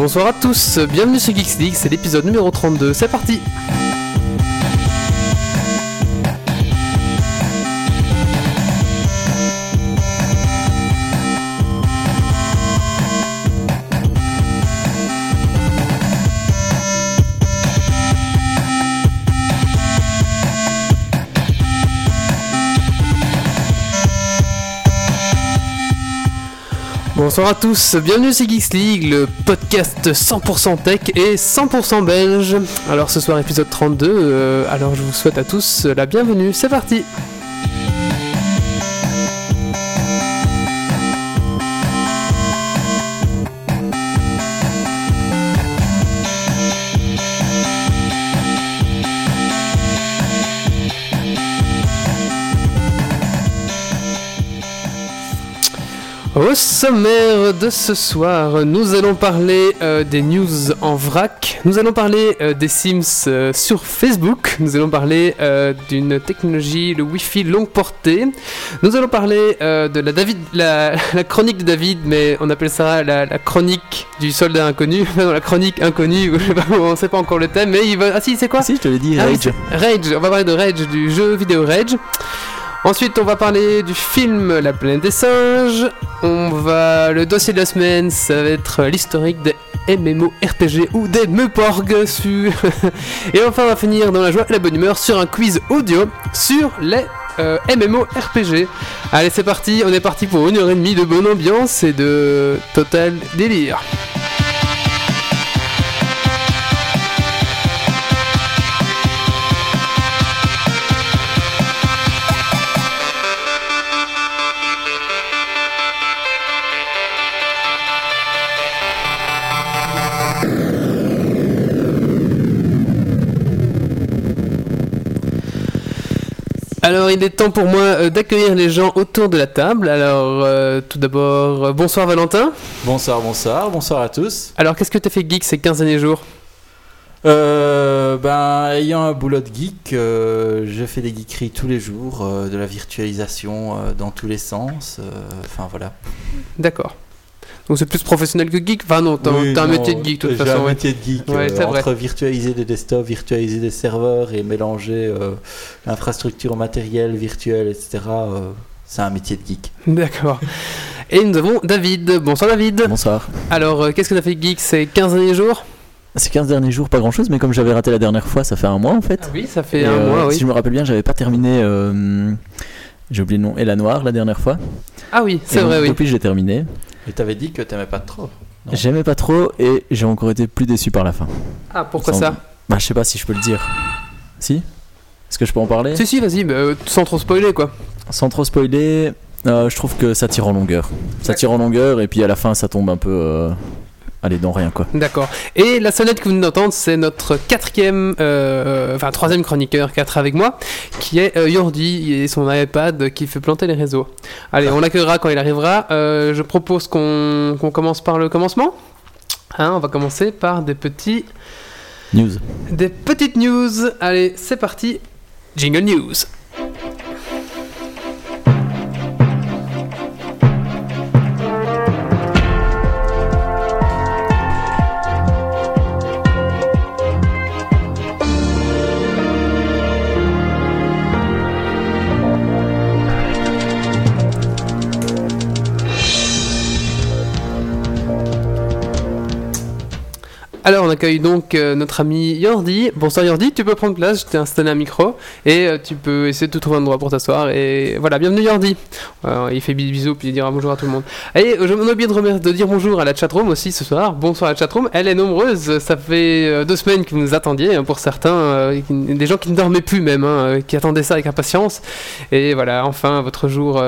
Bonsoir à tous, bienvenue sur Geeks League, c'est l'épisode numéro 32, c'est parti Bonsoir à tous, bienvenue sur Geeks League, le podcast 100% tech et 100% belge. Alors ce soir épisode 32, euh, alors je vous souhaite à tous la bienvenue, c'est parti Au sommaire de ce soir, nous allons parler euh, des news en vrac, nous allons parler euh, des Sims euh, sur Facebook, nous allons parler d'une technologie, le Wi-Fi longue portée, nous allons parler de la, David, la, la chronique de David, mais on appelle ça la, la chronique du soldat inconnu, non, la chronique inconnue, on sait pas encore le thème, mais il va... Ah si, c'est quoi? Si, je te l'ai dit, Ah oui, Rage. Rage, on va parler de Rage, du jeu vidéo Rage. Ensuite, on va parler du film La planète des singes. On va le dossier de la semaine, ça va être l'historique des MMORPG ou des Meuporg sur et enfin on va finir dans la joie et la bonne humeur sur un quiz audio sur les euh, MMORPG. Allez, c'est parti, on est parti pour une heure et demie de bonne ambiance et de total délire. Alors, il est temps pour moi euh, d'accueillir les gens autour de la table. Alors, euh, tout d'abord, euh, bonsoir Valentin. Bonsoir, bonsoir, bonsoir à tous. Alors, qu'est-ce que t'as fait geek ces 15 derniers jours? Ben, ayant un boulot de geek, je fais des geekeries tous les jours, de la virtualisation dans tous les sens. Enfin voilà. D'accord. Donc, c'est plus professionnel que geek Enfin, non, t'as Oui, un métier de geek de toute J'ai façon. un ouais. métier de geek. Ouais, euh, vrai. entre virtualiser des desktops, virtualiser des serveurs et mélanger euh, l'infrastructure au matériel virtuel, etc. euh, c'est un métier de geek. D'accord. Et nous avons David. Bonsoir David. Bonsoir. Alors, euh, qu'est-ce que t'as fait geek ces 15 derniers jours? Ces 15 derniers jours, pas grand chose, mais comme j'avais raté la dernière fois, ça fait un mois en fait. Ah oui, ça fait Et, un euh, mois, oui. Si je me rappelle bien, j'avais pas terminé. euh, J'ai oublié le nom, Et la Noire la dernière fois. Ah oui, c'est vrai, donc, oui. Depuis, j'ai terminé. Et t'avais dit que t'aimais pas trop. J'aimais pas trop et j'ai encore été plus déçu par la fin. Ah, pourquoi Sans- ça? Bah, je sais pas si je peux le dire. Si? Est-ce que je peux en parler? Si, si, vas-y, mais, euh, sans trop spoiler, quoi. Sans trop spoiler, euh, je trouve que ça tire en longueur. Ça tire en longueur et puis à la fin, ça tombe un peu. euh, Allez, dans rien quoi. D'accord. Et la sonnette que vous venez d'entendre, c'est notre quatrième, euh, enfin troisième chroniqueur, 4 avec moi, qui est euh, Yordi et son iPad qui fait planter les réseaux. Allez, on l'accueillera quand il arrivera. Euh, je propose qu'on qu'on commence par le commencement. Hein, on va commencer par des petits, News. des petites news. Allez, c'est parti. Jingle News. Alors, on accueille donc euh, notre ami Yordi. Bonsoir Yordi, tu peux prendre place, je t'ai installé un micro et euh, tu peux essayer de te trouver un endroit pour t'asseoir. Et voilà, bienvenue Yordi. Euh, il fait bis- bisous puis il dira bonjour à tout le monde. Et je m'en oublié de, de dire bonjour à la chatroom aussi ce soir. Bonsoir à la chatroom, elle est nombreuse. Ça fait deux semaines que vous nous attendiez hein, pour certains, des gens qui ne dormaient plus même, hein, qui attendaient ça avec impatience. Et voilà, enfin votre jour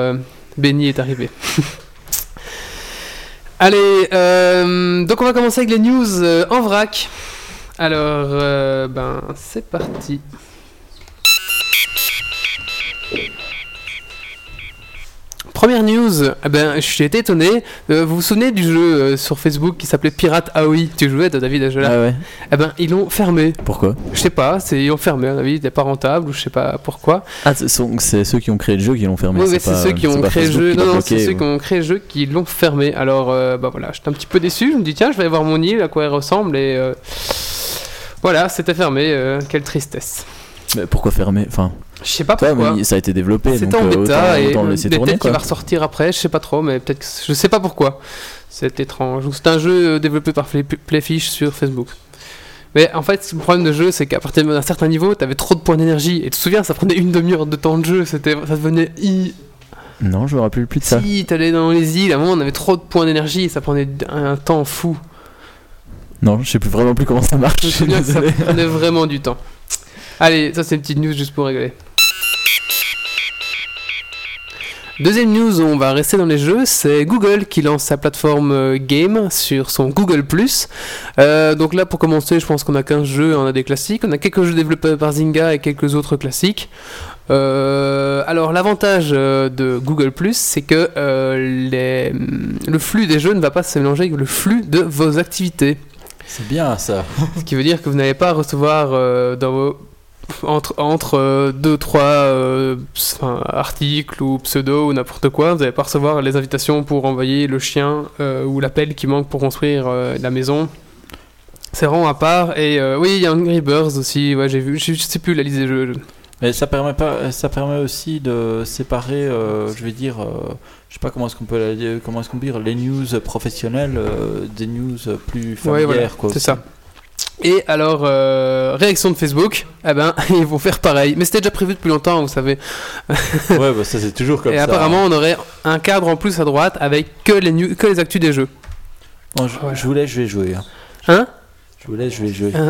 béni est arrivé. Allez, euh, donc on va commencer avec les news euh, en vrac. Alors, euh, ben, c'est parti. Première news, eh ben, j'ai été étonné. Euh, vous vous souvenez du jeu euh, sur Facebook qui s'appelait Pirate AOI? Tu jouais, toi, David, à ce jeu-là? Ah ouais. Eh ben, ils l'ont fermé. Pourquoi? Je sais pas, c'est, ils l'ont fermé, à mon avis, il n'était pas rentable ou je sais pas pourquoi. Ah, sont- c'est ceux qui ont créé le jeu qui l'ont fermé. Oui, oui, c'est pas- ceux qui ont pas créé le Facebook jeu. qui l'a Non, non, bloqué, c'est ceux ou- qui ont créé le jeu qui l'ont fermé. Alors, euh, bah voilà, j'étais un petit peu déçu. Je me dis, tiens, je vais aller voir mon île, à quoi elle ressemble. Et euh, voilà, c'était fermé. euh, quelle tristesse. Mais pourquoi fermer Enfin, Je sais pas pourquoi. ça a été développé. C'était en euh, bêta et peut-être qu'il va ressortir après, je sais pas trop, mais peut-être je sais pas pourquoi. C'est étrange. C'est un jeu euh, développé par Play- Playfish sur Facebook. Mais en fait, le problème de jeu, c'est qu'à partir d'un certain niveau, t'avais trop de points d'énergie. Et tu te souviens, ça prenait une demi-heure de temps de jeu. C'était, ça devenait i- Non, je me rappelle plus de ça. Si, t'allais dans les îles, à un moment, on avait trop de points d'énergie. et Ça prenait un, temps fou. Non, je sais plus vraiment plus comment ça marche. Je me souviens que ça prenait vraiment du temps. Allez, ça c'est une petite news juste pour rigoler. Deuxième news, on va rester dans les jeux, c'est Google qui lance sa plateforme euh, Game sur son Google+. Euh, donc là, pour commencer, je pense qu'on a 15 jeux, on a des classiques, on a quelques jeux développés par Zynga et quelques autres classiques. Euh, alors l'avantage de Google+, c'est que euh, les- le flux des jeux ne va pas se mélanger avec le flux de vos activités. C'est bien ça. Ce qui veut dire que vous n'allez pas recevoir dans vos entre entre euh, deux trois euh, articles ou pseudo ou n'importe quoi, vous n'allez pas recevoir les invitations pour envoyer le chien euh, ou l'appel qui manque pour construire euh, la maison. C'est vraiment à part. Et oui, il y a Angry Birds aussi. Ouais, j'ai vu. Je je sais plus la liste des jeux. Mais ça permet pas, ça permet aussi de séparer, je vais dire, je sais pas comment est-ce qu'on peut comment est-ce qu'on peut dire, les news professionnelles des news plus familières Ouais, voilà, c'est ça. Et alors, euh, réaction de Facebook, eh ben, ils vont faire pareil. Mais c'était déjà prévu depuis longtemps, vous savez. ouais, bah, ça c'est toujours comme et ça. apparemment, on aurait un cadre en plus à droite avec que les, news- que les actus des jeux. Bon, je, Voilà. je vous laisse, je vais jouer. hein. Hein? Je vous laisse, je vais jouer.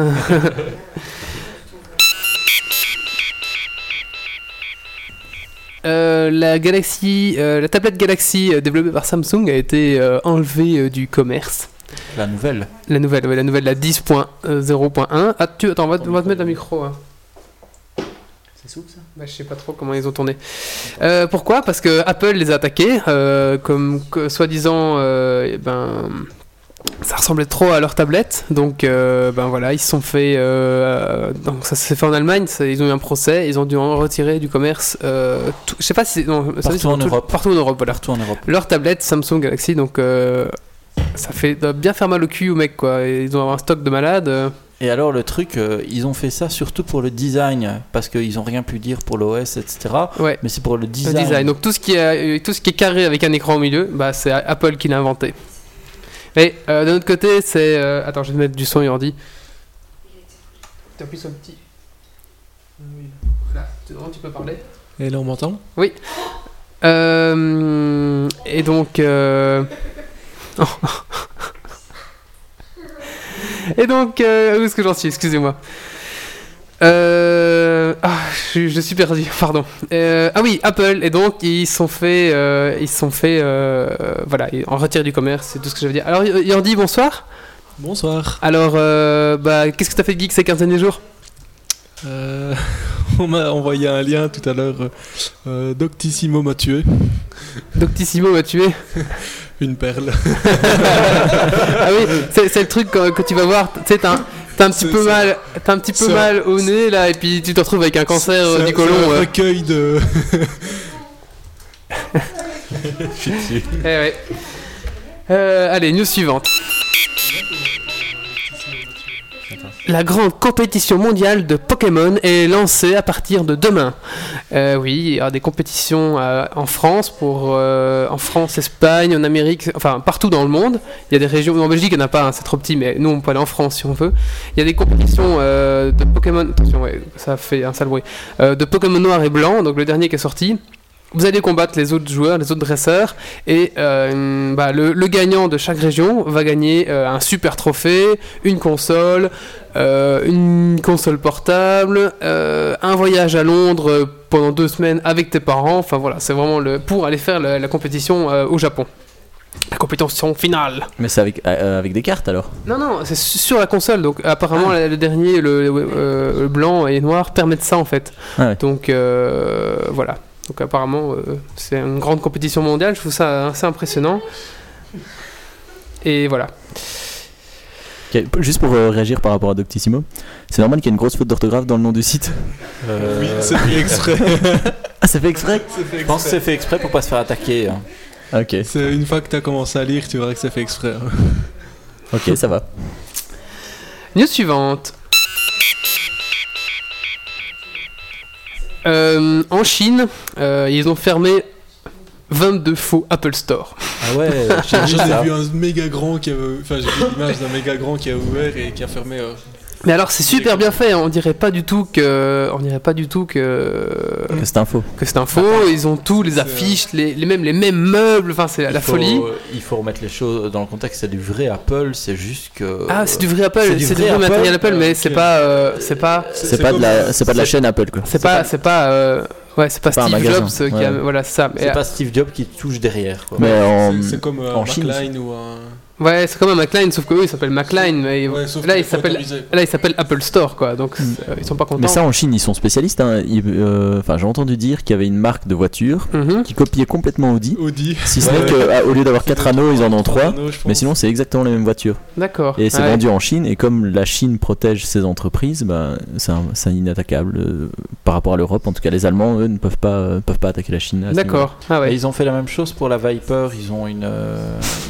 Euh, la Galaxy, euh, la tablette Galaxy développée par Samsung a été euh, enlevée du commerce. La nouvelle. La nouvelle, ouais, la nouvelle, la 10.0.1. Ah, tu, attends, on va, on va te mettre le micro. hein. C'est souple ça? Bah, je sais pas trop comment ils ont tourné. Euh, pourquoi? Parce que Apple les a attaqués, euh, comme soi-disant, euh, eh ben, ça ressemblait trop à leur tablette. Donc, euh, ben voilà, ils se sont fait. euh, donc ça s'est fait en Allemagne. ça- ils ont eu un procès. Ils ont dû en retirer du commerce. euh, tout- je sais pas si. Non, ça, Partout en tout- Europe. Partout en Europe, voilà. Partout en Europe. Leur tablette Samsung Galaxy. Donc, euh, ça fait doit bien faire mal au cul aux mecs, quoi. Et Ils ont un stock de malades. euh. Et alors le truc, euh, ils ont fait ça surtout pour le design, parce qu'ils ont rien pu dire pour l'OS, etc. Ouais. Mais c'est pour le Le design. Donc tout ce qui est tout ce qui est carré avec un écran au milieu, bah c'est Apple qui l'a inventé. Et euh, d'un autre côté, c'est euh, attends, je vais mettre du son Yordi. Tu appuies sur le petit. Voilà, tu tu peux parler. Et là, on m'entend? Euh, et donc. Et donc, euh, où est-ce que j'en suis? Excusez-moi. Euh, ah, je, je suis perdu, pardon. Euh, ah oui, Apple, et donc ils se sont fait, euh, ils sont fait, euh, voilà, en retire du commerce, c'est tout ce que je veux dire. Alors, Yordi, bonsoir. Bonsoir. Alors, bah, qu'est-ce que t'as fait de geek ces 15 derniers jours? on m'a envoyé un lien tout à l'heure. Euh, Doctissimo m'a tué. Doctissimo m'a tué. Une perle. ah oui, c'est le truc que, que tu vas voir, tu sais, t'as un, petit peu mal, un petit peu mal au nez là, et puis tu te retrouves avec un cancer euh, du c'est côlon. un ouais. recueil de. Je suis dessus. Eh ouais. Euh, allez, news suivante. La grande compétition mondiale de Pokémon est lancée à partir de demain. Euh, oui, il y a des compétitions euh, en France, pour, euh, en France, Espagne, en Amérique, enfin partout dans le monde. Il y a des régions, en Belgique il n'y en a pas, hein, c'est trop petit, mais nous on peut aller en France si on veut. Il y a des compétitions de Pokémon, attention, ça fait un sale bruit, de Pokémon noir et blanc, donc le dernier qui est sorti. Vous allez combattre les autres joueurs, les autres dresseurs, et euh, bah, le, le gagnant de chaque région va gagner euh, un super trophée, une console, euh, une console portable, un voyage à Londres pendant deux semaines avec tes parents. Enfin voilà, c'est vraiment le pour aller faire la, la compétition au Japon. La compétition finale. Mais c'est avec, avec des cartes alors? Non, non, c'est su- sur la console. Donc apparemment, le dernier, le, le- le blanc et noir, permettent ça en fait. Ah ouais. Donc voilà. Donc apparemment, euh, c'est une grande compétition mondiale. Je trouve ça assez impressionnant. Et voilà. Juste pour euh, réagir par rapport à Doctissimo, c'est normal qu'il y ait une grosse faute d'orthographe dans le nom du site? Euh, Oui, c'est fait exprès. Ah, c'est fait exprès? Je pense que c'est fait exprès pour pas se faire attaquer. hein. Ok, C'est une fois que t'as commencé à lire, tu verras que c'est fait exprès. hein. ok, ça va. News suivante. Euh, en Chine, euh, ils ont fermé 22 faux Apple Store. Ah ouais, j'ai vu un méga grand qui a. Enfin, j'ai vu l'image d'un méga grand qui a ouvert et qui a fermé. euh, Mais alors c'est super bien fait, hein. on dirait pas du tout que, on dirait pas du tout que Que c'est un faux. que c'est un faux. Ils ont tout, les C'est, affiches, les, les mêmes les mêmes meubles. Enfin c'est la faut- folie. Il faut remettre les choses dans le contexte. C'est du vrai Apple, c'est juste que. Ah c'est du vrai Apple, c'est du vrai matériel Apple mais c'est pas, euh, c'est pas, C'est pas, de la, euh, c'est pas de la chaîne Apple quoi. c'est pas, c'est pas, euh, ouais c'est pas Steve Jobs euh, qui a, voilà c'est ça. C'est pas Steve Jobs qui touche derrière. Quoi. Mais en, C'est- comme euh, en un Chine McLean ou un. Ouais, c'est comme un McLean, sauf que eux, ils s'appellent McLean, mais Ouais, là, il s'appelle, là, il s'appelle Apple Store, quoi. Donc, Mm. ils sont pas contents. Mais ça en Chine ils sont spécialistes. hein. Ils- euh, Enfin j'ai entendu dire qu'il y avait une marque de voiture Mhm. qui copiait complètement Audi. Audi. Si ce Ouais, n'est ouais. qu'au lieu d'avoir 4 anneaux ils en ont 3. anneaux, je Mais sinon c'est exactement les mêmes voitures. D'accord. Et c'est Ouais. vendu en Chine et comme la Chine protège ses entreprises, bah, c'est un- c'est inattaquable euh, par rapport à l'Europe. En tout cas les Allemands eux ne peuvent pas, euh, peuvent pas attaquer la Chine. D'accord. Ah ils ont fait la même chose pour la Viper. Ils ont une, euh,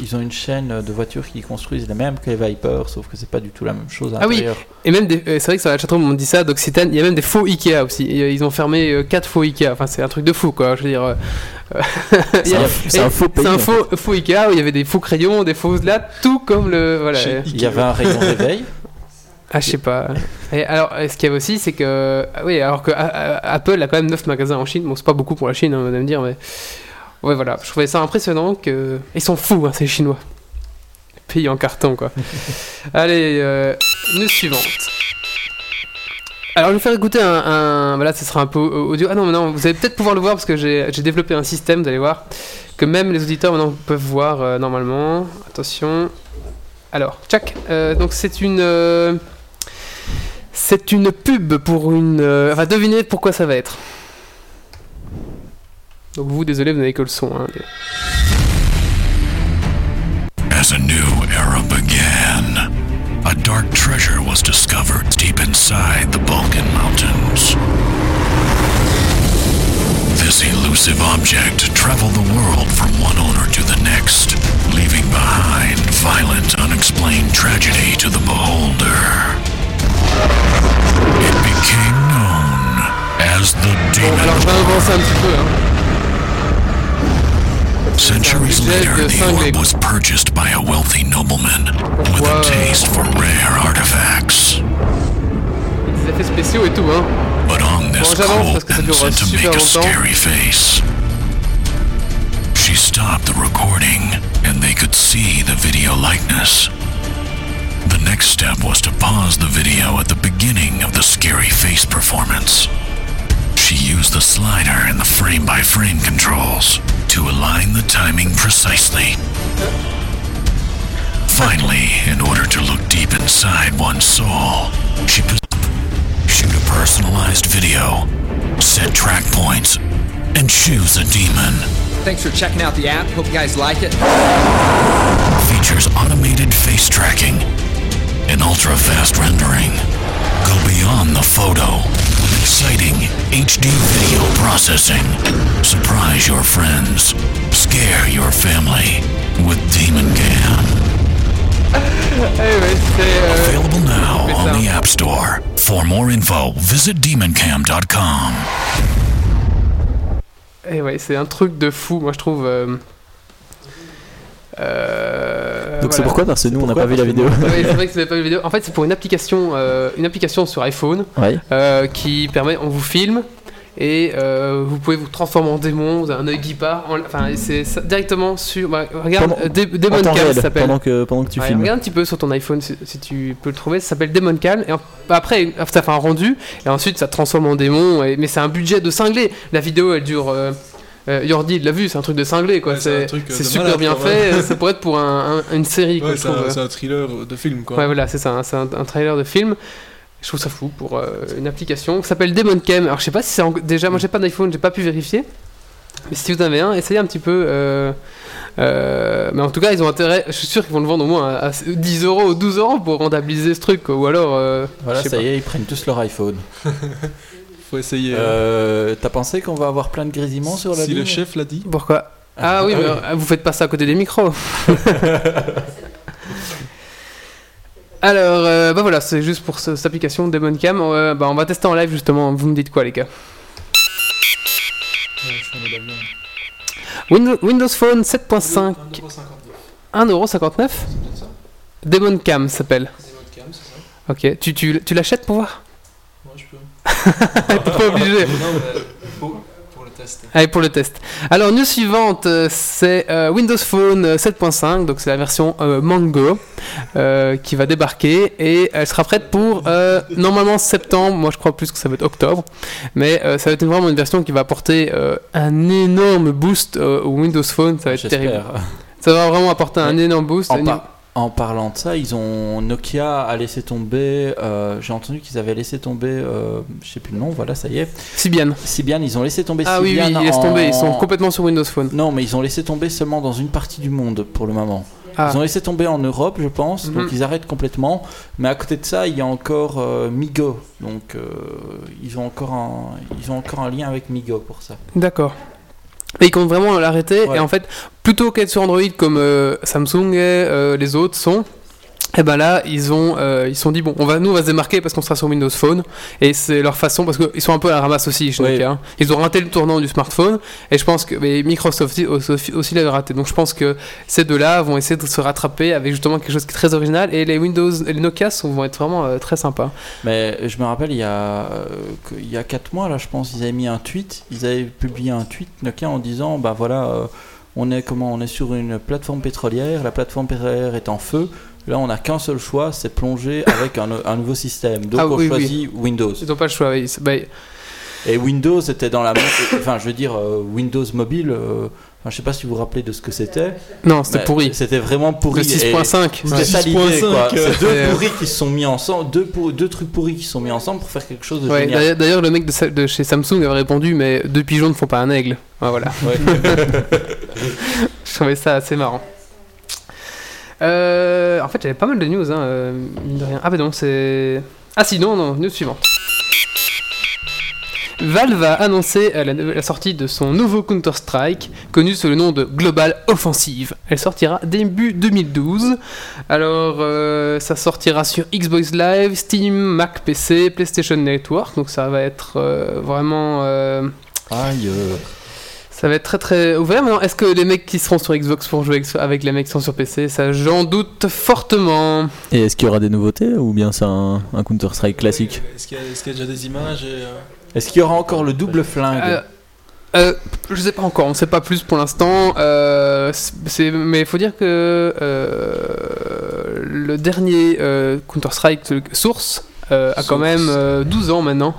ils ont une chaîne de voitures qui construisent les mêmes que les Viper, sauf que c'est pas du tout la même chose à Ah oui. Et même, des- euh, c'est vrai que sur la chatroom, on dit ça, d'Occitane, il y a même des faux Ikea aussi. Euh, Ils ont fermé 4 faux Ikea. Enfin, c'est un truc de fou, quoi. Je veux dire. euh, C'est a- un, faux pays. C'est un en fait. faux, faux Ikea où il y avait des faux crayons, des fausses là, tout comme le. Voilà. Chez Il y avait un rayon réveil. Ah, je sais pas. Et alors, euh, ce qu'il y avait aussi, c'est que. ah Oui, alors que ah, ah, Apple a quand même 9 magasins en Chine. Bon, c'est pas beaucoup pour la Chine, hein, vous allez me dire, mais. Ouais, voilà. Je trouvais ça impressionnant que. Ils sont fous, hein, ces Chinois. Pays en carton, quoi. Allez, euh, news suivante. Alors, je vais faire écouter un. un- Voilà, ce sera un peu audio. Ah non, mais non, vous allez peut-être pouvoir le voir parce que j'ai développé un système, vous allez voir, que même les auditeurs maintenant peuvent voir euh, normalement. Attention. Alors, tchac. Euh, donc, c'est une. euh, c'est une pub pour une. Enfin, devinez pourquoi ça va être. Donc, vous, désolé, vous n'avez que le son. hein. As a new era began, a dark treasure was discovered deep inside the Balkan Mountains. This elusive object traveled the world from one owner to the next, leaving behind violent, unexplained tragedy to the beholder. It became known as the Demon. Centuries C'est un budget later, the orb was purchased by a wealthy nobleman with a taste for rare artifacts. Des effets spéciaux et tout. But on this Bon, j'avance cruel parce que ça durera and to make a scary face. She stopped the recording, and they could see the video likeness. The next step was to pause the video at the beginning of the scary face performance. She used the slider and the frame-by-frame controls to align the timing precisely. Finally, in order to look deep inside one's soul, she shoot a personalized video, set track points, and choose a demon. Thanks for checking out the app. Hope you guys like it. Features automated face tracking and ultra fast rendering. Go beyond the photo exciting HD video processing. Surprise your friends. Scare your family with Demon Cam. Available now on the App Store. For more info, visit demoncam.com. Eh ouais, c'est un truc de fou, moi je trouve. euh, euh, Donc c'est pourquoi Parce que nous on n'a pas vu la vidéo. C'est vrai que vous n'avez pas vu la vidéo. En fait, c'est pour une application, euh, une application sur iPhone Ouais. euh, qui permet, on vous filme et euh, vous pouvez vous transformer en démon, vous avez un œil qui part. en- Enfin, c'est ça- directement sur. bah, regarde, Pendant- euh, Dé- Demon ça s'appelle. pendant que, pendant que tu Ouais, filmes. regarde un petit peu sur ton iPhone si, si tu peux le trouver. Ça s'appelle Demon Cam. Et en- après, ça fait un rendu. Et ensuite, ça te transforme en démon. Et, mais c'est un budget de cinglé. La vidéo, elle dure. Euh, euh, Yordi il l'a vu, c'est un truc de cinglé quoi. Ouais, c'est euh, super malade, bien fait. euh, ça pourrait être pour un- un- une série quoi, Ouais, je c'est trouve. un, c'est un thriller de film quoi. Ouais, voilà, c'est ça, hein, c'est un, un trailer de film. Je trouve ça fou pour euh, une application qui s'appelle Demon Cam. Alors, je sais pas si c'est en- déjà, moi j'ai pas d'iPhone, j'ai pas pu vérifier. Mais si vous en avez un, essayez un petit peu. euh, euh, mais en tout cas, ils ont intérêt. Je suis sûr qu'ils vont le vendre au moins à, à 10 euros ou 12 euros pour rentabiliser ce truc. quoi. Ou alors. euh, Voilà, ça pas. y est, ils prennent tous leur iPhone. Faut essayer. hein. Euh, T'as pensé qu'on va avoir plein de grésillements sur la si le chef l'a dit. Pourquoi Ah oui, mais euh, vous faites pas ça à côté des micros. Alors, euh, bah voilà, c'est juste pour ce- cette application Demon Cam. Euh, bah, on va tester en live justement. Vous me dites quoi, les gars Windows, Windows Phone 7.5, 1,59€ Demon Cam s'appelle. Ok, tu, tu, tu l'achètes pour voir Moi je peux. T'es pas obligé. Non, mais pour, pour le test. Allez, pour le test. Alors, news suivante, euh, c'est euh, Windows Phone euh, 7.5, donc c'est la version euh, Mango euh, qui va débarquer et elle sera prête pour euh, normalement septembre. Moi, je crois plus que ça va être octobre, mais euh, ça va être vraiment une version qui va apporter euh, un énorme boost euh, au Windows Phone. Ça va être terrible. Ça va vraiment apporter un énorme boost. En, Au par- en parlant de ça, ils ont Nokia a laissé tomber. euh, J'ai entendu qu'ils avaient laissé tomber. euh, je sais plus le nom. Voilà, ça y est. Symbian. Symbian, ils ont laissé tomber Ah oui, oui, Symbian ils laissent en- tomber. Ils sont complètement sur Windows Phone. Non, mais ils ont laissé tomber seulement dans une partie du monde pour le moment. Ah. Ils ont laissé tomber en Europe, je pense, Mhm. donc ils arrêtent complètement. Mais à côté de ça, il y a encore euh, Migo, donc euh, ils ont encore un, ils ont encore un lien avec Migo pour ça. D'accord. Et ils comptent vraiment l'arrêter. Ouais. Et en fait, plutôt qu'être sur Android comme euh, Samsung et euh, les autres sont, et ben là, ils ont, euh, ils se sont dit bon, on va, nous, on va se démarquer parce qu'on sera sur Windows Phone. Et c'est leur façon parce qu'ils sont un peu à la ramasse aussi chez Ouais. Nokia. hein. Ils ont raté le tournant du smartphone. Et je pense que mais Microsoft aussi, aussi, l'avait raté. Donc je pense que ces deux-là vont essayer de se rattraper avec justement quelque chose qui est très original. Et les Windows, les Nokia sont, vont être vraiment euh, très sympas. Mais je me rappelle, il y a, euh, il y a 4 mois, là, je pense, ils avaient mis un tweet, ils avaient publié un tweet Nokia en disant, bah voilà, euh, on est comment, on est sur une plateforme pétrolière, la plateforme pétrolière est en feu. Là, on n'a qu'un seul choix, c'est plonger avec un, un nouveau système. Donc, Ah on oui, choisit Windows. Ils n'ont pas le choix. Ils- bah, Et Windows était dans la. Enfin, je veux dire, euh, Windows mobile. euh, enfin, je sais pas si vous vous rappelez de ce que c'était. non, c'était pourri. C'était vraiment pourri. Le Et 6.5. C'était ouais. ça l'idée, 6.5, quoi. euh, C'est deux euh, pourris qui se sont mis ensemble, deux, pour- deux trucs pourris qui se sont mis ensemble pour faire quelque chose de Ouais, génial. d'ailleurs- le mec de, chez Samsung avait répondu, mais deux pigeons ne font pas un aigle. Voilà. Ouais. Je trouvais ça assez marrant. Euh, en fait, j'avais pas mal de news, hein, euh, mine de rien. Ah, bah non, c'est. Ah, si, non, non, news suivante. Valve a annoncé euh, la, sortie de son nouveau Counter-Strike, connu sous le nom de Global Offensive. Elle sortira début 2012. Alors, euh, ça sortira sur Xbox Live, Steam, Mac, PC, PlayStation Network. Donc, ça va être vraiment. Aïe. Euh, ça va être très très ouvert. Maintenant, est-ce que les mecs qui seront sur Xbox pour jouer avec- les mecs qui sont sur PC Ça, j'en doute fortement. Et est-ce qu'il y aura des nouveautés ou bien c'est un, un Counter-Strike classique Est-ce qu'il y, a- est-ce qu'il y a déjà des images et, euh, Est-ce qu'il y aura encore le double flingue Euh, euh, je sais pas encore, on sait pas plus pour l'instant. Euh, c'est, mais il faut dire que euh, le dernier euh, Counter-Strike Source euh, a quand même euh, 12 ans maintenant.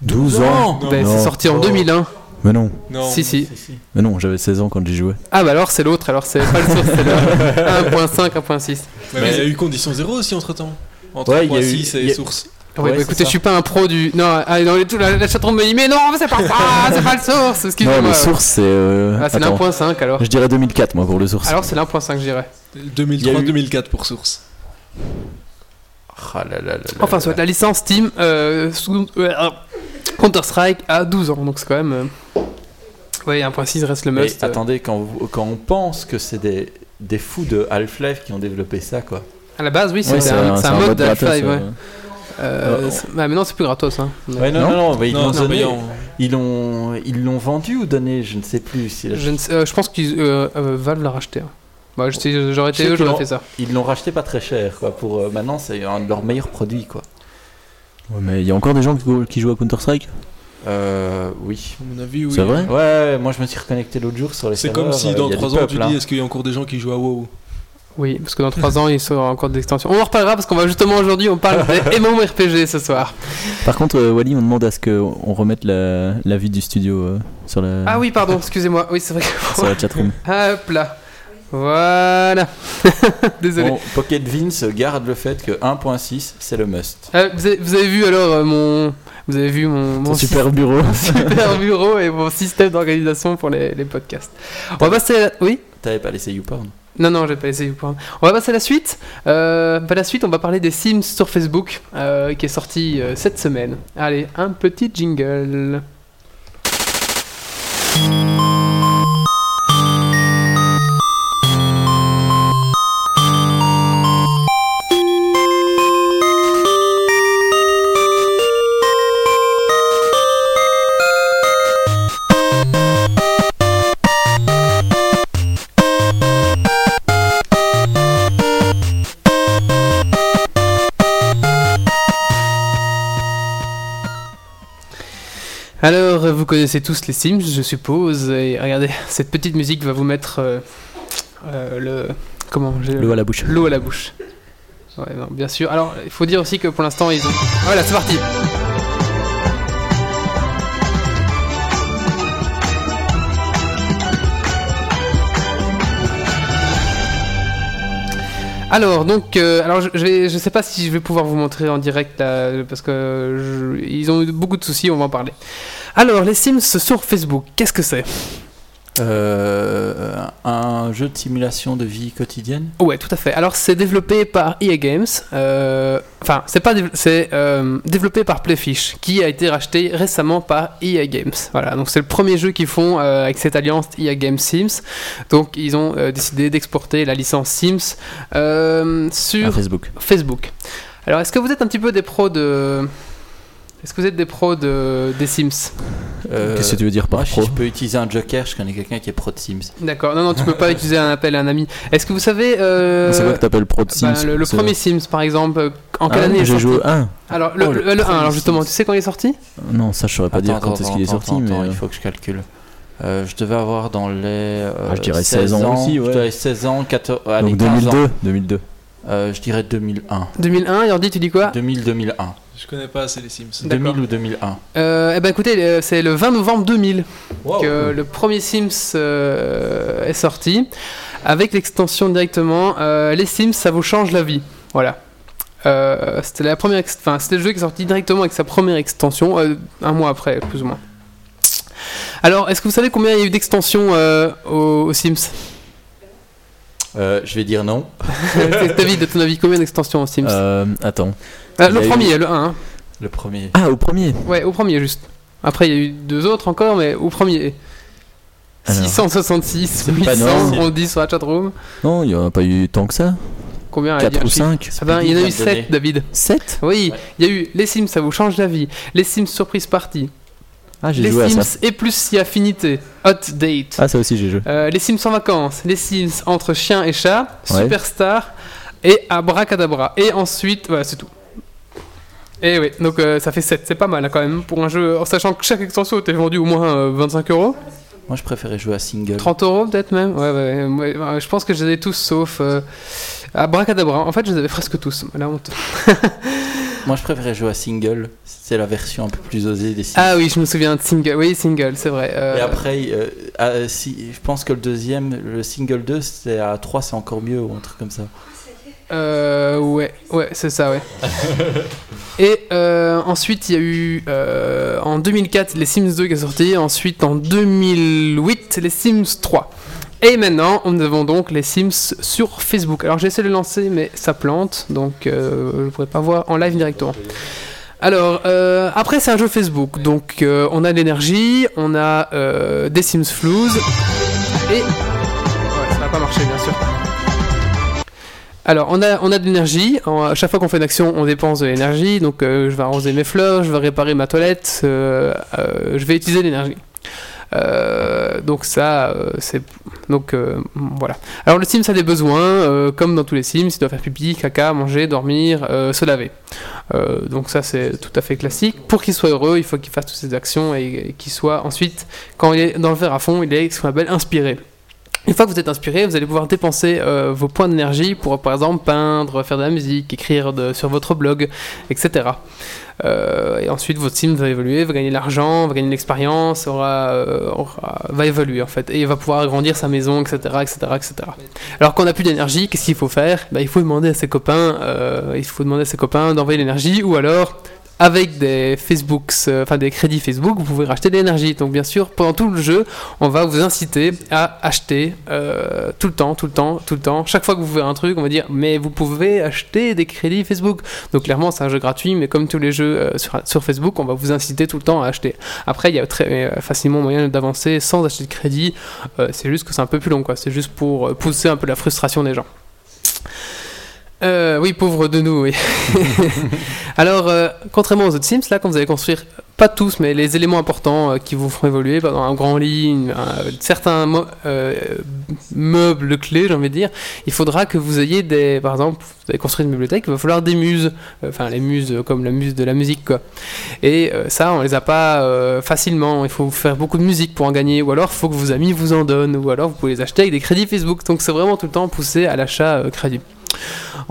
12 ans Non. Ben, c'est Non. sorti en Oh. 2001. Mais non, Non. Si, si. Si, si. mais non, j'avais 16 ans quand j'y jouais. Ah, bah alors c'est l'autre, alors c'est pas le Source, c'est le 1.5, 1.6. Mais il y a eu condition 0 aussi entre temps. Entre Ouais, il y a eu- 3.6 il y et a- source. Oui, Ouais, bah écoutez, ça. je suis pas un pro du. Non, ah, non les- tout, la, la chatroom me dit, mais non, c'est pas ça, c'est pas le source, Non, excusez-moi. le source c'est. euh, Ah, c'est attends, l'1.5 alors. Je dirais 2004 moi pour le source. Alors c'est l'1.5, je dirais. Il y a eu- 2003-2004 pour source. Ah là là là là Enfin, soit la licence Steam euh, sous- euh, Counter-Strike à 12 ans, donc c'est quand même. euh, Ouais, 1.6 reste le Mais must. euh. attendez, quand, vous- quand on pense que c'est des, des fous de Half-Life qui ont développé ça, quoi. À la base, oui, Ouais, c'est un, mode gratos, d'Half-Life, ouais. euh. Euh, c'est- bah, maintenant, c'est plus gratos. Hein. Mais- Ouais, non, non, Non non, mais ils Non, l'ont donné. Ils l'ont, ils l'ont vendu ou donné, je ne sais plus. Si Je, ne sais- euh, je pense que euh, euh, Valve l'a racheté. hein. Bah, j'aurais été eux, qu'ils j'aurais l'ont- fait ça. Ils l'ont racheté pas très cher, quoi. Pour euh, maintenant, c'est un de leurs meilleurs produits, quoi. Ouais, mais il y a encore des gens qui, jouent à Counter-Strike? Euh, oui. À mon avis, oui. C'est vrai? Ouais, moi je me suis reconnecté l'autre jour sur les C'est comme si euh, dans il y a 3 du ans tu hein. dis est-ce qu'il y a encore des gens qui jouent à WoW? Oui, parce que dans 3 ans, il sera encore des extensions. On en reparlera parce qu'on va justement aujourd'hui, on parle des MMORPG ce soir. Par contre, euh, Wally, on demande à ce qu'on remette la, la vie du studio euh, sur la, Ah oui, pardon, excusez-moi. Oui, c'est vrai que. sur la chatroom. Hop là. Voilà. Désolé. Bon, Pocket Vince garde le fait que 1.6 c'est le must. Euh, vous, avez, vous avez vu alors euh, mon Vous avez vu mon, mon super bureau. super bureau et mon système d'organisation pour les, les podcasts. On va passer à la... Oui? T'avais pas laissé YouPorn Non, non, j'ai pas essayé YouPorn. On va passer à la suite. Euh, bah, la suite, on va parler des Sims sur Facebook, euh, qui est sorti euh, cette semaine. Allez, un petit jingle. Alors, vous connaissez tous les Sims, je suppose. Et regardez, cette petite musique va vous mettre euh, euh, le. Comment L'eau à la bouche. L'eau à la bouche. Ouais, non, bien sûr. Alors, il faut dire aussi que pour l'instant, ils ont. Voilà, c'est parti. Alors, donc, euh, alors je, je sais pas si je vais pouvoir vous montrer en direct là, parce que ils ont eu beaucoup de soucis, on va en parler. Alors, les Sims sur Facebook, qu'est-ce que c'est? Euh, un jeu de simulation de vie quotidienne Ouais, tout à fait. Alors, c'est développé par EA Games. euh, Enfin, c'est pas, c'est euh, développé par Playfish, qui a été racheté récemment par EA Games. Voilà, donc c'est le premier jeu qu'ils font euh, avec cette alliance EA Games Sims. Donc, ils ont euh, décidé d'exporter la licence Sims euh, sur À Facebook. Facebook. Alors, est-ce que vous êtes un petit peu des pros de Est-ce que vous êtes des pros de des Sims? Euh, Qu'est-ce que tu veux dire par Moi, pro si je peux utiliser un joker, je connais quelqu'un qui est pro de Sims. D'accord. Non, non, tu peux pas utiliser un appel à un ami. Est-ce que vous savez euh, C'est quoi que t'appelles pro de bah, Sims le, premier Sims, par exemple, en quelle Ah, année J'ai joué au 1. Alors, le, Oh, le, le le 1, premier alors justement, Sims. tu sais quand il est sorti? Non, ça je saurais pas dire Attends, quand est-ce qu'il est sorti, attends, mais. attends, euh, il faut que je calcule. Euh, je devais avoir dans les. euh, Ah, je dirais 16 ans aussi, ouais. Je dirais 16 ans, 14. allez, Donc 15 ans. 2002. 2002. Euh, je dirais 2001. 2001, Yordi, tu dis quoi? 2000-2001. Je connais pas assez les Sims. D'accord. 2000 ou 2001. euh, Eh ben écoutez, euh, c'est le 20 novembre 2000 Oh. que le premier Sims euh, est sorti. Avec l'extension directement, euh, les Sims, ça vous change la vie. Voilà. Euh, c'était la première, ex- enfin c'était le jeu qui est sorti directement avec sa première extension, euh, un mois après, plus ou moins. Alors, est-ce que vous savez combien il y a eu d'extensions euh, aux, aux Sims? Euh, je vais dire non. David, à ton avis, combien d'extensions aux Sims? Euh, attends. Euh, Le eu- premier, le 1. hein. Le premier. Ah, au premier Ouais, au premier juste. Après, il y a eu deux autres encore, mais au premier. Alors. 666, pas 800, normal. on dit sur la chatroom. Non, il y en a pas eu tant que ça. Combien a 4 dit un ou chiffre 5. Ah ben, il y en a eu Speedy vient de 7, David. 7 Oui, Ouais. il y a eu les Sims, ça vous change la vie. Les Sims Surprise Party. Ah, j'ai Les joué à Sims ça. et plus si affinité. Hot Date. Ah, ça aussi j'ai joué. Euh, les Sims en vacances. Les Sims entre chien et chat. Ouais. Superstar. Et Abracadabra. Et ensuite, voilà, c'est tout. Et oui, donc euh, ça fait 7. C'est pas mal hein, quand même pour un jeu. En sachant que chaque extension était vendue au moins euh, 25 euros. Moi, je préférais jouer à single. 30 euros peut-être même ouais, ouais, ouais, ouais, je pense que je les ai tous sauf euh, Abracadabra en fait je les avais presque tous la honte Moi, je préférais jouer à single. C'est la version un peu plus osée des Sims. ah oui je me souviens de single oui single c'est vrai euh, Et après, euh, ah, si, je pense que le deuxième, le single 2, c'est à 3, c'est encore mieux ou un truc comme ça. Euh, ouais ouais c'est ça ouais et euh, ensuite il y a eu euh, en 2004 les Sims 2 qui est sorti ensuite en 2008 les Sims 3 et maintenant, nous avons donc les Sims sur Facebook. Alors j'ai essayé de le lancer, mais ça plante, donc euh, je ne pourrais pas voir en live directement. Alors, après c'est un jeu Facebook, donc on a de l'énergie, on a des Sims Flouze, et... Ouais, ça va pas marcher bien sûr. Alors, on a, on a de l'énergie. À chaque fois qu'on fait une action, on dépense de l'énergie. Donc, euh, je vais arroser mes fleurs, je vais réparer ma toilette, euh, euh, je vais utiliser l'énergie. Donc ça, c'est donc voilà. Alors le Sims a des besoins, comme dans tous les Sims, il doit faire pipi, caca, manger, dormir, se laver. Donc ça c'est tout à fait classique. Pour qu'il soit heureux, il faut qu'il fasse toutes ces actions et, et qu'il soit ensuite, quand il est dans le verre à fond, il est ce qu'on appelle inspiré. Une fois que vous êtes inspiré, vous allez pouvoir dépenser euh, vos points d'énergie pour, par exemple, peindre, faire de la musique, écrire sur votre blog, etc. Euh, et ensuite, votre sim va évoluer, va gagner de l'argent, va gagner de l'expérience, euh, va évoluer en fait, et va pouvoir agrandir sa maison, etc., etc., etc. Alors qu'on n'a plus d'énergie, qu'est-ce qu'il faut faire? Bah, Il faut demander à ses copains, il faut demander à ses copains d'envoyer l'énergie, ou alors avec des Facebooks, euh, enfin des crédits Facebook, vous pouvez racheter de l'énergie. Donc bien sûr, pendant tout le jeu, on va vous inciter à acheter euh, tout le temps, tout le temps, tout le temps. Chaque fois que vous faites un truc, on va dire mais vous pouvez acheter des crédits Facebook. Donc clairement, c'est un jeu gratuit, mais comme tous les jeux euh, sur, Facebook, on va vous inciter tout le temps à acheter. Après, il y a très facilement moyen d'avancer sans acheter de crédit. C'est juste que c'est un peu plus long. C'est juste pour pousser un peu la frustration des gens. Euh, oui, pauvre de nous, oui. Alors, euh, contrairement aux autres Sims, là, quand vous allez construire, pas tous, mais les éléments importants euh, qui vous feront évoluer, par exemple, un grand lit, certains meubles clés, j'ai envie de dire, il faudra que vous ayez des. Par exemple, vous allez construire une bibliothèque, il va falloir des muses. Enfin, les muses comme la muse de la musique, quoi. Et ça, on les a pas facilement. Il faut faire beaucoup de musique pour en gagner, ou alors il faut que vos amis vous en donnent, ou alors vous pouvez les acheter avec des crédits Facebook. Donc, c'est vraiment tout le temps poussé à l'achat crédit.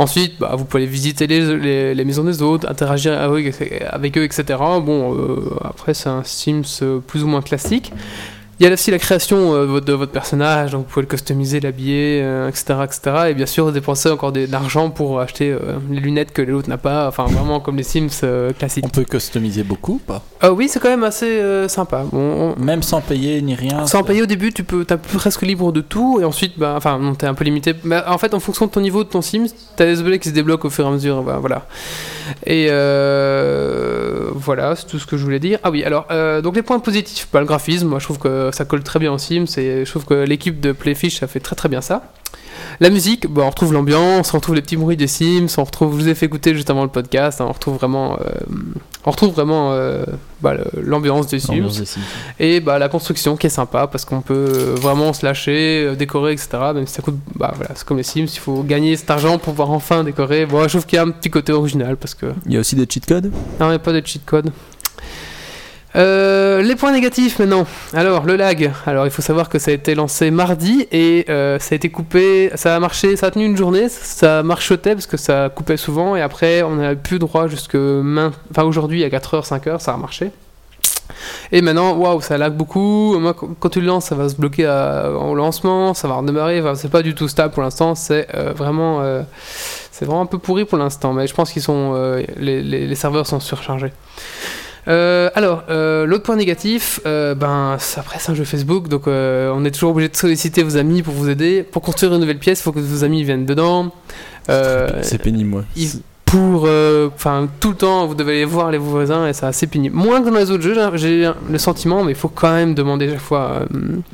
Ensuite, bah, vous pouvez visiter les, maisons des autres, interagir avec, avec eux, etc. Bon, euh, après, c'est un Sims euh, plus ou moins classique. Il y a aussi la création euh, de votre- personnage, donc vous pouvez le customiser, l'habiller, euh, etc., etc. Et bien sûr, dépenser encore de l'argent pour acheter euh, les lunettes que l'autre n'a pas, enfin vraiment comme les Sims classiques. On peut customiser beaucoup ou pas? Ah oui, c'est quand même assez sympa. Bon, on- Même sans payer ni rien sans payer au début, tu peux, t'es presque libre de tout, et ensuite, bah, enfin, non, t'es un peu limité. Mais en fait, en fonction de ton niveau de ton Sims, t'as des objets qui se débloquent au fur et à mesure, bah, voilà. Et voilà, c'est tout ce que je voulais dire. Ah oui, alors, donc les points positifs, bah, le graphisme, moi je trouve que ça colle très bien au Sims, et je trouve que l'équipe de Playfish a fait très très bien ça. La musique, bah, on retrouve l'ambiance, on retrouve les petits bruits des Sims, on retrouve, je vous ai fait écouter juste avant le podcast, hein, on retrouve vraiment, euh, on retrouve vraiment euh, bah, l'ambiance des Sims. L'ambiance des Sims. Et bah, la construction qui est sympa parce qu'on peut euh, vraiment se lâcher, euh, décorer, etc. Même si ça coûte. Bah voilà, c'est comme les Sims, il faut gagner cet argent pour pouvoir enfin décorer. Bon, je trouve qu'il y a un petit côté original parce que. Il y a aussi des cheat codes? Non, il n'y a pas de cheat code. Euh, les points négatifs maintenant. Alors, le lag. Alors, il faut savoir que ça a été lancé mardi et euh, ça a été coupé. Ça a marché, ça a tenu une journée. Ça marchotait parce que ça coupait souvent et après, on n'a plus droit jusque enfin, aujourd'hui à 4h, 5h, ça a marché. Et maintenant, waouh, ça lag beaucoup. Moi, quand tu le lances, ça va se bloquer à- au lancement, ça va redémarrer. Enfin, c'est pas du tout stable pour l'instant. C'est euh, vraiment, c'est vraiment un peu pourri pour l'instant. Mais je pense qu'ils les serveurs sont surchargés. Euh, alors, euh, l'autre point négatif, euh, ben c'est- après c'est un jeu Facebook, donc euh, on est toujours obligé de solliciter vos amis pour vous aider. Pour construire une nouvelle pièce, il faut que vos amis viennent dedans. C'est pénible, moi. il- pour, enfin, tout le temps, vous devez aller voir les voisins et c'est assez pénible. Moins que dans les autres jeux, j'ai- le sentiment, mais il faut quand même demander chaque fois.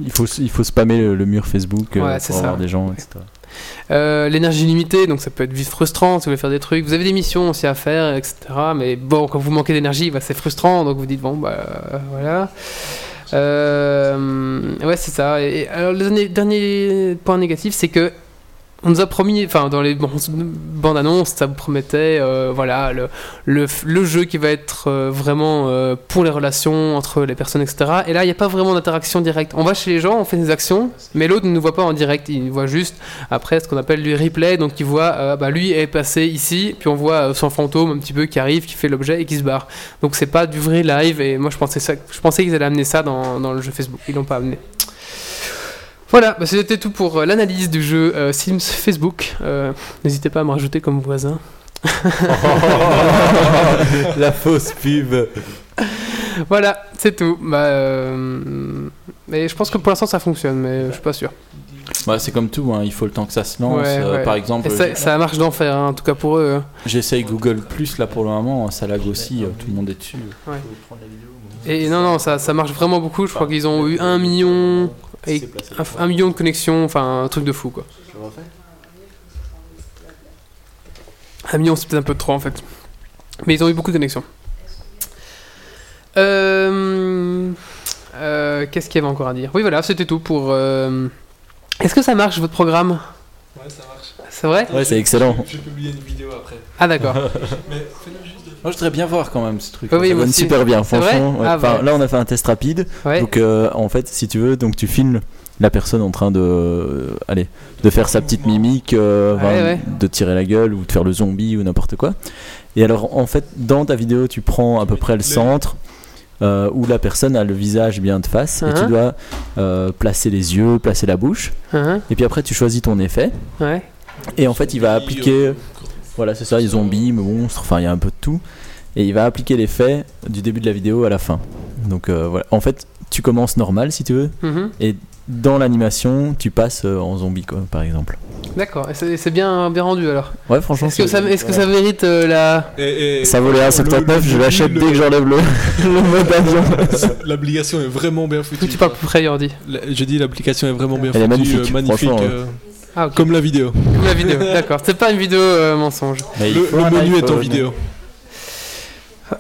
Il faut, il faut spammer le, le mur Facebook Ouais, c'est pour ça. avoir des gens, etc. Euh, L'énergie limitée, donc ça peut être vite frustrant si vous voulez faire des trucs. Vous avez des missions aussi à faire, etc. Mais bon, quand vous manquez d'énergie, bah, c'est frustrant, donc vous dites bon, bah voilà. Euh, ouais, c'est ça. Et, alors, le dernier point négatif, c'est que on nous a promis, enfin dans les ban- bandes annonces, ça vous promettait, euh, voilà, le, le, le jeu qui va être euh, vraiment euh, pour les relations entre les personnes, etc. Et là, il n'y a pas vraiment d'interaction directe. On va chez les gens, on fait des actions, mais l'autre ne nous voit pas en direct, il voit juste après ce qu'on appelle du replay, donc il voit, bah, lui est passé ici, puis on voit son fantôme un petit peu qui arrive, qui fait l'objet et qui se barre. Donc c'est pas du vrai live, et moi je pensais, ça, je pensais qu'ils allaient amener ça dans, dans le jeu Facebook, ils l'ont pas amené. Voilà, bah, c'était tout pour euh, l'analyse du jeu euh, Sims Facebook. Euh, N'hésitez pas à me rajouter comme voisin. La fausse pub. Voilà, c'est tout. Bah, euh, mais je pense que pour l'instant ça fonctionne, mais je suis pas sûr. Bah, c'est comme tout, hein, il faut le temps que ça se lance. Ouais, ouais. Par exemple, ça, ça marche d'enfer, hein, en tout cas pour eux. j'essaye Google Plus là pour le moment, ça lag aussi, tout le monde est dessus. Et non, non, ça, ça marche vraiment beaucoup. Je crois qu'ils ont eu un million, et un, un million de connexions, enfin un truc de fou quoi. Un million, c'est peut-être un peu trop en fait. Mais ils ont eu beaucoup de connexions. Euh, euh, Qu'est-ce qu'il y avait encore à dire? Oui, voilà, c'était tout pour. euh, Est-ce que ça marche votre programme? Ouais, ça marche. C'est vrai? Ouais, c'est excellent. Je vais publier une vidéo après. Ah, d'accord. Mais fais-le juste de... Moi je voudrais bien voir quand même ce truc. Oui, Ça donne super bien, franchement. ouais. Ah, Enfin. Là, on a fait un test rapide. Ouais. Donc, euh, en fait, si tu veux, donc tu filmes la personne en train de, euh, allez, de faire sa petite mimique, euh, Ouais, enfin, ouais. de tirer la gueule ou de faire le zombie ou n'importe quoi. Et alors, en fait, dans ta vidéo, tu prends à peu près le centre. euh, où la personne a le visage bien de face et Uh-huh. tu dois euh, placer les yeux, placer la bouche Hein, et puis après tu choisis ton effet ouais. et en fait il va appliquer voilà c'est ça les zombies, monstres, enfin il y a un peu de tout et il va appliquer l'effet du début de la vidéo à la fin. Donc euh, voilà, en fait, tu commences normal si tu veux, Mhm. et dans l'animation, tu passes euh, en zombie, quoi, par exemple. D'accord, et c'est bien, bien rendu alors. Ouais, franchement, Est-ce que, c'est- ça, est-ce que ça mérite euh, la. Et- et- ça vaut les 1,79, le- je le- l'achète dès que j'enlève le, le mode avion. L'application est vraiment bien foutue. tu parles plus près, Yordi. La- Je dis l'application est vraiment bien Elle est foutue, magnifique, euh, magnifique franchement, euh, Ah, comme la vidéo. Comme la vidéo, d'accord. C'est pas une vidéo euh, mensonge. Mais Le, menu est en vidéo.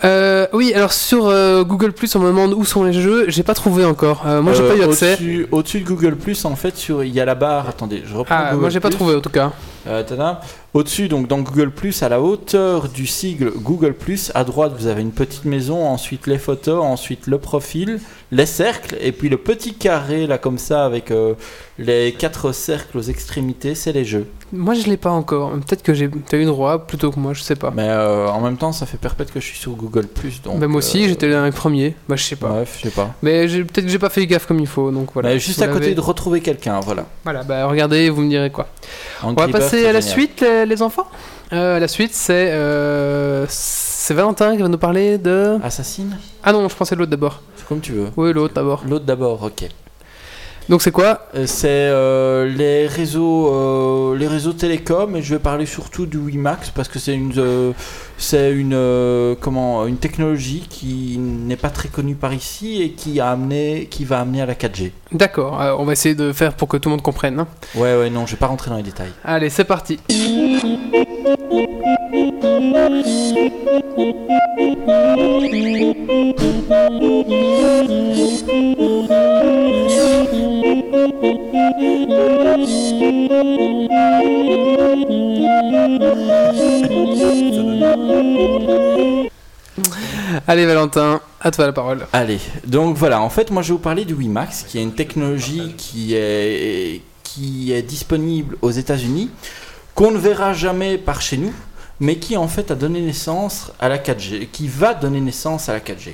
Euh, oui, alors sur euh, Google Plus, on me demande où sont les jeux. J'ai pas trouvé encore. Euh, moi, j'ai Euh, pas eu accès. Au-dessus, au-dessus de Google Plus, en fait, sur, il y a la barre. Attendez, je reprends. Ah, Google moi, j'ai pas trouvé en tout cas. Euh, tada. Au-dessus, donc dans Google Plus, à la hauteur du sigle Google Plus, à droite, vous avez une petite maison, ensuite les photos, ensuite le profil, les cercles, et puis le petit carré là comme ça avec euh, les quatre cercles aux extrémités, c'est les jeux. Moi, je l'ai pas encore. Peut-être que j'ai t'as eu droit plutôt que moi, je sais pas. Mais euh, en même temps, ça fait perpète que je suis sur Google Plus, donc. bah, moi aussi, euh, j'étais l'un des premiers. Bah, je sais pas. Bref, je sais pas. Mais peut-être que j'ai pas fait gaffe comme il faut, donc voilà. Mais juste à côté de retrouver quelqu'un, voilà. Voilà, bah regardez, vous me direz quoi. On va passer à la génial. suite, les, les enfants. Euh, la suite, c'est euh, c'est Valentin qui va nous parler de. Assassine? Ah non, je pensais l'autre d'abord. C'est comme tu veux. Oui, l'autre d'abord. L'autre d'abord, ok. Donc c'est quoi? Euh, C'est euh, les réseaux, euh, les réseaux télécoms et je vais parler surtout du WiMAX parce que c'est une, euh, c'est une, comment, une technologie qui n'est pas très connue par ici et qui a amené, qui va amener à la 4G. D'accord, on va essayer de faire pour que tout le monde comprenne. hein. Ouais, ouais, non, je vais pas rentrer dans les détails. Allez, c'est parti. Allez Valentin, à toi la parole. Allez, donc voilà, en fait, moi je vais vous parler du WiMAX, qui est une technologie qui est, qui est disponible aux États-Unis, qu'on ne verra jamais par chez nous, mais qui en fait a donné naissance à la 4G, qui va donner naissance à la 4G.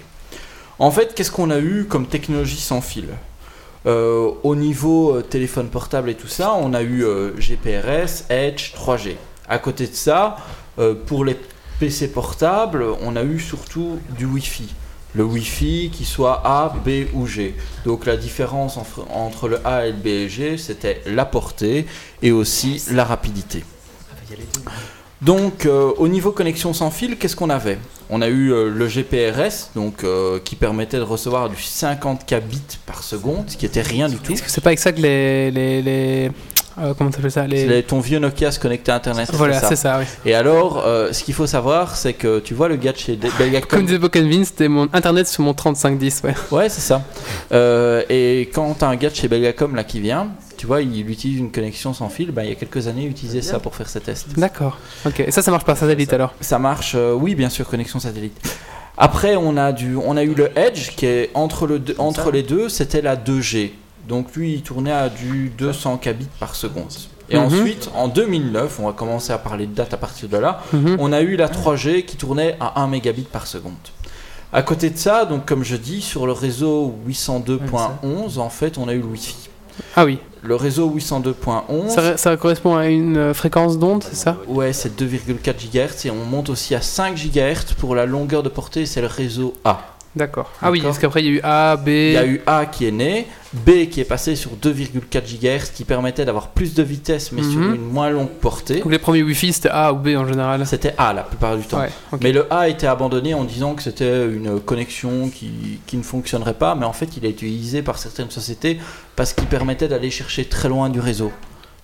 En fait, qu'est-ce qu'on a eu comme technologie sans fil? Euh, Au niveau euh, téléphone portable et tout ça, on a eu euh, GPRS, Edge, 3G. À côté de ça, pour les PC portables, on a eu surtout du Wi-Fi le Wi-Fi qui soit A, B ou G. Donc la différence entre, entre le A et le B et G, c'était la portée et aussi la rapidité. Donc euh, au niveau connexion sans fil, qu'est-ce qu'on avait? On a eu euh, le GPRS, donc euh, qui permettait de recevoir du 50 kbits par seconde, ce qui était rien du tout. Est-ce que c'est pas avec ça que les. Euh, comment t'appelles ça les... C'est les- ton vieux Nokia se connectait à Internet. Voilà, c'est ça, oui. Et alors, euh, ce qu'il faut savoir, c'est que tu vois le gars de chez Belgacom. Comme disait Bokenvin, c'était mon internet sur mon 3510, ouais. Ouais, c'est ça. Euh, et quand t'as un gars de chez Belgacom là qui vient, tu vois, il utilise une connexion sans fil. Bah, il y a quelques années, il utilisait ça pour faire ses tests. D'accord. Ok. Et ça, ça marche par satellite alors Ça marche, euh, oui, bien sûr, connexion satellite. Après, on a, du, on a eu le Edge qui est entre, le, entre les deux, c'était la 2G. Donc lui, il tournait à du 200 kbits par seconde. Et Mhm. ensuite, en 2009, on va commencer à parler de date à partir de là, Mhm. on a eu la 3G qui tournait à 1 mégabit par seconde. À côté de ça, donc comme je dis, sur le réseau 802.11, en fait, on a eu le Wi-Fi. Ah oui. Le réseau 802.11, Ça, ça correspond à une euh, fréquence d'onde, c'est ça? Ouais, c'est 2,4 GHz et on monte aussi à 5 GHz pour la longueur de portée, c'est le réseau A. D'accord. Ah oui, parce qu'après il y a eu A, B. Il y a eu A qui est né, B qui est passé sur 2,4 GHz qui permettait d'avoir plus de vitesse mais sur Mhm. une moins longue portée. Donc les premiers Wi-Fi c'était A ou B en général. C'était A la plupart du temps. Ouais. Mais le A a été abandonné en disant que c'était une connexion qui, qui ne fonctionnerait pas, mais en fait il a été utilisé par certaines sociétés parce qu'il permettait d'aller chercher très loin du réseau.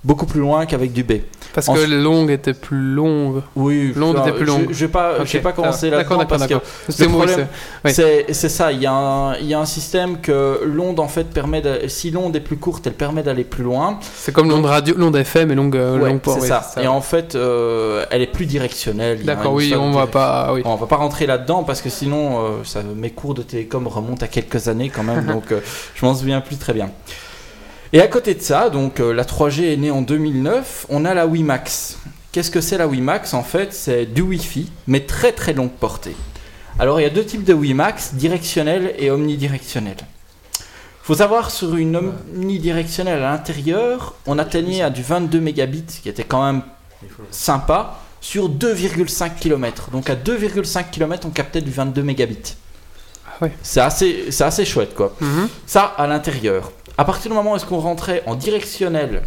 Beaucoup plus loin qu'avec du B. Parce en- que les longues étaient plus longues. Oui, L'onde je- était plus je- longue. Je vais pas, je vais pas commencer là-dedans parce que le problème, oui. c'est c'est ça. Il y, a un, il y a un système que l'onde en fait permet, de- si l'onde est plus courte, elle permet d'aller plus loin. c'est comme l'onde radio, l'onde FM et longue, euh, Ouais, longue port. c'est oui, ça. Et en fait, euh, elle est plus directionnelle. D'accord, oui, on va pas. ah oui. On va pas rentrer là-dedans parce que sinon, euh, ça, mes cours de télécom remontent à quelques années quand même, donc euh, je m'en souviens plus très bien. Et à côté de ça, donc euh, la 3G est née en 2009, on a la WiMAX. Qu'est-ce que c'est la WiMAX? En fait, c'est du Wi-Fi, mais très très longue portée. Alors il y a deux types de WiMAX, directionnel et omnidirectionnel. faut savoir sur une omnidirectionnelle à l'intérieur, on atteignait à du 22 mégabits, qui était quand même sympa. sur 2,5 km. Donc à 2,5 km, on captait du 22 mégabits. Ah ouais. C'est assez, assez chouette quoi. Mhm. Ça à l'intérieur. À partir du moment où est-ce qu'on rentrait en directionnel,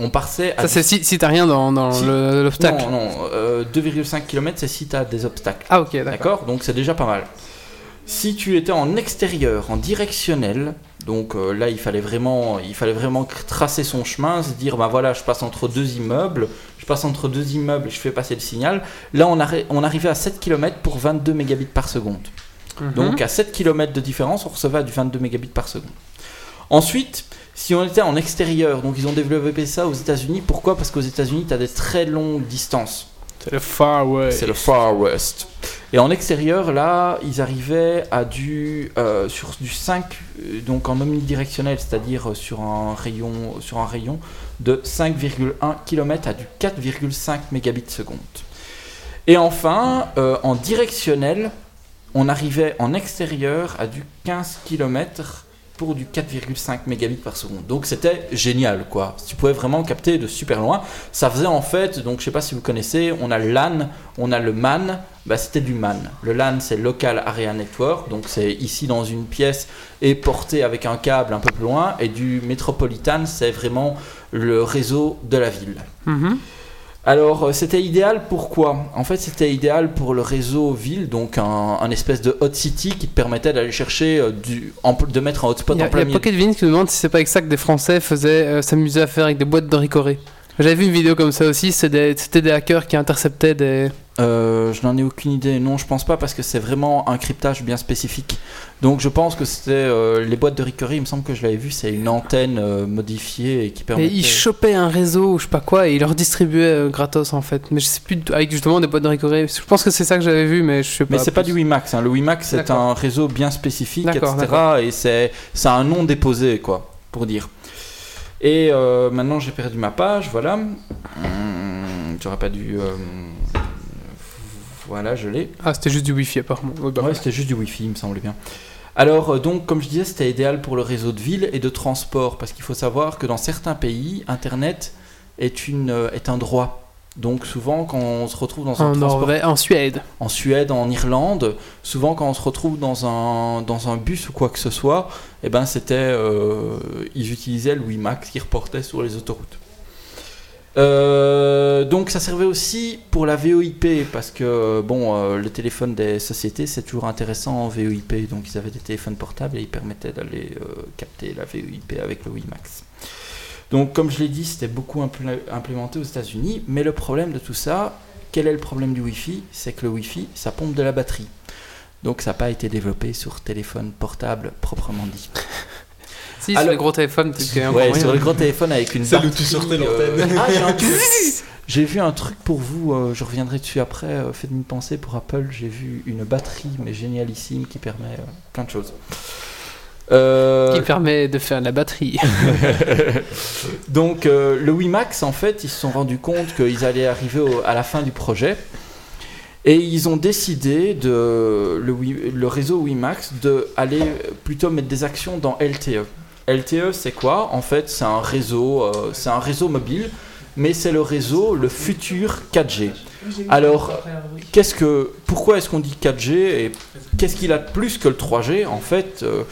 on passait à Ça, c'est si, si t'as rien dans, dans Si. le- l'obstacle. non, non, euh, 2,5 km, c'est si tu as des obstacles. Ah, ok, d'accord. Donc c'est déjà pas mal. Si tu étais en extérieur, en directionnel, donc euh, là il fallait vraiment, il fallait vraiment tracer son chemin, se dire bah voilà, je passe entre deux immeubles, je passe entre deux immeubles, je fais passer le signal. Là on, arri- on arrivait à 7 km pour 22 mégabits par seconde. Mhm. Donc à 7 km de différence, on recevait du 22 mégabits par seconde. Ensuite, si on était en extérieur, donc ils ont développé ça aux États-Unis. Pourquoi? Parce qu'aux États-Unis, tu as des très longues distances. c'est le Far West. C'est le Far West. Et en extérieur, là, ils arrivaient à du euh, sur du 5, euh, donc en omnidirectionnel, c'est-à-dire euh, sur un rayon sur un rayon de 5,1 km à du 4,5 mégabits seconde. Et enfin, euh, en directionnel, on arrivait en extérieur à du 15 km du 4,5 mégabits par seconde. Donc c'était génial quoi. Tu pouvais vraiment capter de super loin. Ça faisait en fait, donc je sais pas si vous connaissez, on a le LAN, on a le MAN, bah, c'était du MAN. Le LAN c'est Local Area Network, donc c'est ici dans une pièce et porté avec un câble un peu plus loin. Et du Metropolitan c'est vraiment le réseau de la ville. Mhm. Alors, euh, c'était idéal pourquoi En fait, c'était idéal pour le réseau ville, donc un, un espèce de hot city qui te permettait d'aller chercher euh, du, en- de mettre un hotspot a, en plein il y a milieu. Pocket Vince qui nous demande si c'est pas avec ça que des Français faisaient euh, s'amusaient à faire avec des boîtes de ricoré. J'avais vu une vidéo comme ça aussi, des- c'était des hackers qui interceptaient des. Euh, je n'en ai aucune idée. Non, je pense pas parce que c'est vraiment un cryptage bien spécifique. Donc, je pense que c'était euh, les boîtes de Ricory. Il me semble que je l'avais vu. C'est une antenne euh, modifiée et qui Et permettait. ils chopaient un réseau ou je sais pas quoi et ils leur distribuaient gratos en fait. Mais je sais plus, avec justement des boîtes de ricoré. Je pense que c'est ça que j'avais vu, mais je sais pas. Mais c'est pas du WiMAX. Hein. Le WiMAX, c'est un réseau bien spécifique, etc. Et c'est un nom déposé, quoi, pour dire. Et maintenant, j'ai perdu ma page, voilà. Hum, J'aurais pas dû. Voilà, je l'ai. Ah, c'était juste du wifi apparemment. Oui, bah, Ouais, c'était juste du Wi-Fi, il me semblait bien. Alors, euh, donc, comme je disais, c'était idéal pour le réseau de ville et de transport, parce qu'il faut savoir que dans certains pays, Internet est, une, euh, est un droit. Donc, souvent, quand on se retrouve dans un en, transport Norvège, en Suède. en Suède, en Irlande, souvent quand on se retrouve dans un, dans un bus ou quoi que ce soit, eh ben c'était, euh, ils utilisaient le WiMAX qui reportait sur les autoroutes. Euh, donc ça servait aussi pour la VoIP parce que bon euh, le téléphone des sociétés c'est toujours intéressant en VoIP donc ils avaient des téléphones portables et ils permettaient d'aller euh, capter la VoIP avec le WiMAX. Donc comme je l'ai dit c'était beaucoup implé- implémenté aux États-Unis mais le problème de tout ça quel est le problème du Wi-Fi? C'est que le Wi-Fi, ça pompe de la batterie. Donc ça n'a pas été développé sur téléphone portable proprement dit. Si, sur les gros téléphones, peut-être qu'il y a Ouais, encore sur rien. le grand téléphone avec une Celle où batterie. tu sortais euh, l'antenne. Ah, j'ai un truc. J'ai vu un truc pour vous, euh, je reviendrai dessus après. euh, Faites-moi pensée pour Apple. J'ai vu une batterie, mais génialissime, qui permet euh, plein de choses. Euh, Qui permet de faire de la batterie. Donc euh, le WiMAX, en fait, ils se sont rendus compte qu'ils allaient arriver au- à la fin du projet. Et ils ont décidé, de, le, Wi- le réseau WiMAX, d'aller plutôt mettre des actions dans LTE. LTE, c'est quoi? En fait, c'est un réseau, euh, c'est un réseau mobile, mais c'est le réseau, le futur 4G. Alors, qu'est-ce que, pourquoi est-ce qu'on dit 4G et qu'est-ce qu'il a de plus que le 3G En fait, euh,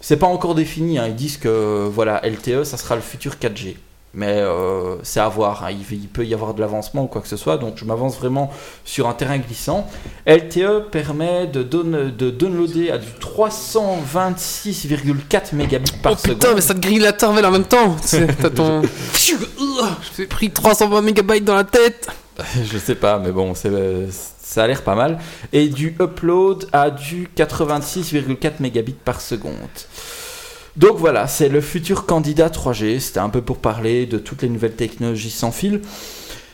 c'est pas encore défini. hein. Ils disent que voilà, LTE, ça sera le futur 4G. Mais euh, c'est à voir. hein. Il, il peut y avoir de l'avancement ou quoi que ce soit. Donc je m'avance vraiment sur un terrain glissant. LTE permet de, down- de downloader à du 326,4 mégabits par oh seconde. putain, mais ça te grille la cervelle en même temps. T'as ton. Je t'ai pris 320 mégabytes dans la tête. Je sais pas, mais bon, c'est, ça a l'air pas mal. Et du upload à du 86,4 mégabits par seconde. Donc voilà, c'est le futur candidat 3G. C'était un peu pour parler de toutes les nouvelles technologies sans fil.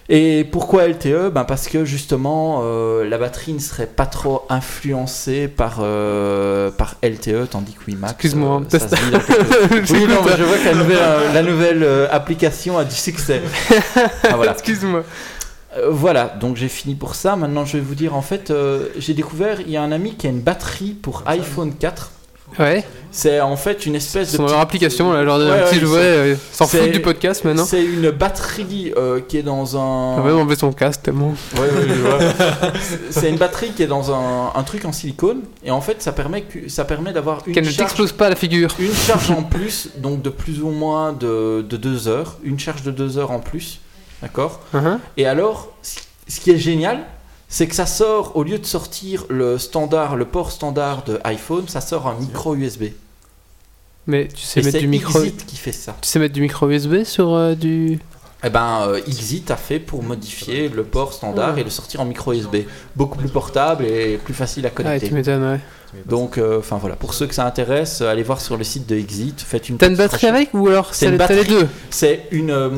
Et pourquoi LTE ben Parce que justement, euh, la batterie ne serait pas trop influencée par, euh, par LTE, tandis que WiMAX. Excuse-moi, euh, ça se. Oui, non, mais je vois que la nouvelle, euh, la nouvelle application a du succès. Ah, voilà. Excuse-moi. Voilà, donc j'ai fini pour ça. Maintenant, je vais vous dire, en fait, j'ai découvert, il y a un ami qui a une batterie pour iPhone 4. Ouais, C'est en fait une espèce de leur petite- application, là, genre Ouais, ouais, petit jouet, euh, s'en c'est- foutent du podcast maintenant. C'est une batterie euh, qui est dans un. On va enlever son casque tellement. Ouais, ouais, c'est une batterie qui est dans un, un truc en silicone et en fait ça permet que ça permet d'avoir une Qu'elle ne t'explose pas la figure. une charge en plus donc de plus ou moins de, de deux heures, une charge de deux heures en plus, d'accord? Hein Et alors ce qui est génial, c'est que ça sort au lieu de sortir le standard, le port standard de iPhone, ça sort un micro USB. Mais tu sais Et mettre c'est du micro. Exit qui fait ça. Tu sais mettre du micro USB sur euh, du. Eh ben, euh, Exit a fait pour modifier le port standard et le sortir en micro USB. Beaucoup plus portable et plus facile à Ah, connecter. tu m'étonnes, ouais. Donc, euh, enfin voilà, pour ceux que ça intéresse, euh, allez voir sur le site de Exit. Faites une. T'as une batterie avec ou alors C'est les batterie. deux? C'est une, euh,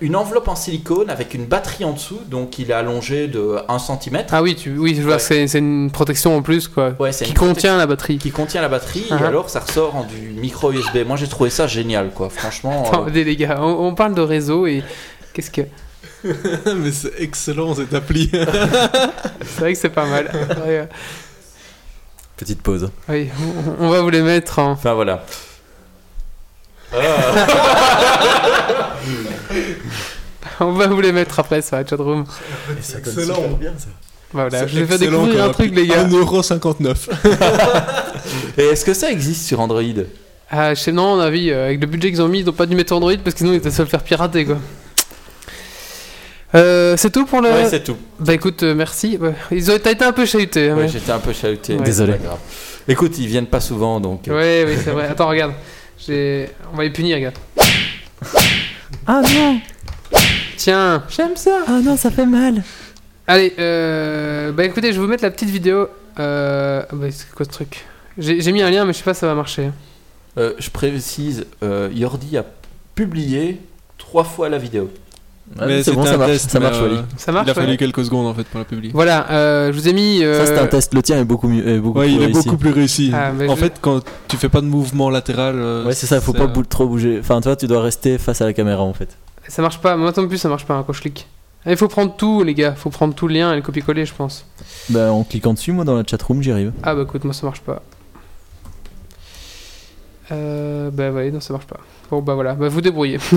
une enveloppe en silicone avec une batterie en dessous, donc il est allongé de 1 cm. Ah oui, tu... oui je vois Ouais. que c'est une protection en plus, quoi. Ouais, c'est qui contient la batterie. qui contient la batterie Uh-huh. et alors ça ressort en du micro USB. Moi j'ai trouvé ça génial quoi, franchement. euh, Attendez, les gars, on, on parle de réseau et. Qu'est-ce que. Mais c'est excellent cette appli. C'est vrai que c'est pas mal. Petite pause. oui, on, va vous les mettre en. Enfin voilà. On va vous les mettre après sur la chatroom. excellent. Voilà, C'est je vais faire excellent découvrir un truc, les gars. 1,59€. Et est-ce que ça existe sur Android? Ah, je sais, non, on a vu, avec le budget qu'ils ont mis, ils n'ont pas dû mettre Android parce que sinon ils étaient seuls faire pirater, quoi. Euh, c'est tout pour le. Ouais, c'est tout. bah écoute, euh, merci. Ils ont... T'as été un peu chahuté. hein, Ouais, mais- J'étais un peu chahuté. Ouais. Désolé. grave. Écoute, ils viennent pas souvent donc. euh, Ouais, oui, c'est vrai. Attends, regarde. J'ai- On va les punir, regarde. Ah non Tiens. J'aime ça. Ah non, ça fait mal Allez, euh... bah écoutez, je vais vous mettre la petite vidéo. Euh... Bah, c'est quoi ce truc? J'ai j'ai mis un lien, mais je sais pas si ça va marcher. Euh, je précise, euh, Yordi a publié trois fois la vidéo. Mais C'est bon, ça marche, test, ça marche, euh, Wally. Ça marche Il a fallu ouais quelques secondes en fait pour la publier. Voilà, euh, je vous ai mis. euh, Ça, c'est un test. Le tien est beaucoup mieux. Est beaucoup Ouais, plus il est réussi. beaucoup plus réussi. Ah, en je- fait, quand tu fais pas de mouvement latéral. euh, Ouais, c'est ça, faut pas bou- trop bouger. Enfin, toi, tu dois rester face à la caméra en fait. Ça marche pas, moi non plus ça marche pas hein, quand je clique. Il faut prendre tout, les gars. Faut prendre tout le lien et le copier-coller, je pense. Bah, en cliquant dessus, moi, dans la chatroom, j'y arrive. Ah bah écoute, moi ça marche pas. Euh, bah ouais, non ça marche pas. Bon bah voilà, bah vous débrouillez.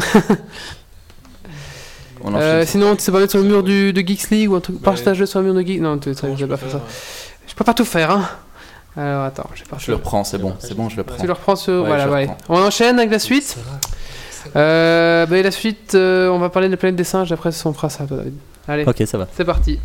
On Euh, sinon, tu sais pas mettre sur le mur du, de Geeks League ou un truc, Ouais. partage-le sur le mur de Geeks. Non, tu je vais pas faire ça. Je peux pas tout faire, hein. Alors attends, je vais pas Je le reprends, c'est bon, c'est bon, je le prends. Tu le reprends sur. Ouais, voilà, ouais. On enchaîne avec la suite. Euh, bah, la suite, euh, on va parler de la planète des singes. Après, on fera ça, toi, David. Allez, Ok, ça va. c'est parti.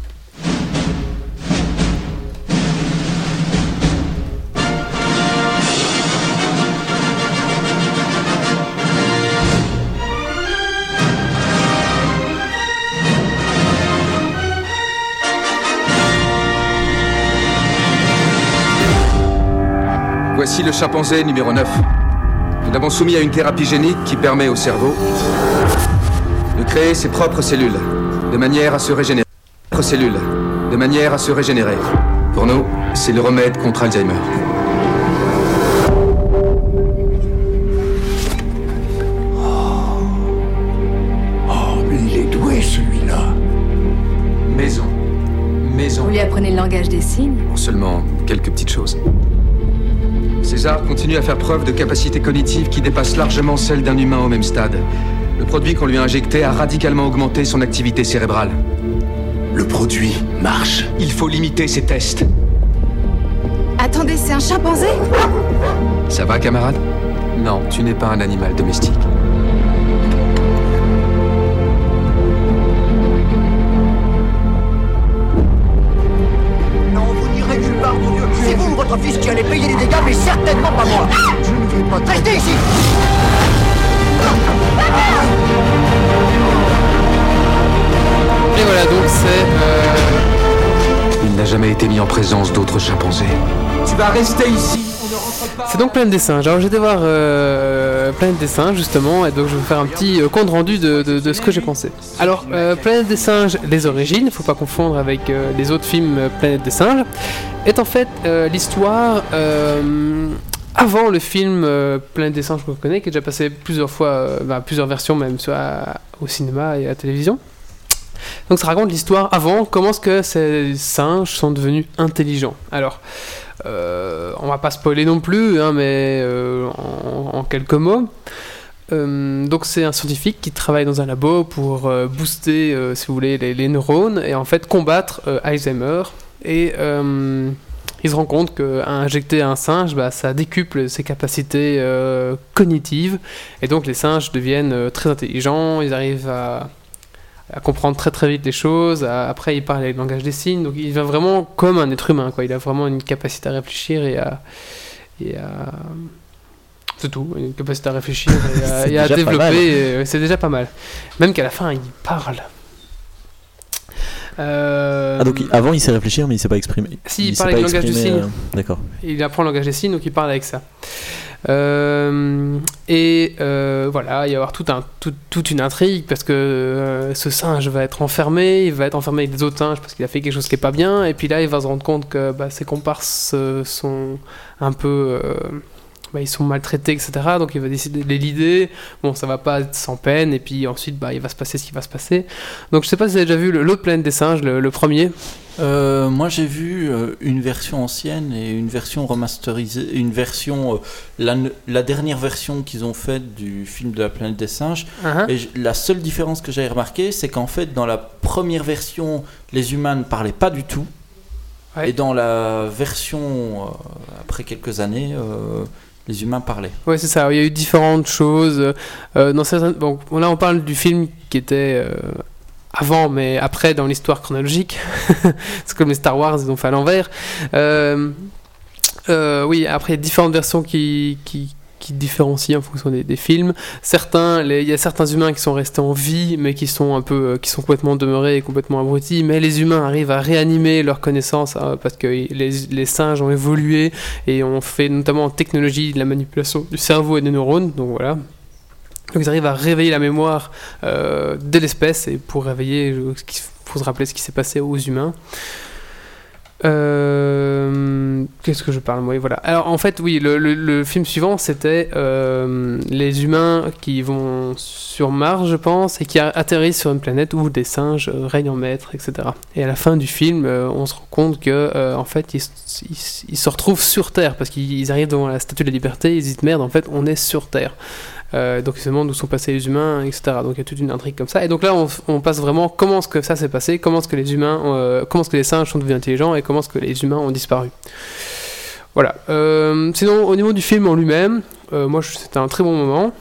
Voici le chimpanzé numéro 9. Nous l'avons soumis à une thérapie génique qui permet au cerveau de créer ses propres cellules, de manière à se régénérer. Propres cellules, de manière à se régénérer. Pour nous, c'est le remède contre Alzheimer. Oh, mais il est doué celui-là. Maison. Maison. Vous lui apprenez le langage des signes En seulement quelques petites choses. César continue à faire preuve de capacités cognitives qui dépassent largement celles d'un humain au même stade. Le produit qu'on lui a injecté a radicalement augmenté son activité cérébrale. Le produit marche. Il faut limiter ces tests. Attendez, c'est un chimpanzé? Ça va, camarade? Non, tu n'es pas un animal domestique. Pas moi. Je ne vais pas. Restez ici. Et voilà, donc c'est. euh, Il n'a jamais été mis en présence d'autres chimpanzés. Tu vas rester ici. C'est donc Planète des singes. Alors j'étais voir euh, Planète des singes justement, et donc je vais vous faire un petit euh, compte rendu de, de- de ce que j'ai pensé. Alors euh, Planète des singes, les origines, faut pas confondre avec euh, les autres films euh, Planète des singes, est en fait euh, l'histoire euh, avant le film euh, Planète des singes qu'on connaît, qui est déjà passé plusieurs fois, euh, bah, plusieurs versions même, soit au cinéma et à la télévision. Donc ça raconte l'histoire avant, comment est-ce que ces singes sont devenus intelligents? Alors, euh, on va pas spoiler non plus, hein, mais euh, en, quelques mots. Euh, donc c'est un scientifique qui travaille dans un labo pour booster, si vous voulez, les, les neurones et en fait combattre Alzheimer. Et il se rend compte qu'à injecter un singe, bah, ça décuple ses capacités euh, cognitives. Et donc les singes deviennent euh, très intelligents, ils arrivent à, à comprendre très très vite les choses. À- après, il parle avec le langage des signes. Donc il devient vraiment comme un être humain. Quoi. Il a vraiment une capacité à réfléchir et à... Et à... C'est tout, une capacité à réfléchir et à, et à développer. C'est déjà pas mal. Même qu'à la fin, il parle. Euh, Ah, donc il- avant il sait réfléchir, mais il sait pas exprimer. Si, il parle avec le langage du signe. euh, D'accord. il apprend le langage des signes, donc il parle avec ça. Euh, et euh, voilà, il va y avoir tout un, tout- toute une intrigue parce que euh, ce singe va être enfermé, il va être enfermé avec des autres singes parce qu'il a fait quelque chose qui est pas bien, et puis là il va se rendre compte que bah, ses comparses sont un peu. Bah, ils sont maltraités, etc. Donc il va décider de les lider. Bon, ça va pas être sans peine, et puis ensuite bah, il va se passer ce qui va se passer. Donc je sais pas si vous avez déjà vu l'autre planète des singes, le, le premier. Euh, moi j'ai vu euh, une version ancienne et une version remasterisée, une version, euh, la, la dernière version qu'ils ont faite du film de la planète des singes. Hein Et la seule différence que j'avais remarqué, c'est qu'en fait dans la première version, les humains ne parlaient pas du tout. Ouais. Et dans la version euh, après quelques années, euh, les humains parlaient. Ouais, c'est ça. Il y a eu différentes choses. Euh, bon, là, on parle du film qui était euh, avant, mais après dans l'histoire chronologique. c'est comme les Star Wars, ils ont fait à l'envers. Euh, euh, oui, après, il y a différentes versions qui, qui différencient en fonction des, films. Certains, il y a certains humains qui sont restés en vie, mais qui sont un peu, euh, qui sont complètement demeurés et complètement abrutis. Mais les humains arrivent à réanimer leurs connaissances hein, parce que les, singes ont évolué et on fait notamment en technologie de la manipulation du cerveau et des neurones. Donc voilà. Donc ils arrivent à réveiller la mémoire euh, de l'espèce et pour réveiller, euh, qui- pour se rappeler ce qui s'est passé aux humains. Euh, Qu'est-ce que je parle moi? Voilà. Alors en fait, oui, le, film suivant c'était euh, les humains qui vont sur Mars, je pense, et qui atterrissent sur une planète où des singes règnent en maître, etc. Et à la fin du film, euh, on se rend compte que en fait, ils, se retrouvent sur Terre parce qu'ils ils arrivent devant la Statue de la Liberté, ils se disent merde, en fait, on est sur Terre. Euh, donc ils se demandent où sont passés les humains, etc. Donc il y a toute une intrigue comme ça. Et donc là, on, passe vraiment comment est-ce que ça s'est passé, comment est-ce que les humains, euh, comment est-ce que les singes sont devenus intelligents et comment est-ce que les humains ont disparu. Voilà. Euh, sinon, au niveau du film en lui-même, euh, moi, c'était un très bon moment.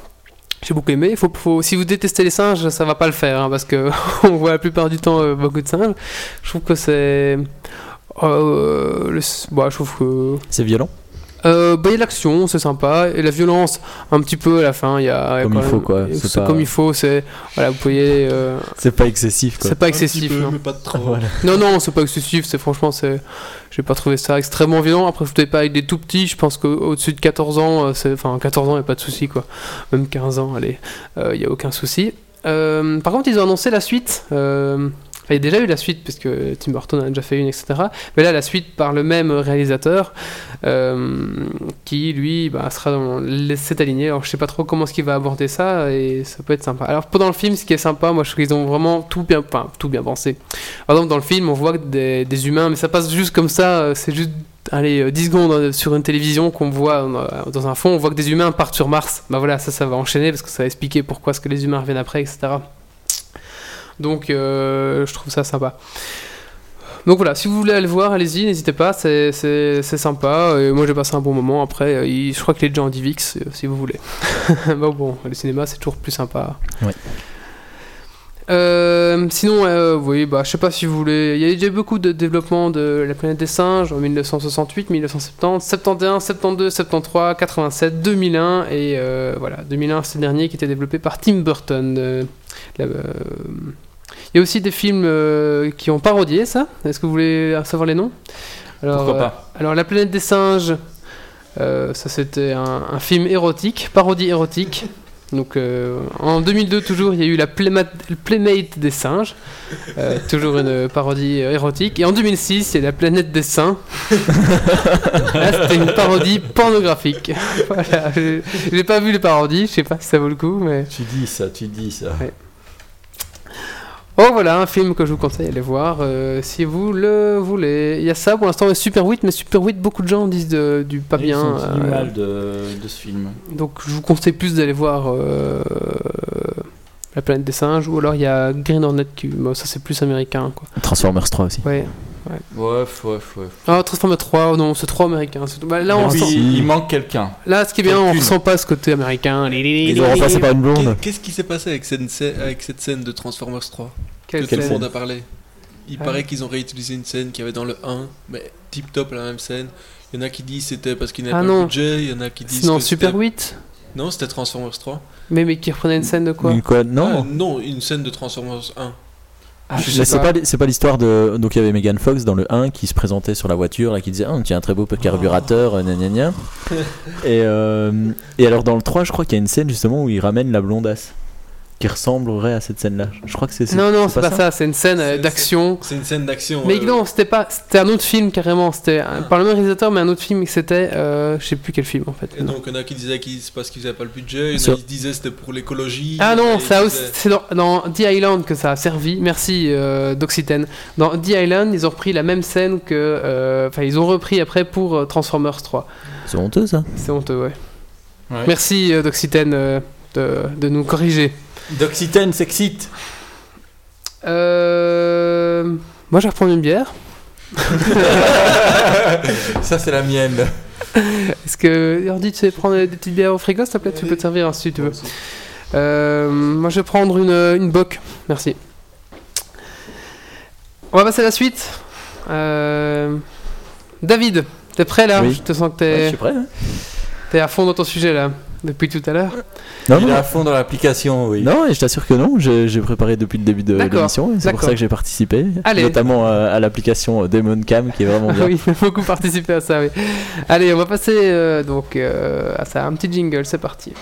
J'ai beaucoup aimé. Si vous détestez les singes, ça va pas le faire hein, parce que on voit la plupart du temps beaucoup de singes. Je trouve que c'est, le- bon, je trouve que C'est violent euh, bah, il y a l'action, c'est sympa, et la violence, un petit peu à la fin, il y a... Comme quand il faut, quoi, C'est c'est pas- comme il faut, c'est... Voilà, vous voyez... euh, C'est pas excessif quoi. c'est pas Un petit excessif, peu, non. mais pas trop. Voilà. Non, non, c'est pas excessif, c'est franchement, c'est... J'ai pas trouvé ça extrêmement violent, après, vous pas avec des tout petits, je pense qu'au-dessus de 14 ans, euh, c'est... Enfin, 14 ans, il a pas de souci, quoi. Même 15 ans, allez, il y a aucun souci. Euh, par contre, ils ont annoncé la suite... il y a déjà eu la suite, parce que Tim Burton a déjà fait une, etc. Mais là, la suite par le même réalisateur, euh, qui lui bah, sera dans l'essai aligné. Alors, je sais pas trop comment est-ce qu'il va aborder ça, et ça peut être sympa. Alors, pendant le film, ce qui est sympa, moi, je trouve qu'ils ont vraiment tout bien, tout bien pensé. Par exemple, dans le film, on voit des, des humains, mais ça passe juste comme ça, euh, c'est juste. Allez, euh, 10 secondes euh, sur une télévision qu'on voit dans un fond, on voit que des humains partent sur Mars. Bah voilà, ça, ça va enchaîner parce que ça va expliquer pourquoi est-ce que les humains reviennent après, etc. Donc, euh, je trouve ça sympa. Donc voilà, si vous voulez aller le voir, allez-y, n'hésitez pas, c'est sympa. Et moi j'ai passé un bon moment. Après, euh, je crois qu'il est déjà en DivX, euh, si vous voulez. bon, bon, le cinéma c'est toujours plus sympa. Ouais. Euh, sinon, euh, oui, bah, je sais pas si vous voulez. Il y a eu déjà beaucoup de développement de la planète des singes en 1968, 1970, 71, 72, 73, 87, 2001 et euh, voilà, 2001 c'est le dernier qui était développé par Tim Burton. La- il y a aussi des films euh, qui ont parodié ça. Est-ce que vous voulez savoir les noms? Alors, Pourquoi euh, pas alors, La planète des singes, euh, ça c'était un, un film érotique, parodie érotique. Donc euh, en 2002 toujours, il y a eu la Playmate, Playmate des singes, euh, toujours une parodie euh, érotique. Et en 2006, il y a la planète des saints. Là, c'était une parodie pornographique. voilà, j'ai j'ai pas vu les parodies, je sais pas si ça vaut le coup, mais Tu dis ça, tu dis ça. Ouais. Oh voilà, un film que je vous conseille d'aller voir euh, si vous le voulez. Il y a ça pour l'instant, Super 8, mais Super 8, beaucoup de gens disent de- du pas Ils bien. sont du euh, mal de, de ce film. donc je vous conseille plus d'aller voir euh, La planète des singes, ou alors il y a Green Hornet, qui, bon, ça c'est plus américain quoi. Transformers 3 aussi. Ouais. Ouais, ouais, ouais. Ah, Transformers 3, oh non, c'est trop américain. c'est tout. Bah, là, on Oui, ressent- il manque quelqu'un. là, ce qui est bien, on Aucune. ressent pas ce côté américain. Ils ont remplacé par une blonde. Qu'est- Qu'est-ce qui s'est passé avec cette, scè- avec cette scène de Transformers 3 Quelle que tout le monde a parlé Il Ah. paraît qu'ils ont réutilisé une scène qu'il y avait dans le 1, mais tip top la même scène. Il y en a qui disent c'était parce qu'ils n'avaient Ah pas non. le budget, il y en a qui disent Sinon, que Super c'était- 8 Non, c'était Transformers 3. mais, mais qui reprenait une scène de quoi Une quoi? Ah, Non. non, une scène de Transformers 1. Ah, c'est pas, c'est pas l'histoire de. Donc il y avait Megan Fox dans le 1 qui se présentait sur la voiture, là, qui disait Ah, as un très beau carburateur, euh, gna gna gna. et, euh, et alors dans le 3, je crois qu'il y a une scène justement où il ramène la blondasse qui ressemblerait à cette scène-là. Je crois que c'est. Non, non, c'est pas, ça, c'est une scène euh, d'action. C'est une scène d'action. Mais euh, non, c'était pas, c'était un autre film carrément. C'était un- par le même réalisateur, mais un autre film. C'était, euh, je sais plus quel film en fait. Et donc, il y en a qui disaient c'est parce qu'ils n'avaient pas le budget, il y en a qui disaient c'était pour l'écologie. Ah non, ça disaient- c'est dans, dans The Island que ça a servi. Merci euh, d'Occitane. Dans The Island, ils ont repris la même scène que, euh, enfin, ils ont repris après pour euh, Transformers 3. C'est honteux ça. C'est honteux, ouais. Ouais. Merci euh, d'Occitane euh, de, de nous corriger. D'Occitane s'excite. Euh, Moi, je vais reprendre une bière. Ça, c'est la mienne. Est-ce que Yordi, tu sais prendre des petites bières au frigo, s'il te plaît? Tu peux te servir hein, si tu veux. Euh, moi, je vais prendre une, une bock. Merci. On va passer à la suite. Euh, David, t'es prêt là? Oui. Je te sens que Ouais, je t'es suis prêt. hein. t'es à fond dans ton sujet là, depuis tout à l'heure. Non, il est à fond dans l'application, oui. Non, et je t'assure que non. J'ai préparé depuis le début de l'émission. C'est pour ça que j'ai participé. Allez. Notamment à l'application Demon Cam qui est vraiment bien. oui, beaucoup participé à ça, oui. Allez, on va passer euh, donc euh, à ça, un petit jingle, c'est parti.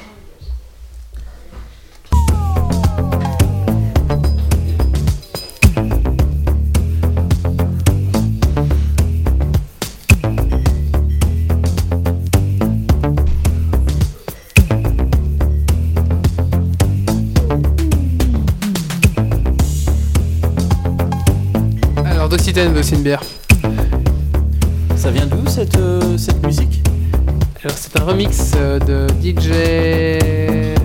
Une bière. Ça vient d'où cette, euh, cette musique? Alors c'est un remix euh, de DJ,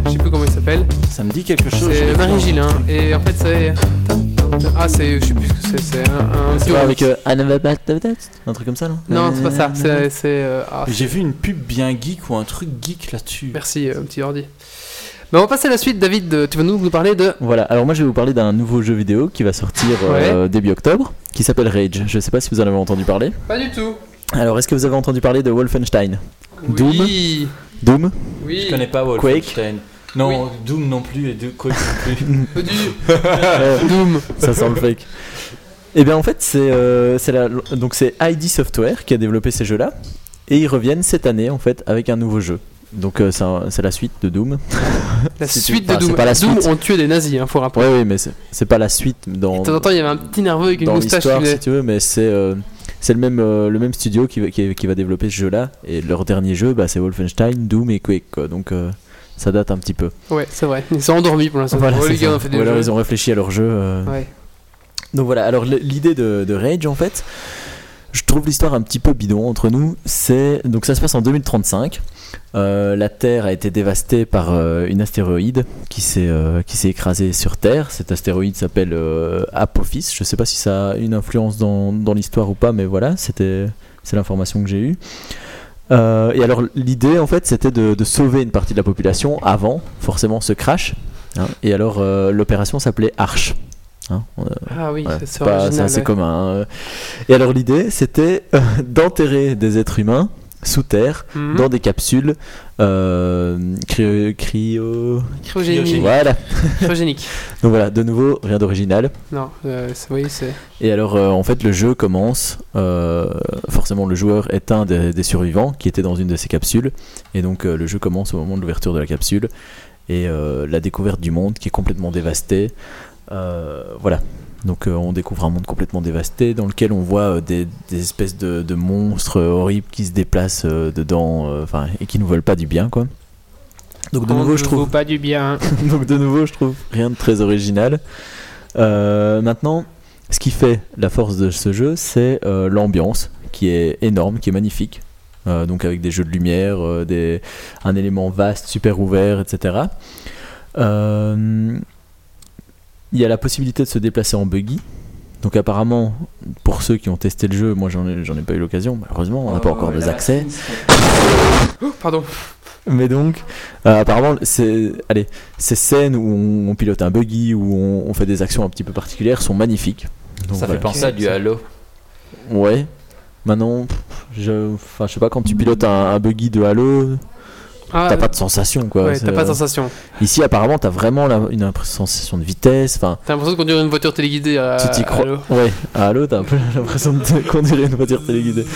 je sais plus comment il s'appelle. Ça me dit quelque chose. C'est Marie vu. Gilles, hein. Et en fait c'est, ah c'est, je sais plus ce que c'est, c'est un, un C'est pas avec euh, un truc comme ça, non Non c'est pas ça, c'est, euh, ah, J'ai vu une pub bien geek ou un truc geek là-dessus. merci euh, petit ordi. On va passer à la suite, David. Tu vas nous, nous parler de. Voilà, alors moi je vais vous parler d'un nouveau jeu vidéo qui va sortir euh, début octobre, qui s'appelle Rage. Je sais pas si vous en avez entendu parler. Pas du tout. Alors est-ce que vous avez entendu parler de Wolfenstein? Doom Oui. Doom? Oui. Je connais pas Wolfenstein. Non, Oui. Doom non plus et de Quake non plus. Du Euh, Doom. Ça sent le fake. Et bien en fait c'est euh, donc c'est ID Software qui a développé ces jeux-là et ils reviennent cette année en fait avec un nouveau jeu. Donc euh, c'est la suite de Doom. La Si tu- suite de enfin, c'est Doom. pas la Doom suite. ont tué des nazis, hein, faut rappeler. Ouais oui mais c'est pas la suite dans De temps en temps, il y avait un petit nerveux avec une moustache qui si tu veux mais c'est euh, c'est le même euh, le même studio qui va, qui, qui va développer ce jeu-là et leur dernier jeu bah, c'est Wolfenstein, Doom et Quake quoi. Donc ça date un petit peu. Ouais, c'est vrai. Ils sont endormis pour l'instant. Voilà, Oh, c'est les gars, ça. on a fait des Ou alors jeux. ils ont réfléchi à leur jeu. Ouais. Donc voilà, alors l'idée de, de Rage en fait, je trouve l'histoire un petit peu bidon entre nous. C'est donc ça se passe en 2035. Euh, la Terre a été dévastée par euh, une astéroïde qui s'est euh, qui s'est écrasée sur Terre. Cet astéroïde s'appelle Apophis. Je sais pas si ça a une influence dans, dans l'histoire ou pas, mais voilà, c'était c'est l'information que j'ai eue. Et alors l'idée en fait c'était de, de sauver une partie de la population avant forcément ce crash. hein. et alors l'opération s'appelait Arch. Hein, Ah oui, c'est assez ouais. commun. hein. Et alors l'idée, c'était d'enterrer des êtres humains sous terre Mhm. dans des capsules euh, cryo, cryo- Cryogénique. Voilà. Cryogénique. Donc voilà, de nouveau, rien d'original. Non, euh, oui, c'est. Et alors, euh, en fait, le jeu commence. euh, forcément, le joueur est un des, des survivants qui était dans une de ces capsules. Et donc, euh, le jeu commence au moment de l'ouverture de la capsule. Et euh, la découverte du monde qui est complètement dévasté. Euh, voilà. Donc, euh, on découvre un monde complètement dévasté dans lequel on voit euh, des, des espèces de, de monstres horribles qui se déplacent euh, dedans euh, enfin, et qui nous veulent pas du bien, quoi. Donc, de On nouveau, ne je trouve. pas du bien. Donc de nouveau, je trouve rien de très original. Euh, maintenant, ce qui fait la force de ce jeu, c'est euh, l'ambiance, qui est énorme, qui est magnifique. Euh, donc avec des jeux de lumière, euh, des, un élément vaste, super ouvert, etc. Il y a la possibilité de se déplacer en buggy. Donc apparemment, pour ceux qui ont testé le jeu, moi j'en ai, j'en ai pas eu l'occasion, malheureusement, on n'a pas encore des accès. Ouh, pardon. Mais donc, euh, apparemment, c'est, allez, ces scènes où on, on pilote un buggy, où on, on fait des actions un petit peu particulières, sont magnifiques. Donc, Ça voilà. fait penser à du Halo. Ouais. Maintenant, je, enfin, je sais pas quand tu pilotes un, un buggy de Halo, Ah, t'as pas de sensation quoi. ouais, t'as pas de euh, sensation. Ici, apparemment, t'as vraiment la- une sensation de vitesse. Enfin, T'as l'impression de conduire une voiture téléguidée à. tu t'y crois. Ouais. À Halo, t'as un peu l'impression de conduire une voiture téléguidée.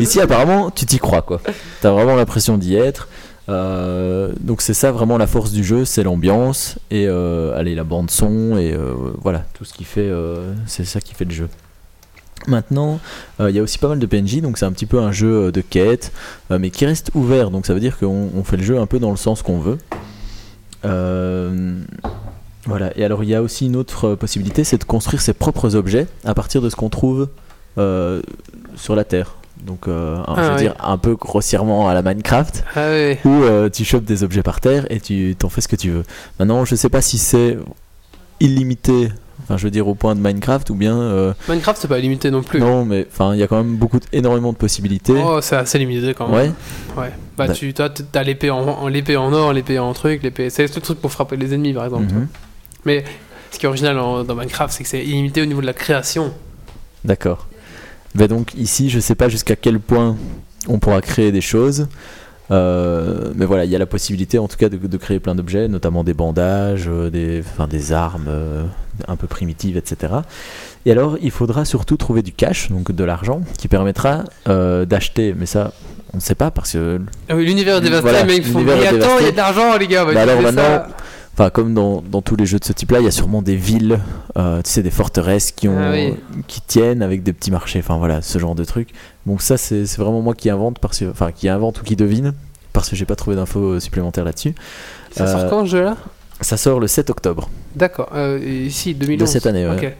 Ici, apparemment, tu t'y crois quoi. T'as vraiment l'impression d'y être. Euh, donc c'est ça vraiment la force du jeu, c'est l'ambiance et euh, allez la bande son et euh, voilà tout ce qui fait, c'est ça qui fait le jeu. Maintenant, euh, il y a aussi pas mal de PNJ, donc c'est un petit peu un jeu euh, de quête, euh, mais qui reste ouvert, donc ça veut dire qu'on on fait le jeu un peu dans le sens qu'on veut. Euh, voilà, et alors il y a aussi une autre possibilité, c'est de construire ses propres objets à partir de ce qu'on trouve sur la Terre. Donc, un- Ah je veux oui. dire, un peu grossièrement à la Minecraft, Ah où tu chopes des objets par terre et tu t'en fais ce que tu veux. Maintenant, je sais pas si c'est illimité, enfin, je veux dire au point de Minecraft ou bien. euh, Minecraft, c'est pas limité non plus. non, mais enfin, il y a quand même beaucoup, de- énormément de possibilités. Oh, c'est assez limité quand même. ouais, Ouais. Bah, Ouais. tu toi, t'as l'épée en, en- l'épée en or, l'épée en truc, l'épée. C'est le truc pour frapper les ennemis par exemple. mhm, Mais ce qui est original en- dans Minecraft, c'est que c'est illimité au niveau de la création. d'accord. Mais donc ici, je sais pas jusqu'à quel point on pourra créer des choses. Euh, mais voilà, il y a la possibilité en tout cas de, de créer plein d'objets, notamment des bandages, euh, des, enfin, des armes euh, un peu primitives, etc. Et alors, il faudra surtout trouver du cash, donc de l'argent, qui permettra euh, d'acheter. Mais ça, on ne sait pas parce que Ah oui, l'univers est dévasté, Voilà, mais font. l'univers Mais attends, il y a de l'argent, les gars. on va Bah alors ça. Enfin, comme dans, dans tous les jeux de ce type-là, il y a sûrement des villes, euh, tu sais, des forteresses qui, ont, Ah oui. qui tiennent avec des petits marchés. Enfin voilà, ce genre de truc. Donc ça, c'est c'est vraiment moi qui invente, parce que, enfin qui invente ou qui devine, parce que j'ai pas trouvé d'infos euh, supplémentaires là-dessus. Ça Euh, sort quand ce jeu-là? Ça sort le 7 octobre D'accord. Euh, ici, 2011. de cette année. ouais.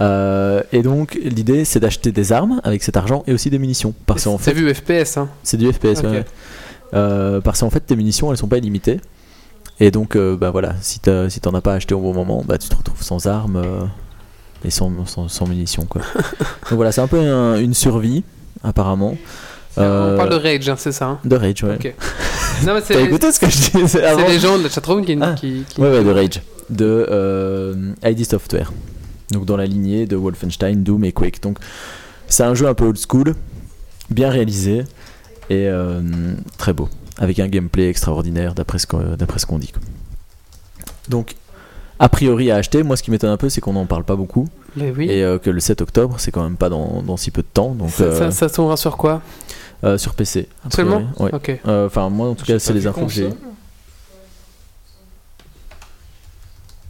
Euh, et donc l'idée, c'est d'acheter des armes avec cet argent et aussi des munitions, parce C'est fait, vu FPS, hein. c'est du FPS. Ok. ouais, ouais. Euh, parce qu'en fait, tes munitions, elles sont pas illimitées. Et donc, euh, bah voilà, si t'en as pas acheté au bon moment, bah tu te retrouves sans armes euh, et sans, sans, sans munitions, quoi. donc voilà, c'est un peu un- une survie, apparemment. Euh, On parle de Rage, hein, c'est ça. hein. de Rage, ouais. Ok. non, mais T'as c'est. écouté ce que je disais C'est avant les gens de la chatroom qui. Ah. qui, qui- Ouais, ouais, de Rage. De euh, ID Software. Donc dans la lignée de Wolfenstein, Doom et Quake. Donc c'est un jeu un peu old school, bien réalisé et euh, très beau. Avec un gameplay extraordinaire d'après ce qu'on dit. quoi. Donc a priori à acheter, moi ce qui m'étonne un peu c'est qu'on n'en parle pas beaucoup. Mais oui. Et euh, que le 7 octobre c'est quand même pas dans, dans si peu de temps. Donc ça, euh, ça, ça tournera sur quoi? euh, sur PC. a Seulement priori. Ouais. Ok. Euh, Enfin moi en tout cas c'est les infos que j'ai.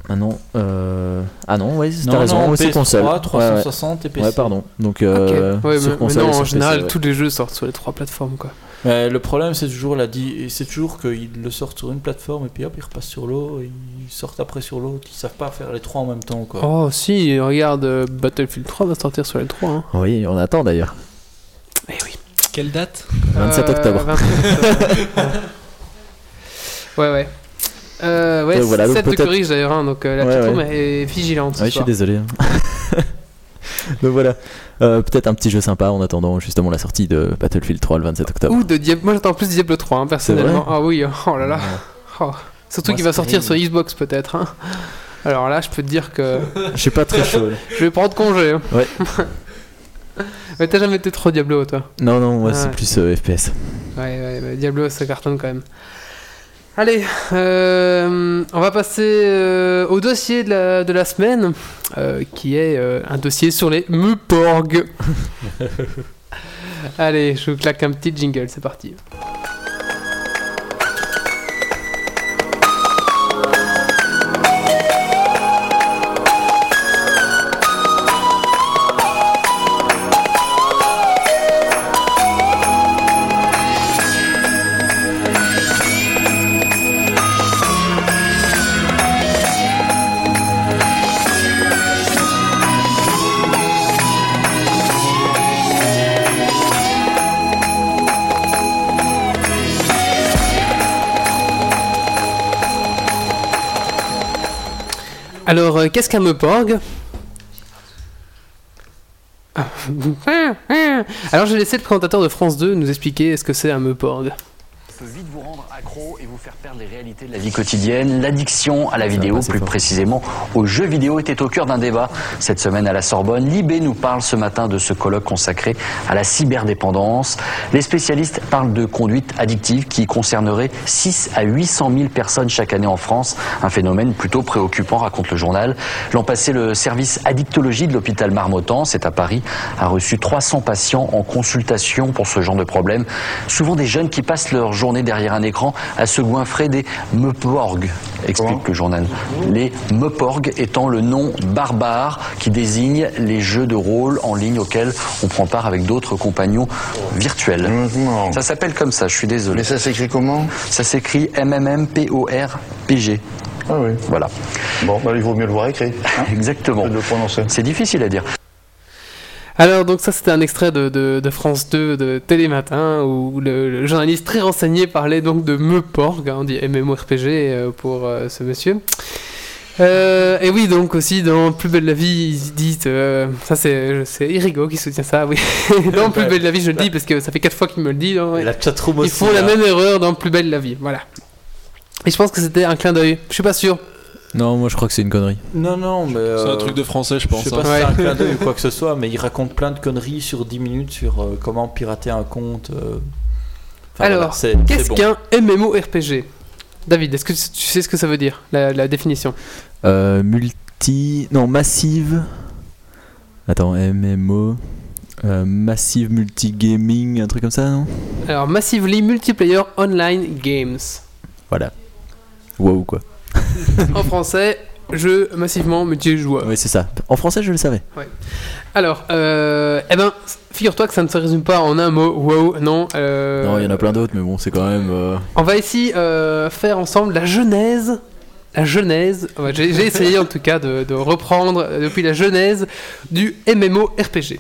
Ah non, euh... ah non, ouais, Non, t'as raison, non, ouais, c'est PS3, console. Ouais, ouais. 360 et PC. Ouais, pardon. Donc, euh, ok. Ouais, sur mais, console mais et non, sur en PC, général, ouais. tous les jeux sortent sur les trois plateformes, quoi. Mais le problème, c'est toujours la di- c'est toujours qu'ils le sortent sur une plateforme et puis hop, ils repassent sur l'autre, ils sortent après sur l'autre. Ils savent pas faire les trois en même temps, quoi. Oh, si, regarde, euh, Battlefield 3 va sortir sur les trois. Hein. Oui, on attend d'ailleurs. Eh oui. Quelle date? 27 Euh, octobre. 27 octobre. ouais, ouais. Euh, ouais, Donc voilà, donc 7 de corrige d'ailleurs, hein, donc euh, la Ouais, ouais. est vigilante. ce Ouais, je suis désolé. donc voilà, Euh, peut-être un petit jeu sympa en attendant justement la sortie de Battlefield 3 le 27 octobre. Ou de Diablo. Moi j'attends plus Diablo 3 hein, personnellement. Ah oui, oh là là. Oh. Surtout qu'il va sortir sur Xbox peut-être. hein. Alors là, je peux te dire que Je suis pas très chaud. je vais prendre congé. hein. Ouais. Mais t'as jamais été trop Diablo toi? Non, non, moi Ah c'est ouais. plus euh, FPS. Ouais, ouais, mais Diablo ça cartonne quand même. Allez, euh, on va passer euh, au dossier de la, de la semaine, euh, qui est un dossier sur les Muporg. Allez, je vous claque un petit jingle, c'est parti. Alors, euh, qu'est-ce qu'un Meuporg Ah. Alors, j'ai laissé le présentateur de France 2 nous expliquer ce que c'est un Meuporg. Rendre accro et vous faire perdre les réalités de la vie quotidienne. L'addiction à la vidéo, plus fort. précisément aux jeux vidéo, était au cœur d'un débat cette semaine à la Sorbonne. Libé nous parle ce matin de ce colloque consacré à la cyberdépendance. Les spécialistes parlent de conduite addictive qui concernerait 6 à 800 000 personnes chaque année en France. Un phénomène plutôt préoccupant, raconte le journal. L'an passé, le service addictologie de l'hôpital Marmottan, c'est à Paris, a reçu 300 patients en consultation pour ce genre de problème. Souvent des jeunes qui passent leur journée derrière un écran à se goinfrer des meuporg, explique le journal. Les meuporg étant le nom barbare qui désigne les jeux de rôle en ligne auxquels on prend part avec d'autres compagnons virtuels. Ça s'appelle comme ça, je suis désolé. Mais ça s'écrit comment? Ça s'écrit MMMPORPG. Ah oui. Voilà. Bon, bah, il vaut mieux le voir écrit. hein, Exactement. que de le prononcer. C'est difficile à dire. Alors donc ça c'était un extrait de, de- de France 2 de Télématin où le, le journaliste très renseigné parlait donc de Meuporg, hein, on dit MMORPG euh, pour euh, ce monsieur. Euh, et oui donc aussi dans Plus belle la vie ils disent euh, ça c'est Irigo qui soutient ça oui. Dans Plus belle la vie je le dis parce que ça fait quatre fois qu'il me le dit Et la chatroom ils font la là. même erreur dans Plus belle la vie voilà. Et je pense que c'était un clin d'œil. Je suis pas sûr Non, moi je crois que c'est une connerie. Non, non, mais. C'est euh, un truc de français, je Je pense. sais hein. pas si c'est un clin d'œil ou quoi que ce soit, mais il raconte plein de conneries sur 10 minutes sur euh, comment pirater un compte. euh. Enfin, Alors, c'est- qu'est-ce bon. qu'un MMORPG David est-ce que tu sais ce que ça veut dire la, la définition? Euh, multi. Non, massive. Attends, MMO. Euh, massive multigaming, un truc comme ça, non? Alors, Massively Multiplayer Online Games. Voilà. Wow, quoi. En français, jeu massivement multijoueur. Oui, c'est ça. En français, je le savais. Alors, euh, eh ben, figure-toi que ça ne se résume pas en un mot. Wow, non. euh, Non, il y en a plein d'autres, mais bon, c'est quand même. euh, On va ici faire ensemble la genèse. La genèse, ouais, j'ai essayé en tout cas de, de reprendre depuis la genèse du MMORPG.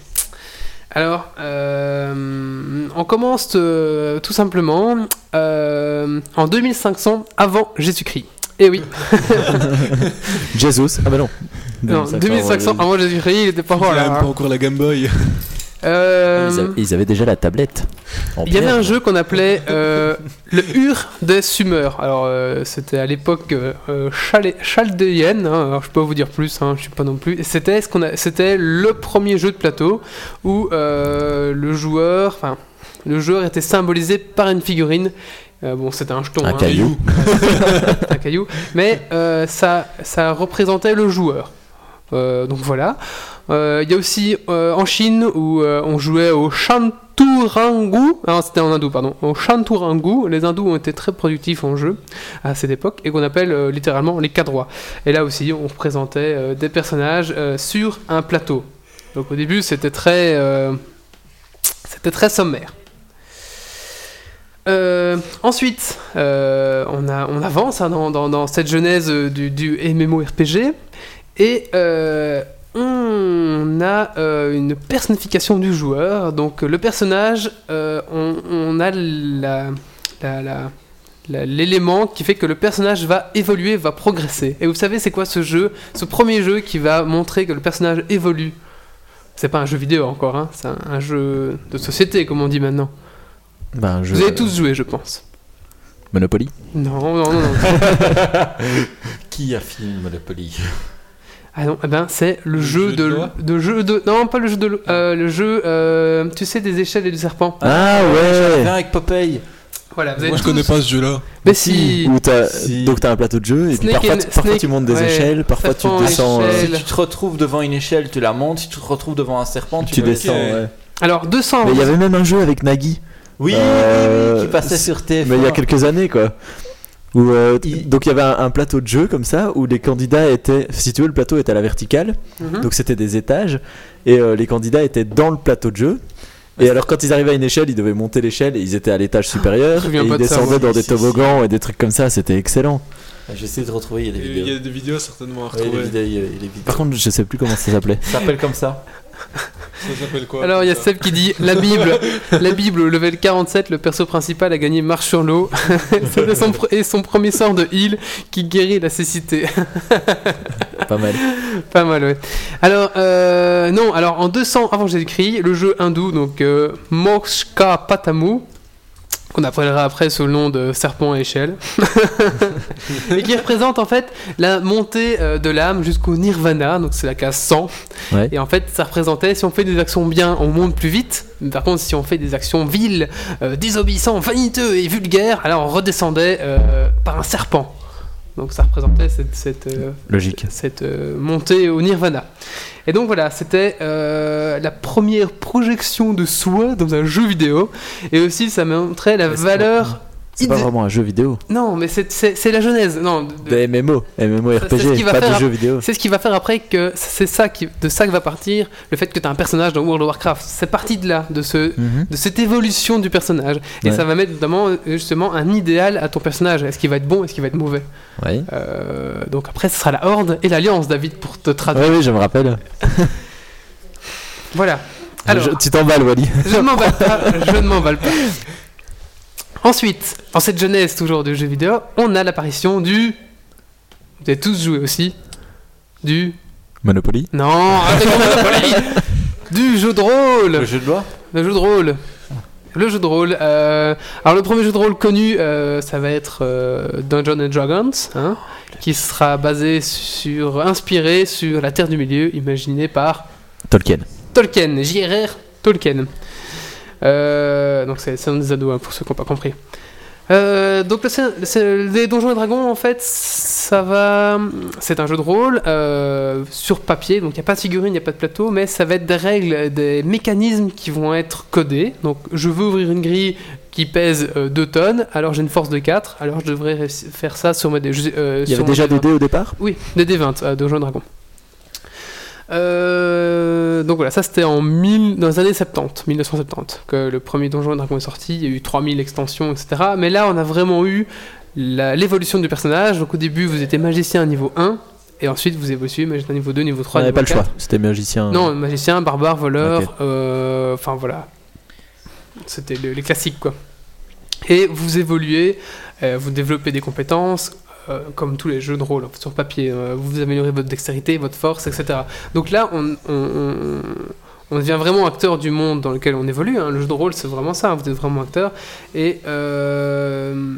Alors, on commence tout simplement en 2500 avant Jésus-Christ. Et oui, Jesus. Ah bah non. non, 2500 avant Jésus-Christ, il était pas Il encore a même hein. pas encore la Game Boy. Euh, Ils, avaient, ils avaient déjà la tablette. Il y avait un jeu qu'on appelait euh, le Ur des Sumers. Alors, euh, c'était à l'époque chaldéenne. hein. alors, je peux pas vous dire plus, hein, je suis pas non plus. C'était ce qu'on a, c'était le premier jeu de plateau où euh, le joueur, enfin, le joueur était symbolisé par une figurine. Euh, bon, c'était un jeton, Un hein, caillou. un caillou, mais euh, ça, ça représentait le joueur. Euh, donc voilà. Il y a aussi en Chine où on jouait au Chanturangu. Non, c'était en hindou, pardon. Au Chanturangu. Les hindous ont été très productifs en jeu à cette époque et qu'on appelle littéralement les cadroits. Et là aussi, on représentait des personnages sur un plateau. Donc au début, c'était très, c'était très sommaire. Euh, ensuite, euh, on, avance hein, dans, cette genèse euh, du, du MMORPG et on a une personnification du joueur. Donc le personnage, on, a l'élément qui fait que le personnage va évoluer, va progresser. Et vous savez c'est quoi ce jeu? Ce premier jeu qui va montrer que le personnage évolue. C'est pas un jeu vidéo encore, hein, c'est un jeu de société comme on dit maintenant. Jeu, Vous avez tous joué je pense. Monopoly. Non, non, non. non. Qui a fini Monopoly? Ah non, eh ben c'est le, jeu, jeu de, de de jeu de non pas le jeu de l'eau, euh, le jeu euh, tu sais des échelles et du serpent. Ah Viens ouais avec Popeye. Voilà, vous avez Moi, je tous- connais pas ce jeu-là. Mais si. Où Si. Donc t'as un plateau de jeu et puis Snake parfois, and- tu- parfois Snake- tu montes des ouais, échelles, parfois tu descends. euh. Si tu te retrouves devant une échelle, tu la montes. Si tu te retrouves devant un serpent, tu, tu descends. ouais. Alors 200. Mais il y avait même un jeu avec Nagui. Oui, Euh, oui, oui, qui passait sur TF1. Mais il y a quelques années quoi. Où, euh, Il- Donc il y avait un, un plateau de jeu comme ça où les candidats étaient, si tu veux, le plateau était à la verticale, Mhm. donc c'était des étages et euh, les candidats étaient dans le plateau de jeu. Et alors quand ils arrivaient à une échelle, ils devaient monter l'échelle et ils étaient à l'étage supérieur et ils descendaient dans des Si, si, toboggans et des trucs comme ça, c'était excellent. J'essaie de retrouver, il y a des Il y vidéos. a des vidéos certainement à Ouais, retrouver. des vidéos, des vidéos. Par contre, je sais plus comment ça s'appelait. Ça s'appelle comme ça. Ça s'appelle quoi Alors il y a Seb qui dit la Bible, la Bible au level 47, le perso principal a gagné marche sur l'eau. C'était son, pr- et son premier sort de heal qui guérit la cécité. Pas mal. Pas mal, ouais. Alors, euh, non, alors en 200 avant Jésus-Christ, le jeu hindou, donc euh, Moksha Patamu, qu'on appellera après sous le nom de serpent à échelle, et qui représente en fait la montée euh, de l'âme jusqu'au nirvana, donc c'est la case 100. Ouais. Et en fait, ça représentait si on fait des actions bien, on monte plus vite. Mais Par contre, si on fait des actions viles, euh, désobéissants, vaniteux et vulgaires, alors on redescendait euh, par un serpent. Donc ça représentait cette, cette, euh, Logique. cette euh, montée au nirvana. Et donc voilà, c'était euh, la première projection de soi dans un jeu vidéo. Et aussi, ça montrait la valeur. C'est pas vraiment un jeu vidéo. Non, mais c'est- la genèse. Non, de- Des MMO, MMO RPG, pas de jeu vidéo. C'est ce qui va faire après que c'est ça qui, de ça que va partir le fait que tu as un personnage dans World of Warcraft. C'est parti de là, de, ce, Mhm. de cette évolution du personnage. Et Ouais. ça va mettre notamment euh, justement un idéal à ton personnage. Est-ce qu'il va être bon, est-ce qu'il va être mauvais? Ouais. Euh, Donc après, ce sera la Horde et l'Alliance, David, pour te traduire. Ouais, oui, je me rappelle. Voilà. Alors, Je- tu t'emballes, Wally. je ne m'emballe pas. Je ne m'emballe pas. Ensuite, en cette jeunesse toujours du jeu vidéo, on a l'apparition du. Vous avez tous joué aussi. Du. Monopoly. Non, Monopoly Du jeu de rôle Le jeu de loi Le jeu de rôle. Le jeu de rôle. euh, alors le premier jeu de rôle connu, euh, ça va être euh, Dungeons and Dragons, hein, qui sera basé sur, inspiré sur la Terre du Milieu, imaginé par Tolkien. Tolkien, J.R.R. Tolkien. Euh, donc c'est un des ados hein, pour ceux qui n'ont pas compris. Euh, donc le, les Donjons et Dragons en fait ça va c'est un jeu de rôle euh, sur papier donc il n'y a pas de figurine il n'y a pas de plateau mais ça va être des règles des mécanismes qui vont être codés donc je veux ouvrir une grille qui pèse 2 tonnes alors j'ai une force de 4 alors je devrais faire ça sur dés. Euh, Il y avait déjà dé des dés au départ? Oui, des D20 à Donjons et Dragons. Euh, donc voilà, ça c'était en 1000, dans les années 70, 1970, que le premier Donjon et Dragon est sorti. Il y a eu 3000 extensions, etc. Mais là, on a vraiment eu l'évolution du personnage. Donc au début, vous étiez magicien niveau 1, et ensuite vous évoluez magicien niveau 2, niveau 3, On n'avait pas le 4. choix. C'était magicien. Non, magicien, barbare, voleur, euh, enfin voilà. C'était le- les classiques quoi. Et vous évoluez, euh, vous développez des compétences, euh, comme tous les jeux de rôle sur papier. euh, vous améliorez votre dextérité, votre force, etc. Donc là, on, on- on- on devient vraiment acteur du monde dans lequel on évolue. hein. Le jeu de rôle, c'est vraiment ça. Vous êtes vraiment acteur. Et euh,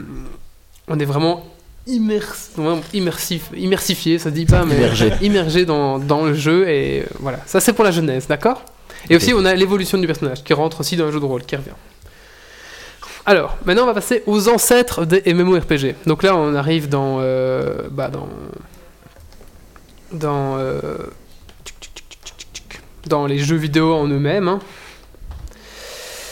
on est vraiment immers- vraiment immersif, immersifié, ça se dit pas, mais Immergé. immergé dans, dans le jeu. Et voilà, ça c'est pour la jeunesse, d'accord? Et aussi, on a l'évolution du personnage qui rentre aussi dans le jeu de rôle, qui revient. Alors, maintenant on va passer aux ancêtres des MMORPG. Donc là, on arrive dans. euh, bah, dans. Dans. euh, dans les jeux vidéo en eux-mêmes. hein.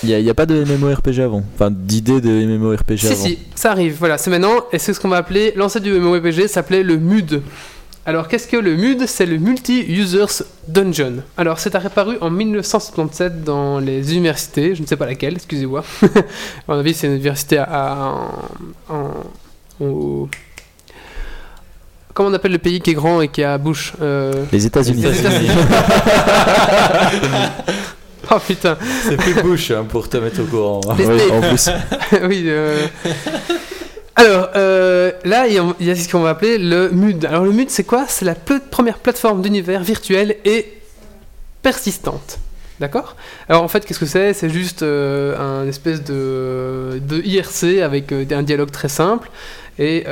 Il n'y a, il y a pas de MMORPG avant. Enfin, d'idée de MMORPG Si, avant. si, ça arrive, voilà, c'est maintenant, et c'est ce qu'on va appeler, l'ancêtre du MMORPG s'appelait le MUD. Alors, qu'est-ce que le MUD? C'est le Multi-Users Dungeon. Alors, c'est apparu en 1977 dans les universités, je ne sais pas laquelle, excusez-moi. à mon avis, c'est une université à. à- en- au- Comment on appelle le pays qui est grand et qui a bouche euh, Les États-Unis. Les États-Unis. oh putain. C'est plus Bush hein, pour te mettre au courant. hein. Les Oui, States. en plus. oui. euh. Alors, euh, là, il y a- ce qu'on va appeler le MUD. Alors, le MUD, c'est quoi? C'est la première plateforme d'univers virtuelle et persistante. D'accord? Alors, en fait, qu'est-ce que c'est? C'est juste euh, un espèce de, IRC avec euh, un dialogue très simple. Et.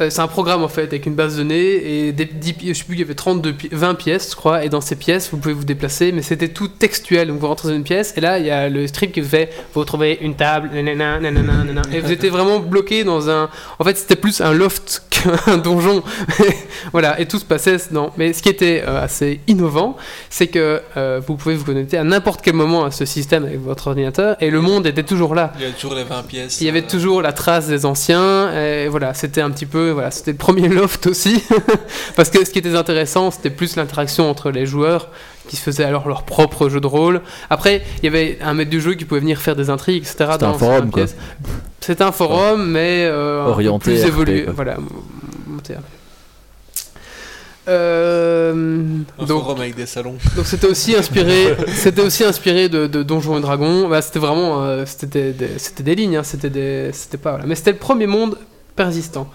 Euh, c'est un programme en fait avec une base de données et des, 10 pi- je sais plus il y avait 32 pi- 20 pièces je crois et dans ces pièces vous pouvez vous déplacer mais c'était tout textuel donc vous rentrez dans une pièce et là il y a le strip qui vous fait vous trouvez une table nanana, nanana, nanana. et vous étiez vraiment bloqué dans un en fait c'était plus un loft qu'un donjon voilà et tout se passait non mais ce qui était euh, assez innovant c'est que euh, vous pouvez vous connecter à n'importe quel moment à ce système avec votre ordinateur et le monde était toujours là Il y a toujours les 20 pièces. il y avait euh, toujours la trace des anciens, et voilà, c'était un petit peu, voilà, c'était le premier loft aussi, parce que ce qui était intéressant, c'était plus l'interaction entre les joueurs qui se faisaient alors leur propre jeu de rôle. Après, il y avait un maître du jeu qui pouvait venir faire des intrigues, etc. C'était un forum, certaines quoi. pièces. C'était un forum, mais euh, Orienté plus évolué, voilà. monté. Euh, Un donc, forum avec des salons. donc c'était aussi inspiré, c'était aussi inspiré de, de Donjons et Dragons. Bah, c'était vraiment, euh, c'était des, c'était des lignes, hein, c'était des, c'était pas, voilà. mais c'était le premier monde persistant.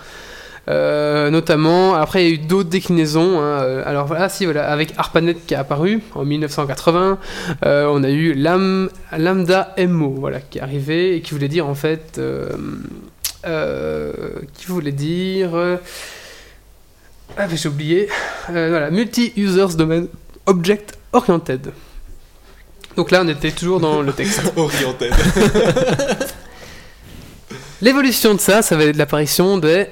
Euh, notamment, après il y a eu d'autres déclinaisons. hein, euh, alors voilà, si voilà, avec ARPANET qui est apparu en 1980, euh, on a eu Lam- Lambda MO, voilà, qui est arrivé et qui voulait dire en fait, euh, qui voulait dire, ah mais j'ai oublié, voilà, Multi-Users Domain Object Oriented. Donc là, on était toujours dans le texte. Oriented. L'évolution de ça, ça va être l'apparition des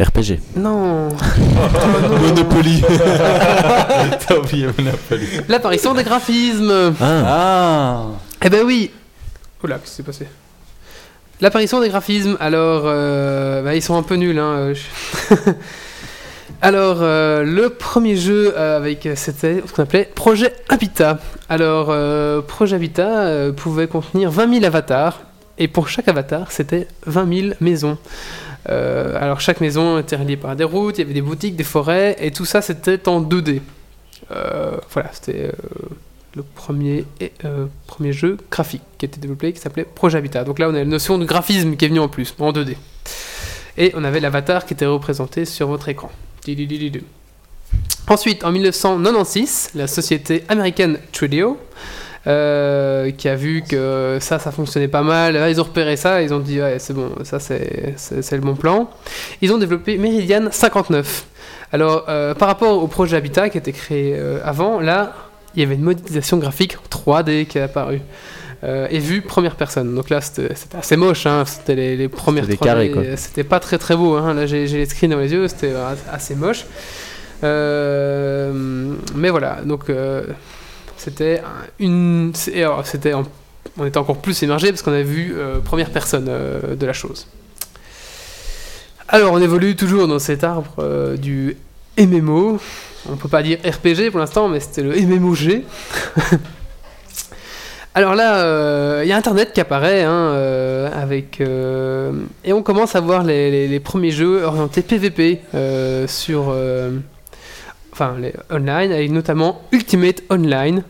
RPG. non. Monopoly. T'as oublié Monopoly. L'apparition des graphismes. Ah, Ah Eh ben oui. Oula, qu'est-ce qui s'est passé? L'apparition des graphismes. Alors, euh, bah, ils sont un peu nuls. Hein. euh, je- Alors, euh, le premier jeu euh, avec, c'était ce qu'on appelait Projet Habitat. Alors, euh, Projet Habitat euh, pouvait contenir 20 000 avatars. Et pour chaque avatar, c'était 20 000 maisons. Euh, alors, chaque maison était reliée par des routes, il y avait des boutiques, des forêts, et tout ça, c'était en 2D. Euh, voilà, c'était euh, le premier, premier jeu graphique qui été développé qui s'appelait Projet Habitat. Donc là, on a la notion de graphisme qui est venue en plus, en 2D. Et on avait l'avatar qui était représenté sur votre écran. Ensuite, en 1996, la société américaine Trilio, euh, qui a vu que ça, ça fonctionnait pas mal, là, ils ont repéré ça, ils ont dit, ouais, c'est bon, ça c'est le bon plan. Ils ont développé Meridian 59. Alors, euh, par rapport au projet Habitat qui était créé euh, avant, là, il y avait une modélisation graphique 3D qui est apparue. Euh, et vue première personne. Donc là, c'était assez moche. Hein. C'était les, les premières C'était des 3D, carrés, quoi. C'était pas très très beau. Hein. Là, j'ai les screens dans les yeux. C'était assez moche. Euh, mais voilà. Donc, euh, c'était un- une. C'était. On était encore plus émergé parce qu'on avait vu euh, première personne euh, de la chose. Alors, on évolue toujours dans cet arbre euh, du MMO. On peut pas dire RPG pour l'instant, mais c'était le MMOG. Alors là, il y a Internet qui apparaît, hein, avec, et on commence à voir les, les- premiers jeux orientés PVP sur, enfin, les online, avec notamment Ultimate Online,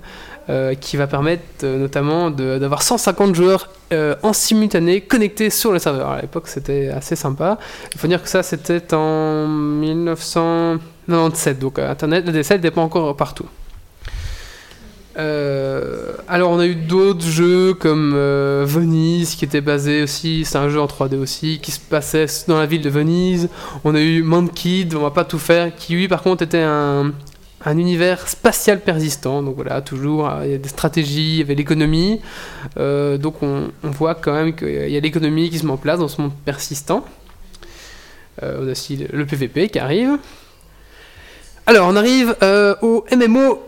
euh, qui va permettre euh, notamment d'avoir 150 joueurs euh, en simultané connectés sur le serveur. À l'époque, c'était assez sympa. Il faut dire que ça, c'était en 1997, donc Internet, le DSL n'était pas encore partout. Euh, alors on a eu d'autres jeux comme euh, Venise qui était basé aussi, c'est un jeu en 3D aussi, qui se passait dans la ville de Venise. On a eu Mankid, on va pas tout faire, qui lui par contre était un, un univers spatial persistant. Donc voilà, toujours, euh, il y a des stratégies, il y avait l'économie. Donc on, on voit quand même qu'il y a l'économie qui se met en place dans ce monde persistant. On a aussi le, PVP qui arrive. Alors on arrive au MMO.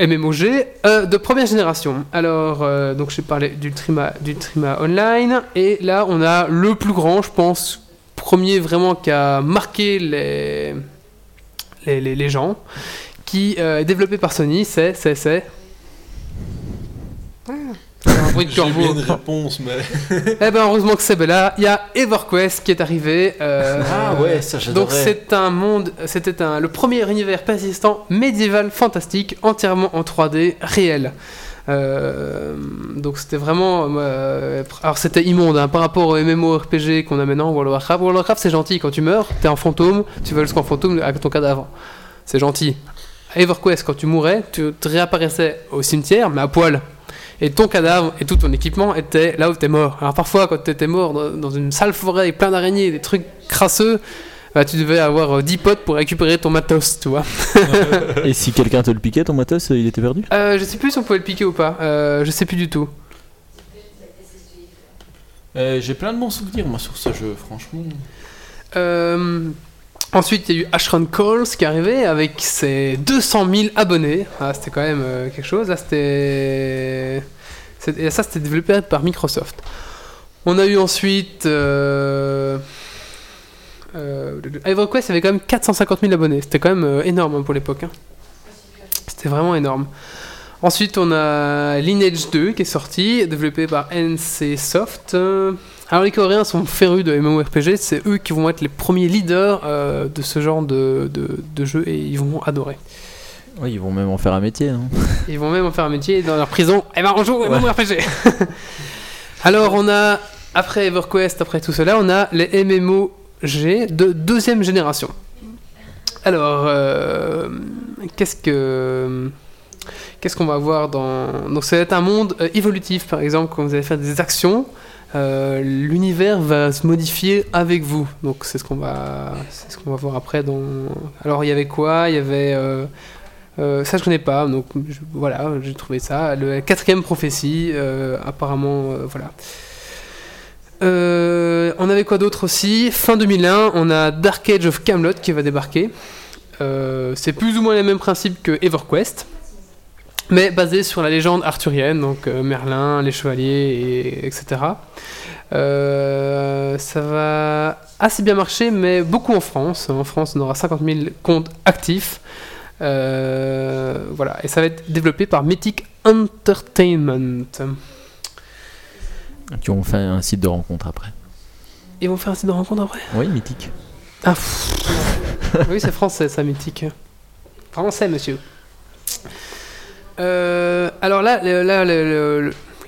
MMOG euh, de première génération. Alors, euh, donc j'ai parlé d'Ultima, d'Ultima Online, et là on a le plus grand, je pense, premier vraiment qui a marqué les, les, les- les gens, qui euh, est développé par Sony, c'est, c'est, c'est... Ah, un bruit de J'ai corbeau. bien une réponse, mais. Eh ben heureusement que c'est là. Il y a EverQuest qui est arrivé. euh, Ah ouais, ça, j'adorais. Donc c'est un monde, c'était un, le premier univers persistant médiéval fantastique entièrement en 3D réel. Euh, donc c'était vraiment, euh, alors c'était immonde hein, par rapport au MMORPG qu'on a maintenant World of Warcraft. World of Warcraft c'est gentil quand tu meurs, t'es un fantôme, tu vas jusqu'en fantôme avec ton cadavre. C'est gentil. À EverQuest quand tu mourais, tu te réapparaissais au cimetière mais à poil. Et ton cadavre et tout ton équipement étaient là où t'es mort. Alors parfois, quand t'étais mort dans, une sale forêt avec plein d'araignées, des trucs crasseux, bah, tu devais avoir euh, 10 potes pour récupérer ton matos, tu vois. Et si quelqu'un te le piquait, ton matos, il était perdu? Euh, je sais plus si on pouvait le piquer ou pas. Euh, je sais plus du tout. Euh, J'ai plein de bons souvenirs, moi, sur ce jeu, franchement. Euh, ensuite, il y a eu Ashron Calls qui est arrivé avec ses 200 000 abonnés. Ah, c'était quand même euh, quelque chose. Là, c'était. c'est- Et ça, c'était développé par Microsoft. On a eu ensuite. Euh... Euh... Avait quand même 450 000 abonnés. C'était quand même euh, énorme hein, pour l'époque. hein. C'était vraiment énorme. Ensuite, on a Lineage 2 qui est sorti, développé par NC Soft. Alors les Coréens sont férus de MMORPG, c'est eux qui vont être les premiers leaders euh, de ce genre de, de, de jeu et ils vont adorer. Oui, ils vont même en faire un métier. Ils vont même en faire un métier dans leur prison. Eh ben on joue MMORPG. Alors on a après EverQuest, après tout cela, on a les MMOG de deuxième génération. Alors euh, qu'est-ce que qu'est-ce qu'on va voir dans donc ça va être un monde euh, évolutif par exemple quand vous allez faire des actions. Euh, l'univers va se modifier avec vous. Donc c'est ce qu'on va, c'est ce qu'on va voir après. Dans... Alors il y avait quoi? Il y avait euh, euh, ça je connais pas. Donc voilà, j'ai trouvé ça. Le quatrième prophétie, apparemment, voilà. On avait quoi d'autre aussi? Fin 2001, on a Dark Age of Camelot qui va débarquer. C'est plus ou moins les mêmes principes que EverQuest, mais basé sur la légende arthurienne, donc euh, Merlin, les chevaliers, et, etc. Euh, ça va assez bien marcher, mais beaucoup en France. En France, on aura 50 000 comptes actifs. Euh, voilà, et ça va être développé par Mythic Entertainment. Qui ont fait un site de rencontre après. Ils vont faire un site de rencontre après? Oui, mythique. Ah, oui, c'est français, ça, mythique. Français, monsieur. Euh, alors là, là,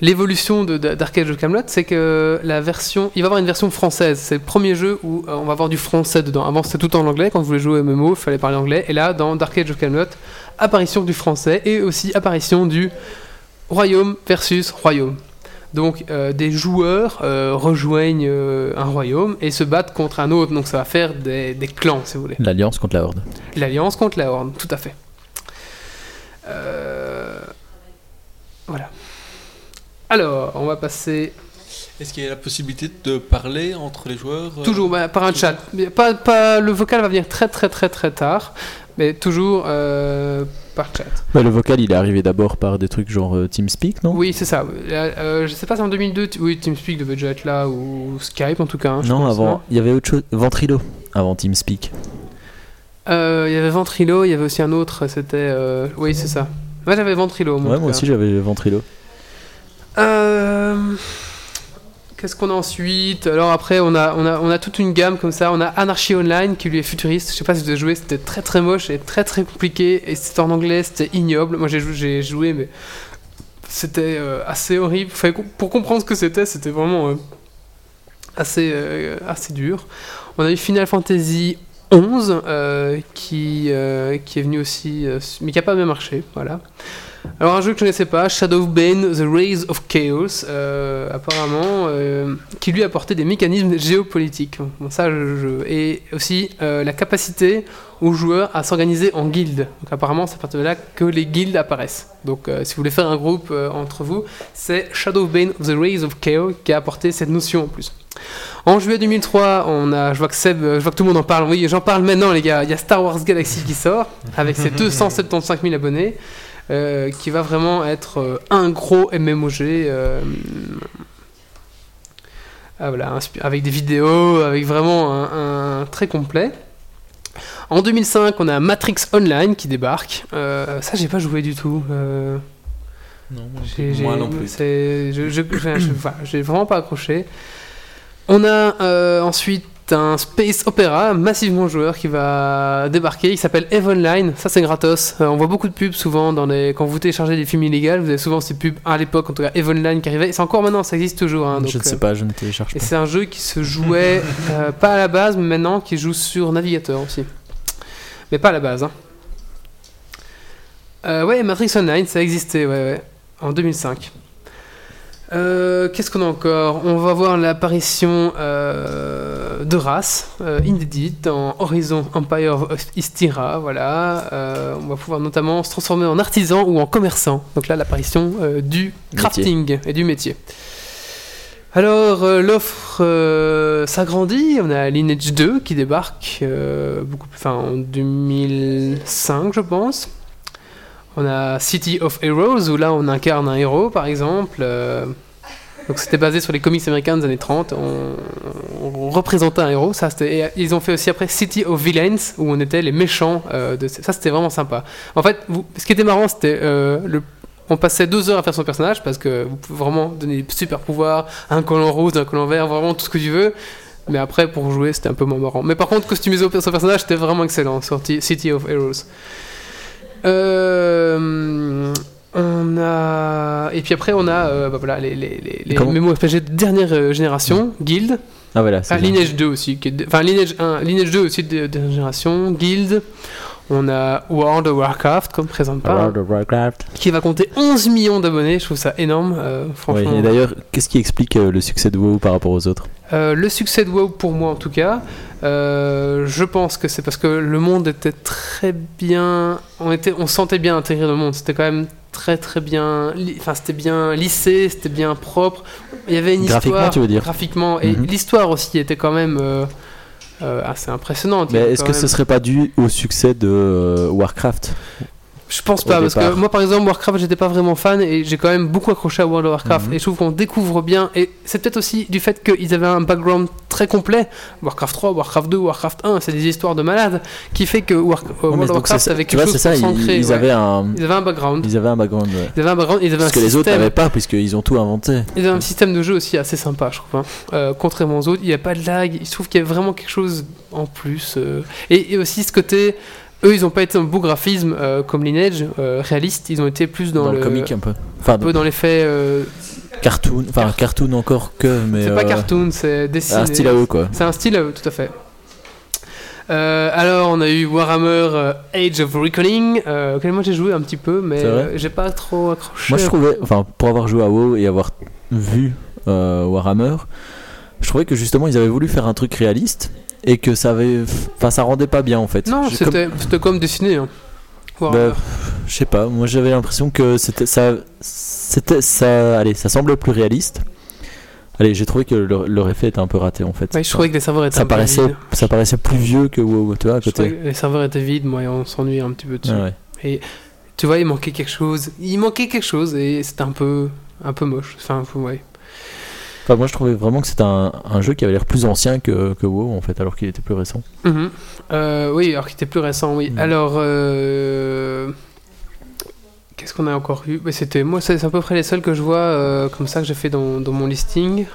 l'évolution de, de- d'Arcade of Camelot, c'est que la version, il va y avoir une version française. C'est le premier jeu où euh, on va avoir du français dedans. Avant, c'était tout en anglais. Quand vous voulez jouer au MMO, il fallait parler anglais. Et là, dans Dark Age of Camelot, apparition du français et aussi apparition du royaume versus royaume. Donc euh, des joueurs euh, rejoignent euh, un royaume et se battent contre un autre. Donc ça va faire des, des clans, si vous voulez. L'alliance contre la horde. L'alliance contre la horde, tout à fait. Euh, Voilà. Alors, on va passer Est-ce qu'il y a la possibilité de parler entre les joueurs euh, toujours bah, par un chat. Mais Pas, pas, le vocal va venir très très très très tard, mais toujours euh, par chat. Bah, le vocal, il est arrivé d'abord par des trucs genre euh, TeamSpeak, non? Oui, c'est ça. Euh, je sais pas si en 2002, tu- oui, TeamSpeak devait déjà être là, ou Skype en tout cas. hein, je Non, pense, avant, il y avait autre chose. Ventrilo, avant TeamSpeak. Euh, Il y avait Ventrilo, il y avait aussi un autre, c'était... euh, Oui, c'est ça. Moi j'avais Ventrilo. moi, Ouais, moi aussi j'avais Ventrilo. Euh, Qu'est-ce qu'on a ensuite? Alors après, on a, on, a, on a toute une gamme comme ça. On a Anarchy Online qui lui est futuriste. Je sais pas si vous avez joué, c'était très très moche et très très compliqué. Et c'était en anglais, c'était ignoble. Moi j'ai jou- j'ai joué, mais c'était assez horrible. Pour comprendre ce que c'était, c'était vraiment assez, assez dur. On a eu Final Fantasy 11 euh, qui, euh, qui est venu aussi, euh, mais qui a pas bien marché. Voilà. Alors un jeu que je ne connaissais pas, Shadowbane, The Rays of Chaos, apparemment, qui lui apportait des mécanismes géopolitiques. Ça, et aussi la capacité aux joueurs à s'organiser en guildes. Donc apparemment, c'est à partir de là que les guildes apparaissent. Donc si vous voulez faire un groupe entre vous, c'est Shadowbane, The Rays of Chaos qui a apporté cette notion en plus. En juillet 2003, on a, je vois que Seb, je vois que tout le monde en parle. Oui, j'en parle maintenant, les gars. Il y a Star Wars Galaxy qui sort avec ses 275 000 abonnés, euh, qui va vraiment être euh, un gros MMOG. euh, ah, voilà, avec des vidéos, avec vraiment un, un très complet. En 2005, on a Matrix Online qui débarque. Ça, j'ai pas joué du tout. Non, moi, non plus. J'ai vraiment pas accroché. On a euh, ensuite un space opéra massivement joueur qui va débarquer. Il s'appelle Eve Online. Ça, c'est gratos. Euh, on voit beaucoup de pubs souvent dans les... quand vous téléchargez des films illégaux. Vous avez souvent ces pubs à l'époque, en tout cas Eve Online qui arrivait. Et c'est encore maintenant, ça existe toujours. hein, je ne sais euh, pas, je ne télécharge et pas. c'est un jeu qui se jouait euh, pas à la base, mais maintenant qui joue sur navigateur aussi. Mais pas à la base. Hein. Ouais, Matrix Online, ça existait, ouais, ouais, en 2005. Euh, Qu'est-ce qu'on a encore? On va voir l'apparition euh, de races euh, inédites en Horizon Empire of Istira. Voilà. Euh, on va pouvoir notamment se transformer en artisan ou en commerçant. Donc là, l'apparition du crafting et du métier. Alors, euh, l'offre euh, s'agrandit. On a Lineage 2 qui débarque euh, beaucoup plus, enfin, en 2005, je pense. On a City of Heroes où là on incarne un héros par exemple. euh, donc c'était basé sur les comics américains des années 30. On, représentait un héros. Ça, et ils ont fait aussi après City of Villains où on était les méchants. euh, ça c'était vraiment sympa. En fait, ce qui était marrant c'était euh, le on passait deux heures à faire son personnage parce que vous pouvez vraiment donner des super pouvoirs, un collant rose, un collant vert, vraiment tout ce que tu veux. Mais après, pour jouer, c'était un peu moins marrant. Mais par contre, customiser son personnage, c'était vraiment excellent sur City of Heroes. Euh, on a. Et puis après, on a euh, bah voilà, les, les, les, Comment- MMORPG de dernière euh, génération, Guild. Ah voilà, c'est Ah, ça. Lineage 2 aussi. qui est de- Enfin, Lineage 1, Lineage 2 aussi de dernière génération, Guild. On a World of Warcraft, comme présente pas, World of Warcraft. qui va compter 11 millions d'abonnés. Je trouve ça énorme, euh, franchement. et d'ailleurs, qu'est-ce qui explique euh, le succès de WoW par rapport aux autres? Euh, le succès de WoW pour moi en tout cas, je pense que c'est parce que le monde était très bien, on était, on se sentait bien intégré dans le monde. C'était quand même très très bien, enfin c'était bien lissé, c'était bien propre. Il y avait une Graphiquement, histoire tu veux dire? Graphiquement et Mhm. l'histoire aussi était quand même assez impressionnante. Il y Mais est-ce que même- ce serait pas dû au succès de euh, Warcraft? Je pense pas, parce que moi par exemple, Warcraft, j'étais pas vraiment fan et j'ai quand même beaucoup accroché à World of Warcraft. Mhm. Et je trouve qu'on découvre bien, et c'est peut-être aussi du fait qu'ils avaient un background très complet. Warcraft 3, Warcraft 2, Warcraft 1, c'est des histoires de malades, qui fait que War- euh, Ouais, World of Warcraft c'est- avait quelque vois, chose ça, ils, ils ouais. avaient un. Ils avaient un background. Ils avaient un background. ouais. Ils avaient un background, ils avaient Parce un que les autres n'avaient pas, puisqu'ils ont tout inventé. Ils avaient un système de jeu aussi assez sympa, je trouve. hein. Euh, contrairement aux autres, il n'y a pas de lag. Il se trouve qu'il y a vraiment quelque chose en plus. euh. Et, et aussi ce côté, eux, ils n'ont pas été un beau graphisme euh, comme Lineage, euh, réaliste. Ils ont été plus dans, Dans, le, comic un peu. Enfin, un peu dans l'effet. euh, cartoon. Enfin, cartoon encore que, mais. c'est pas cartoon, c'est dessiné. Un style à eux, quoi. C'est un style à eux, tout à fait. Alors, on a eu Warhammer Age of Reckoning, auquel moi j'ai joué un petit peu, mais j'ai pas trop accroché. Moi, je trouvais. Enfin, pour avoir joué à WoW et avoir vu Warhammer, je trouvais que justement, ils avaient voulu faire un truc réaliste et que ça avait. Enfin, ça rendait pas bien en fait. Non, comme- c'était c'était comme dessiné. Hein. Bah, je sais pas, moi j'avais l'impression que c'était ça, c'était ça, allez, ça semblait plus réaliste. Allez, j'ai trouvé que leur, leur effet était un peu raté en fait. Ouais, je trouvais que les serveurs étaient ça un paraissait, vides. ça paraissait plus vieux que WoW, tu vois, à côté. les serveurs étaient vides, moi, et on s'ennuyait un petit peu dessus. Ouais, ouais. Et tu vois, il manquait quelque chose. Il manquait quelque chose et c'était un peu, un peu moche. Enfin, ouais. Enfin, moi je trouvais vraiment que c'était un, un jeu qui avait l'air plus ancien que, que WoW en fait, alors qu'il était plus récent. Mhm. Euh, oui, alors qu'il était plus récent, oui. Mm. Alors, euh, qu'est-ce qu'on a encore eu? C'était moi, c'est à peu près les seuls que je vois euh, comme ça que j'ai fait dans, dans mon listing.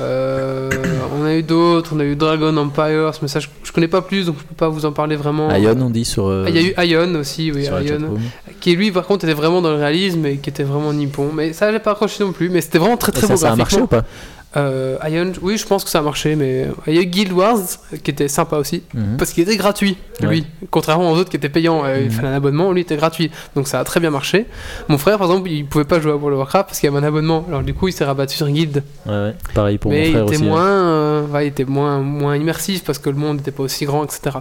Euh, on a eu d'autres, on a eu Dragon Empires, mais ça je, je connais pas plus donc je peux pas vous en parler vraiment. Ion, on dit sur. Ah, Il y a eu Ion aussi, oui, Ion, qui lui par contre était vraiment dans le réalisme et qui était vraiment nippon. Mais ça j'ai pas accroché non plus, mais c'était vraiment très Et très ça, beau ça a marché ou pas? Euh, Ion, oui, je pense que ça a marché, mais il y a eu Guild Wars qui était sympa aussi, Mhm. parce qu'il était gratuit, lui. Ouais. Contrairement aux autres qui étaient payants, euh, il Mhm. fallait un abonnement, lui était gratuit. Donc ça a très bien marché. Mon frère, par exemple, il pouvait pas jouer à World of Warcraft parce qu'il y avait un abonnement. Alors du coup, il s'est rabattu sur Guild. Ouais, ouais. Pareil pour mais mon il frère était, aussi. hein. moins, euh, ouais, il était moins, moins immersif parce que le monde n'était pas aussi grand, etc.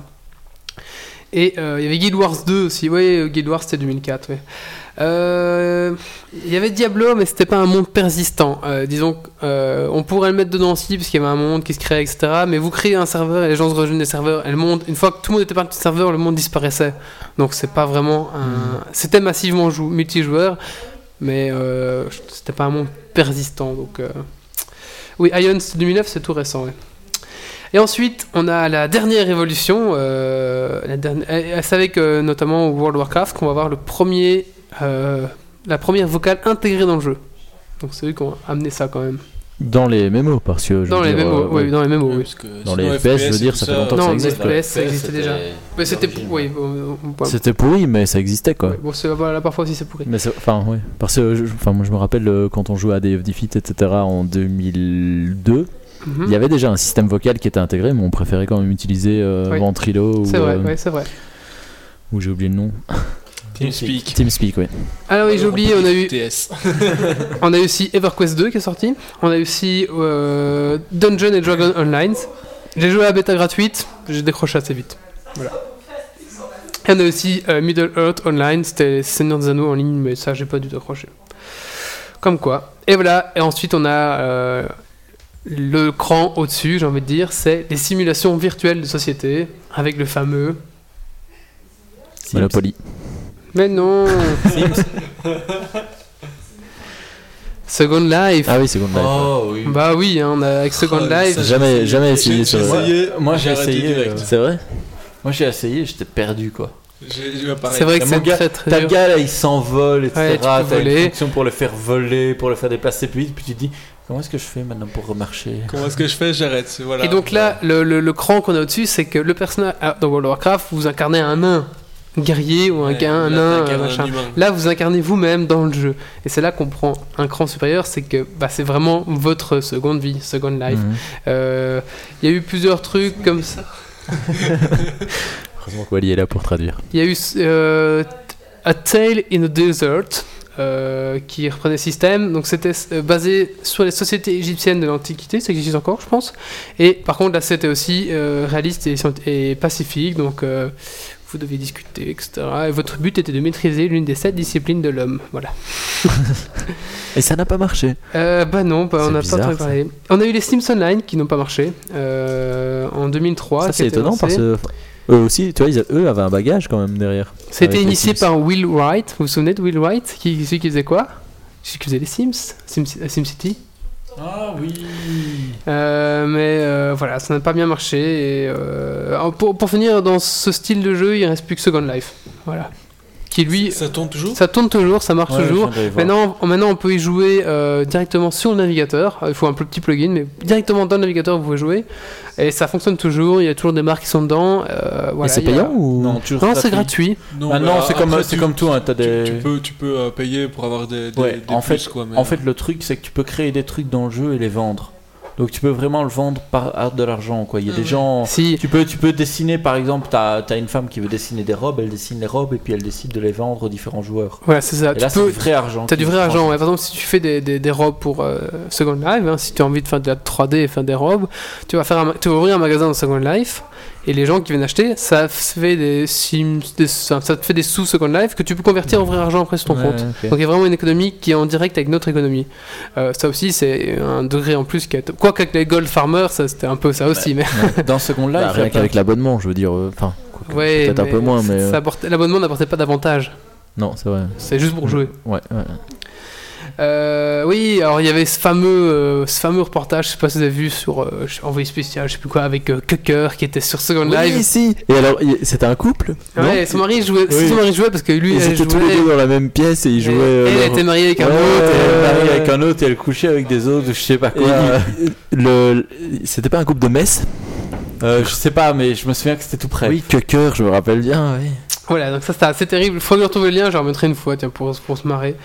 Et euh, il y avait Guild Wars 2 aussi. Oui, Guild Wars c'était 2004. ouais. Euh, Il y avait Diablo, mais c'était pas un monde persistant. Euh, disons, euh, on pourrait le mettre dedans aussi, parce qu'il y avait un monde qui se créait, etc. Mais vous créez un serveur et les gens se rejoignent des serveurs. Et le monde, une fois que tout le monde était parti du serveur, le monde disparaissait. Donc c'est pas vraiment un. C'était massivement jou- multijoueur, mais euh, c'était pas un monde persistant. Donc. euh, Oui, Ion 2009, c'est tout récent, ouais. Et ensuite, on a la dernière évolution. euh, la dernière, elle savait que notamment au World of Warcraft, qu'on va avoir le premier, euh, la première vocale intégrée dans le jeu. Donc c'est eux qui ont amené ça quand même. Dans les MMO, parce que. je Dans veux les dire, MMO, euh, oui, dans les MMO, oui. Parce que Dans les FPS, je veux dire, ça fait longtemps que Non, ça les existe. quoi. FPS, ça existait déjà. Mais c'était, oui, on- C'était pourri, mais ça existait quoi. ouais, bon, voilà, parfois aussi c'est pourri. Mais enfin, ouais. Parce que, je- enfin, moi je me rappelle euh, quand on jouait à des Defeat, etc. en 2002, Mhm. il y avait déjà un système vocal qui était intégré, mais on préférait quand même utiliser euh, Oui. Ventrilo ou, C'est vrai, euh, ouais, c'est vrai. ou j'ai oublié le nom. TeamSpeak. TeamSpeak, oui. Alors oui, j'ai oublié, on a eu TS. On a eu aussi EverQuest 2 qui est sorti. On a eu aussi euh, Dungeon and Dragon Online. J'ai joué à la bêta gratuite, j'ai décroché assez vite. Voilà. Et on a aussi euh, Middle Earth Online, c'était Seigneur des Anneaux en ligne, mais ça j'ai pas du tout accroché. Comme quoi. Et voilà, et ensuite on a euh, le cran au-dessus, j'ai envie de dire, c'est les simulations virtuelles de société avec le fameux. Monopoly. Mais non Second Life Ah oui, Second Life. Oh oui. Bah oui, hein, on a avec Second Oh, Life. Jamais, j'ai jamais essayé. essayé sur J'ai le. essayé. Moi j'ai essayé. euh, C'est vrai Moi j'ai essayé, j'étais perdu quoi. C'est vrai que c'est gars, très très Ta gars là, il s'envole, etc. Ouais, T'as une fonction pour le faire voler, pour le faire déplacer plus vite, puis tu te dis comment est-ce que je fais maintenant pour remarcher? Comment est-ce que je fais? J'arrête. Voilà. Et donc là, le, le, le cran qu'on a au-dessus, c'est que le personnage. ah, dans World of Warcraft, vous incarnez un nain. Guerrier ou un, Ouais, un là, nain, un machin. Là, vous incarnez vous-même dans le jeu. Et c'est là qu'on prend un cran supérieur, c'est que bah, c'est vraiment votre seconde vie, second life. Mhm. Euh, Il y a eu plusieurs trucs comme ça. Heureusement que Wally est là pour traduire. Il y a eu euh, A Tale in the Desert. euh, qui reprenait le système, donc c'était euh, basé sur les sociétés égyptiennes de l'Antiquité, ça existe encore, je pense. Et par contre, là, c'était aussi euh, réaliste et, pacifique, donc euh, vous deviez discuter, etc. Et votre but était de maîtriser l'une des sept disciplines de l'homme. Voilà. Et ça n'a pas marché. Euh, bah non, bah, on n'a pas ça. parler. On a eu les Sims Online qui n'ont pas marché euh, en 2003. Ça, c'est étonnant lancé. parce que eux aussi, tu vois, ils- eux avaient un bagage quand même derrière. C'était initié par Will Wright. Vous vous souvenez de Will Wright qui, Celui qui faisait quoi? Celui qui faisait les Sims Sim, euh, SimCity Ah oui Euh, mais euh, voilà, ça n'a pas bien marché. Et, euh, pour, pour finir dans ce style de jeu, il reste plus que Second Life. Voilà. Qui lui. Ça tourne toujours Ça tourne toujours, ça marche Ouais, toujours. Maintenant, maintenant, on peut y jouer euh, directement sur le navigateur. Il faut un petit plugin, mais directement dans le navigateur, vous pouvez jouer. Et ça fonctionne toujours. Il y a toujours des marques qui sont dedans. Euh, voilà, c'est a- payant ou Non, Non, c'est gratuit. Non, Ah non, c'est comme, tu- comme tout, hein, Tu, des... tu peux, tu peux euh, payer pour avoir des, des, Ouais, des en plus, fait- quoi. Mais... En fait, le truc, c'est que tu peux créer des trucs dans le jeu et les vendre. Donc tu peux vraiment le vendre par de l'argent, quoi. Il y a Ah des ouais. gens... Si, Tu peux, tu peux dessiner, par exemple, t'as as une femme qui veut dessiner des robes, elle dessine les robes et puis elle décide de les vendre aux différents joueurs. voilà, c'est ça. Et tu là, c'est du vrai argent. T'as du vrai argent, ouais. Par exemple, si tu fais des, des, des robes pour euh, Second Life, hein, si tu as envie de faire de la 3D et faire des robes, tu vas, faire un tu vas ouvrir un magasin dans Second Life et les gens qui viennent acheter, ça fait des, sims, des- ça ça te fait des sous Second Life que tu peux convertir en vrai argent après sur ton Ouais, compte. Donc il y a vraiment une économie qui est en direct avec notre économie. Euh, ça aussi, c'est un degré en plus qui est. Quoi qu'avec les Gold Farmers, ça, c'était un peu ça aussi, mais. Dans Second Life, Bah, rien qu'avec l'abonnement, je veux dire. euh, Enfin, Ouais, bah, peut-être un peu moins, mais. euh, apportait- L'abonnement n'apportait pas d'avantage. Non, c'est vrai. C'est juste pour jouer. Ouais, ouais. Euh, oui, alors il y avait ce fameux, euh, ce fameux reportage, je sais pas si vous avez vu sur euh, Envoyé spécial, je sais plus quoi, avec euh, Kucker qui était sur Second Live. Oui, si. Et alors, c'était un couple Ouais, son mari jouait, Oui. son mari jouait parce que lui, Ils elle étaient tous les deux dans la même pièce et ils jouaient. euh, elle leur- était mariée avec un Ouais, autre. et- Elle ouais. marie avec un autre et elle couchait avec des autres, je sais pas Et quoi. il- le, c'était pas un couple de Metz Euh, je sais pas, mais je me souviens que c'était tout près. Oui, cœur, je me rappelle bien. Oui. Voilà, donc ça c'était assez terrible. Faut que je retrouve le lien, je le remettrai une fois, tiens, pour, pour se marrer.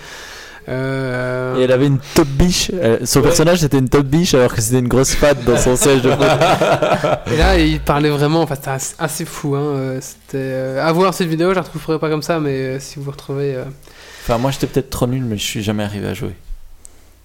Euh, Et elle avait une top biche. euh, son personnage c'était une top biche alors que c'était une grosse patte dans son siège de Et là, il parlait vraiment, enfin, c'était assez, assez fou. Hein. euh, C'était euh, à voir cette vidéo, je la retrouverai pas comme ça, mais si vous retrouvez. euh, Enfin, moi j'étais peut-être trop nul, mais je suis jamais arrivé à jouer.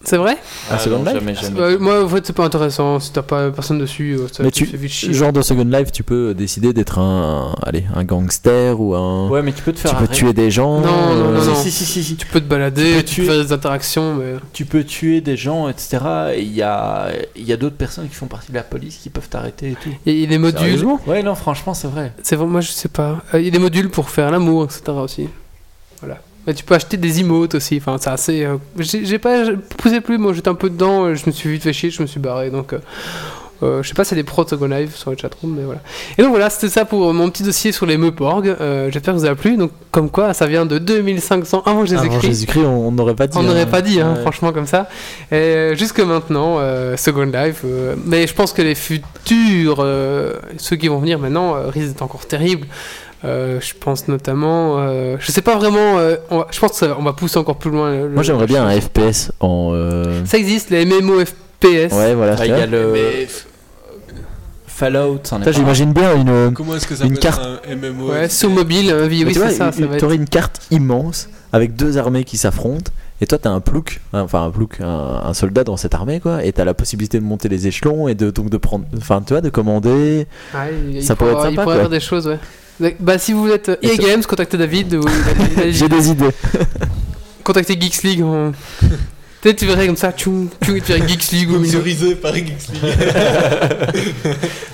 C'est vrai Ah, Second non, Life jamais, jamais. Euh, Moi, en fait, c'est pas intéressant. Si t'as pas personne dessus, euh, ça Mais tu, fait vite chier. genre dans Second Life, tu peux décider d'être un, allez, un gangster ou un. Ouais, mais tu peux te faire tu peux arrêter. tuer des gens. Non, non, non, euh, non. Si, si, si, si. Tu peux te balader, Tu peux tu, tuer- peux faire des interactions, mais. Tu peux tuer des gens, etc. Et il y a, il y a d'autres personnes qui font partie de la police qui peuvent t'arrêter et tout. Il y a des modules. Sérieusement Ouais, non, franchement, c'est vrai. C'est vrai, moi je sais pas. Euh, Il y a des modules pour faire l'amour, etc. aussi. Voilà. Mais tu peux acheter des emotes aussi. Enfin, c'est assez. euh, J'ai pas poussé plus. Moi, j'étais un peu dedans. euh, Je me suis vite fait chier. Je me suis barré. Donc, euh, euh, je sais pas si c'est des pros de Second Life sur le chatroom, mais voilà. Et donc voilà, c'était ça pour mon petit dossier sur les Meuporg. Euh, J'espère que ça vous a plu. Donc, comme quoi, ça vient de 2500 avant Jésus-Christ. Avant Jésus-Christ, on n'aurait pas dit. On hein. n'aurait pas dit, hein, Ouais. franchement, comme ça. Et jusque maintenant, euh, Second Life. mais je pense que les futurs, ceux qui vont venir maintenant, risquent d'être encore terribles. Euh, je pense notamment. euh, je sais pas vraiment. euh, on va- je pense qu'on va pousser encore plus loin. le- Moi j'aimerais bien un FPS en. euh, Ça existe, les MMO FPS. Ouais, voilà. Ah, il y a le Mais Fallout, j'imagine bien une. comment est-ce que ça Une peut carte. être un MMO Ouais, sur mobile, oui, c'est ça. ça va tu aurais être- une carte immense avec deux armées qui s'affrontent. Et toi, t'as un plouc, enfin un plouk, un, un soldat dans cette armée, quoi. Et t'as la possibilité de monter les échelons et de donc de prendre, enfin, tu vois, de commander. Ouais, il, Ça pourrait être pourra- il sympa, pourrait y quoi. avoir des choses, ouais. Bah, si vous êtes euh, EA Games, contactez David. ou-. J'ai des idées. Contactez Geeks League. on- Peut-être tu verrais comme ça, tchoum, tchoum, et tu verrais Geeks League au milieu. Sponsorisé par Geeks League.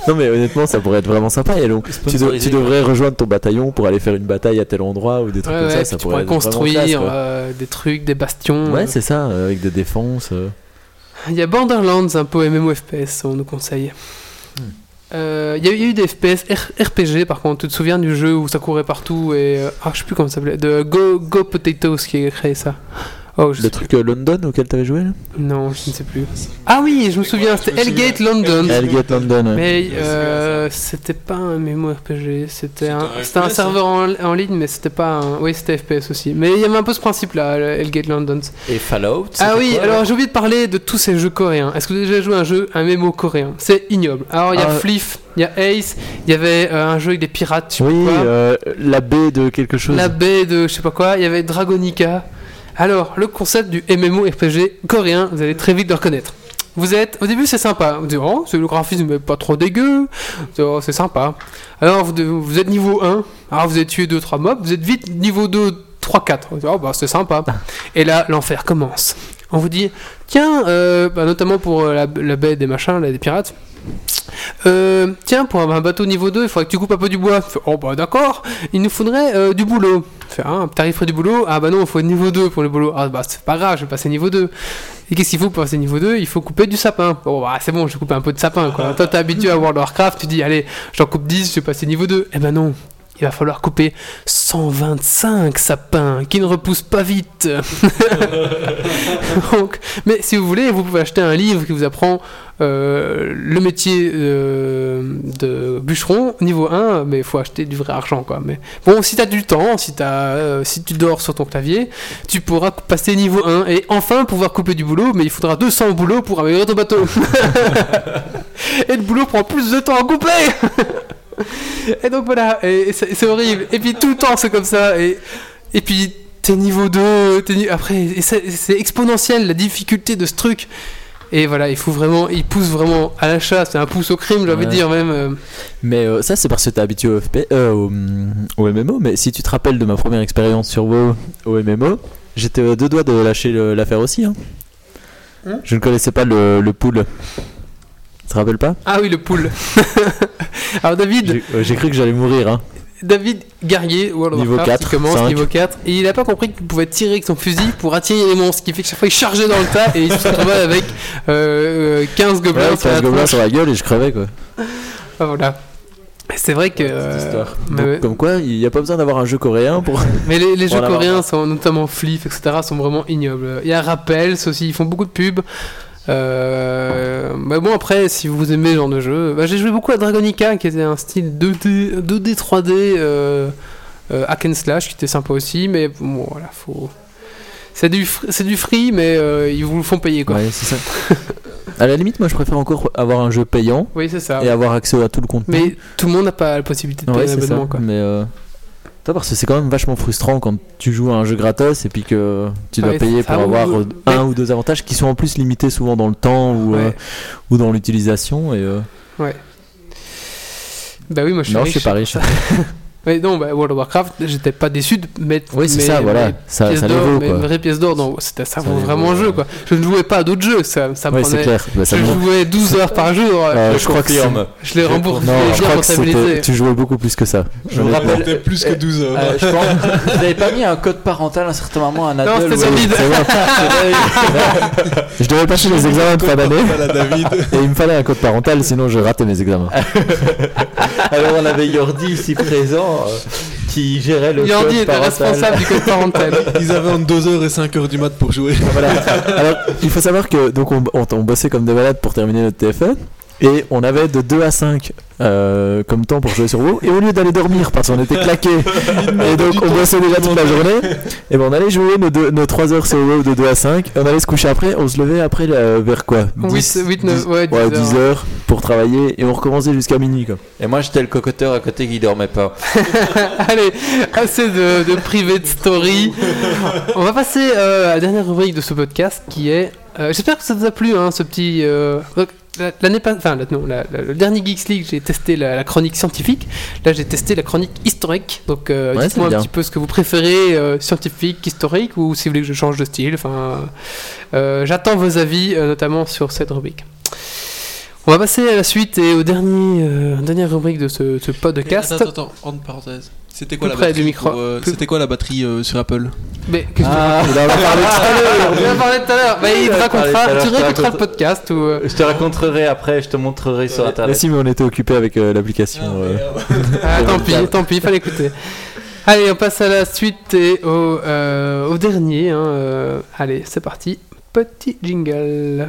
Non, mais honnêtement, ça pourrait être vraiment sympa. Et donc, tu, de- Sponsorisé, tu devrais rejoindre ton bataillon pour aller faire une bataille à tel endroit ou des trucs Ouais, comme ouais, ça. puis Ça tu pourrait pourrais être vraiment construire quoi. euh, des trucs, des bastions. Ouais, euh. c'est ça, euh, avec des défenses. euh. Il y a Borderlands, un peu MMO FPS, on nous conseille. Euh, Il il y a eu des FPS RPG par contre. Tu te souviens du jeu où ça courait partout et euh, ah je sais plus comment ça s'appelait. De Go Go Potatoes qui a créé ça. Oh, je Le sais truc euh, London auquel t'avais joué là Non, je ne sais plus. Ah oui, je me souviens, c'était Hellgate London. Hellgate London, ouais. Mais euh, c'était pas un MMORPG, c'était un, un c'était un FPS, serveur en, en ligne, mais c'était pas un. Oui, c'était FPS aussi. Mais il y avait un peu ce principe-là, le Hellgate London. Et Fallout Ah oui, quoi, alors là j'ai oublié de parler de tous ces jeux coréens. Est-ce que vous avez déjà joué à un jeu, un MMO coréen? C'est ignoble. Alors il y a Ah. Fliff, il y a Ace, il y avait euh, un jeu avec des pirates, je sais Oui, pas quoi. euh, la baie de quelque chose. La baie de je sais pas quoi, il y avait Dragonica. Alors, le concept du MMORPG coréen, vous allez très vite le reconnaître. Vous êtes, au début c'est sympa, vous dites, oh, c'est le graphisme est pas trop dégueu, Oh, c'est sympa. Alors vous, êtes niveau 1, alors vous avez tué 2-3 mobs, vous êtes vite niveau 2, 3, 4. Vous dites, Oh bah c'est sympa. Et là, l'enfer commence. On vous dit, tiens, euh, bah, notamment pour euh, la, la baie des machins, là, des pirates, euh, tiens, pour avoir un bateau niveau 2, il faudrait que tu coupes un peu du bois. Oh bah d'accord, il nous faudrait euh, du boulot. Fais, ah, tarif du boulot Ah bah non, il faut niveau 2 pour le boulot. Ah bah c'est pas grave, je vais passer niveau 2. Et qu'est-ce qu'il faut pour passer niveau 2 Il faut couper du sapin. Bon bah c'est bon, je vais couper un peu de sapin quoi. Toi t'es habitué à World of Warcraft, tu dis allez, j'en coupe 10, je vais passer niveau 2. Eh ben non, il va falloir couper 125 sapins qui ne repoussent pas vite. Donc, mais si vous voulez, vous pouvez acheter un livre qui vous apprend euh, le métier euh, de bûcheron niveau 1, mais il faut acheter du vrai argent quoi. Mais bon, si tu as du temps, si, euh, si tu dors sur ton clavier, tu pourras passer niveau 1 et enfin pouvoir couper du boulot, mais il faudra 200 boulots pour améliorer ton bateau. et le boulot prend plus de temps à couper Et donc voilà, et, et c'est horrible. Et puis tout le temps c'est comme ça. Et, et puis t'es niveau 2, t'es ni- après, c'est exponentiel la difficulté de ce truc. Et voilà, il faut vraiment, il pousse vraiment à l'achat, c'est un pouce au crime, j'ai envie de dire même. euh. Mais euh, ça, c'est parce que t'es habitué au, FP, euh, au, mm, au MMO. Mais si tu te rappelles de ma première expérience sur WoW au MMO, j'étais deux doigts de lâcher l'affaire aussi. hein. Hein? Je ne connaissais pas le, le pool. Te rappelles pas? Ah oui, le pool. Alors David, J'ai euh, j'ai cru que j'allais mourir. Hein. David Guerrier, World Niveau Warcraft, 4, il commence 5. niveau 4, et il a pas compris qu'il pouvait tirer avec son fusil pour attirer les monstres, ce qui fait que chaque fois il chargeait dans le tas et il se retrouvait avec euh, euh, 15 gobelins Ouais, sur la 15 gobelins sur la gueule et je crevais quoi. Ah, voilà. C'est vrai que. euh, Donc. Comme quoi, il n'y a pas besoin d'avoir un jeu coréen pour. Mais les, les jeux coréens, sont, notamment Fliff, etc., sont vraiment ignobles. Il y a Rappels aussi, ils font beaucoup de pubs. Euh, mais bon, après, si vous aimez ce genre de jeu, bah, j'ai joué beaucoup à Dragonica, qui était un style 2D, 2D 3D, euh, euh, hack and slash, qui était sympa aussi, mais bon, voilà, faut. C'est du, c'est du free, mais euh, ils vous le font payer, quoi. Ouais, c'est ça. à la limite, moi je préfère encore avoir un jeu payant Oui, c'est ça. et avoir accès à tout le contenu. Mais tout le monde n'a pas la possibilité de Ouais, payer un ça. quoi. Mais euh, toi, parce que c'est quand même vachement frustrant quand tu joues à un jeu gratos et puis que tu dois Ouais, payer pour ou- avoir un ou deux avantages qui sont en plus limités souvent dans le temps ou, euh, ou dans l'utilisation. Et euh, Ouais. Bah oui, moi je suis non, je suis pas riche. Mais non, bah, World of Warcraft, j'étais pas déçu de mettre Oui, c'est mes- ça, voilà. mes Ça, ça les vaut mes quoi. vraies pièces d'or. Non, c'était ça, Ça vaut vraiment vaut, un jeu quoi. Je ne jouais pas à d'autres jeux, ça, ça c'est prenait. clair. Bah, ça je me- jouais 12 heures par jour. Euh, je, je crois que je l'ai remboursé, Non, je crois que c'était- tu jouais beaucoup plus que ça. Je me rappelle plus que 12 heures. Euh, je pense, vous n'avez pas mis un code parental à un certain moment à Non, Nadal c'était ou- solide. C'est vrai. Je devais passer les examens de fin d'année et il me fallait un code parental sinon je ratais mes examens. Alors on avait Yordi ici présent euh, qui gérait le code était parental. responsable du code parental. Ils avaient entre 2h et 5h du mat pour jouer. Voilà. Alors, il faut savoir que donc on, on, on bossait comme des malades pour terminer notre TFE et on avait de 2 à 5 euh, comme temps pour jouer sur WoW et au lieu d'aller dormir parce qu'on était claqués et donc on bossait déjà toute la journée et ben on allait jouer nos, deux- nos 3 heures sur WoW de 2 à 5 on allait se coucher après on se levait après euh, vers quoi? 8, 8, 9, ouais, 10 ouais, heures. 10 heures pour travailler et on recommençait jusqu'à minuit quoi. Et moi j'étais le cocoteur à côté qui dormait pas. Allez, assez de, de privé de story. On va passer euh, à la dernière rubrique de ce podcast qui est. euh, J'espère que ça vous a plu, hein, ce petit. euh, donc, la- L'année pas, enfin non, la- la- le dernier Geeks League, j'ai testé la, la chronique scientifique. Là, j'ai testé la chronique historique. Donc, euh, Ouais, dites-moi un bien. petit peu ce que vous préférez, euh, scientifique, historique, ou si vous voulez que je change de style. Enfin, euh, j'attends vos avis, notamment sur cette rubrique. On va passer à la suite et au dernier, euh, dernière rubrique de ce, ce podcast. Attends, attends, entre parenthèses. C'était quoi euh, Plus- C'était quoi la batterie euh, sur Apple Mais qu'est-ce que Ah, tu il en a parlé tout à l'heure. On en a parlé tout à l'heure. Bah, il te On en racontera, tu je te réécouteras le podcast ou. Je te raconterai après, je te montrerai sur internet. si, mais on était occupé avec euh, l'application. euh. Ah, tant pis, tant pis, il fallait écouter. Allez, on passe à la suite et au, euh, au dernier. hein, euh, allez, c'est parti. Petit jingle.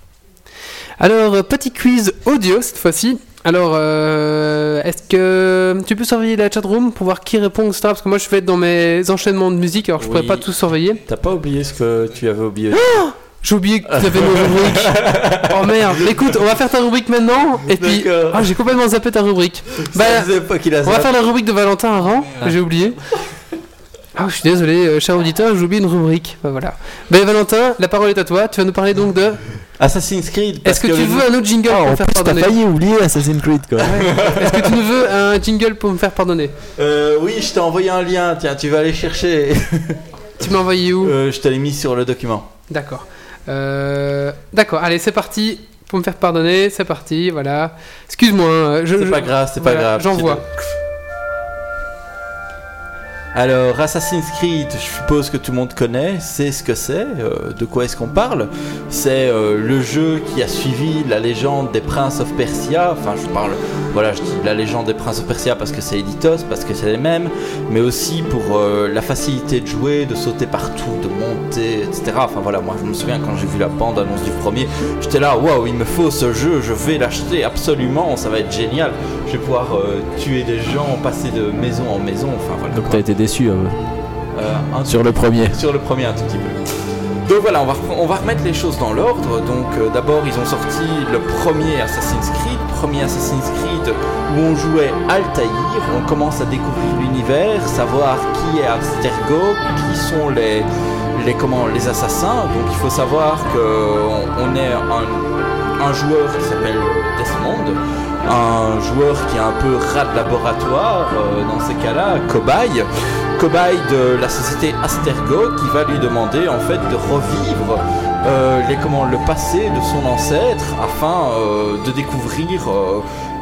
Alors, euh, petit quiz audio cette fois-ci. Alors, euh, est-ce que tu peux surveiller la chatroom pour voir qui répond, etc. Parce que moi, je vais être dans mes enchaînements de musique, alors je pourrais Oui. pas tout surveiller. T'as pas oublié ce que tu avais oublié J'ai oublié que tu avais nos rubriques. Oh merde. Écoute, on va faire ta rubrique maintenant. Et puis, ah, j'ai complètement zappé ta rubrique. Bah, pas qu'il a on va faire la rubrique de Valentin avant. J'ai oublié. Ah, je suis désolé, euh, cher auditeur, j'ai oublié une rubrique. Bah voilà. Ben Valentin, la parole est à toi. Tu vas nous parler donc de. Assassin's Creed. Est-ce que, tu veux un autre jingle Ah, pour me faire plus, t'as pardonner failli oublier Assassin's Creed, quoi. Est-ce que tu nous veux un jingle pour me faire pardonner Euh, oui, je t'ai envoyé un lien, tiens, tu vas aller chercher. Tu m'as envoyé où Euh, je te l'ai mis sur le document. D'accord. Euh, D'accord, allez, c'est parti. Pour me faire pardonner, c'est parti, voilà. Excuse-moi, hein, je. C'est je- pas grave, c'est pas grave. J'envoie. Alors, Assassin's Creed, je suppose que tout le monde connaît, c'est ce que c'est, euh, de quoi est-ce qu'on parle C'est euh, le jeu qui a suivi la légende des Princes of Persia, enfin je parle, voilà, je dis la légende des Princes of Persia parce que c'est Editos, parce que c'est les mêmes, mais aussi pour euh, la facilité de jouer, de sauter partout, de monter, etc. Enfin voilà, moi je me souviens quand j'ai vu la bande-annonce du premier, j'étais là, waouh, il me faut ce jeu, je vais l'acheter absolument, ça va être génial, je vais pouvoir tuer des gens, passer de maison en maison, enfin voilà. Donc quoi. t'as été déçu euh, un sur le premier. sur le premier un tout petit peu. Donc voilà, on va, on va remettre les choses dans l'ordre. Donc euh, d'abord, ils ont sorti le premier Assassin's Creed, premier Assassin's Creed où on jouait Altaïr. On commence à découvrir l'univers, savoir qui est Abstergo, qui sont les, les, comment, les assassins. Donc il faut savoir qu'on on est un, un joueur qui s'appelle Desmond, un joueur qui est un peu rat de laboratoire euh, dans ces cas-là, cobaye. Cobaye de la société Astergo qui va lui demander en fait de revivre euh, les, comment, le passé de son ancêtre afin euh, de découvrir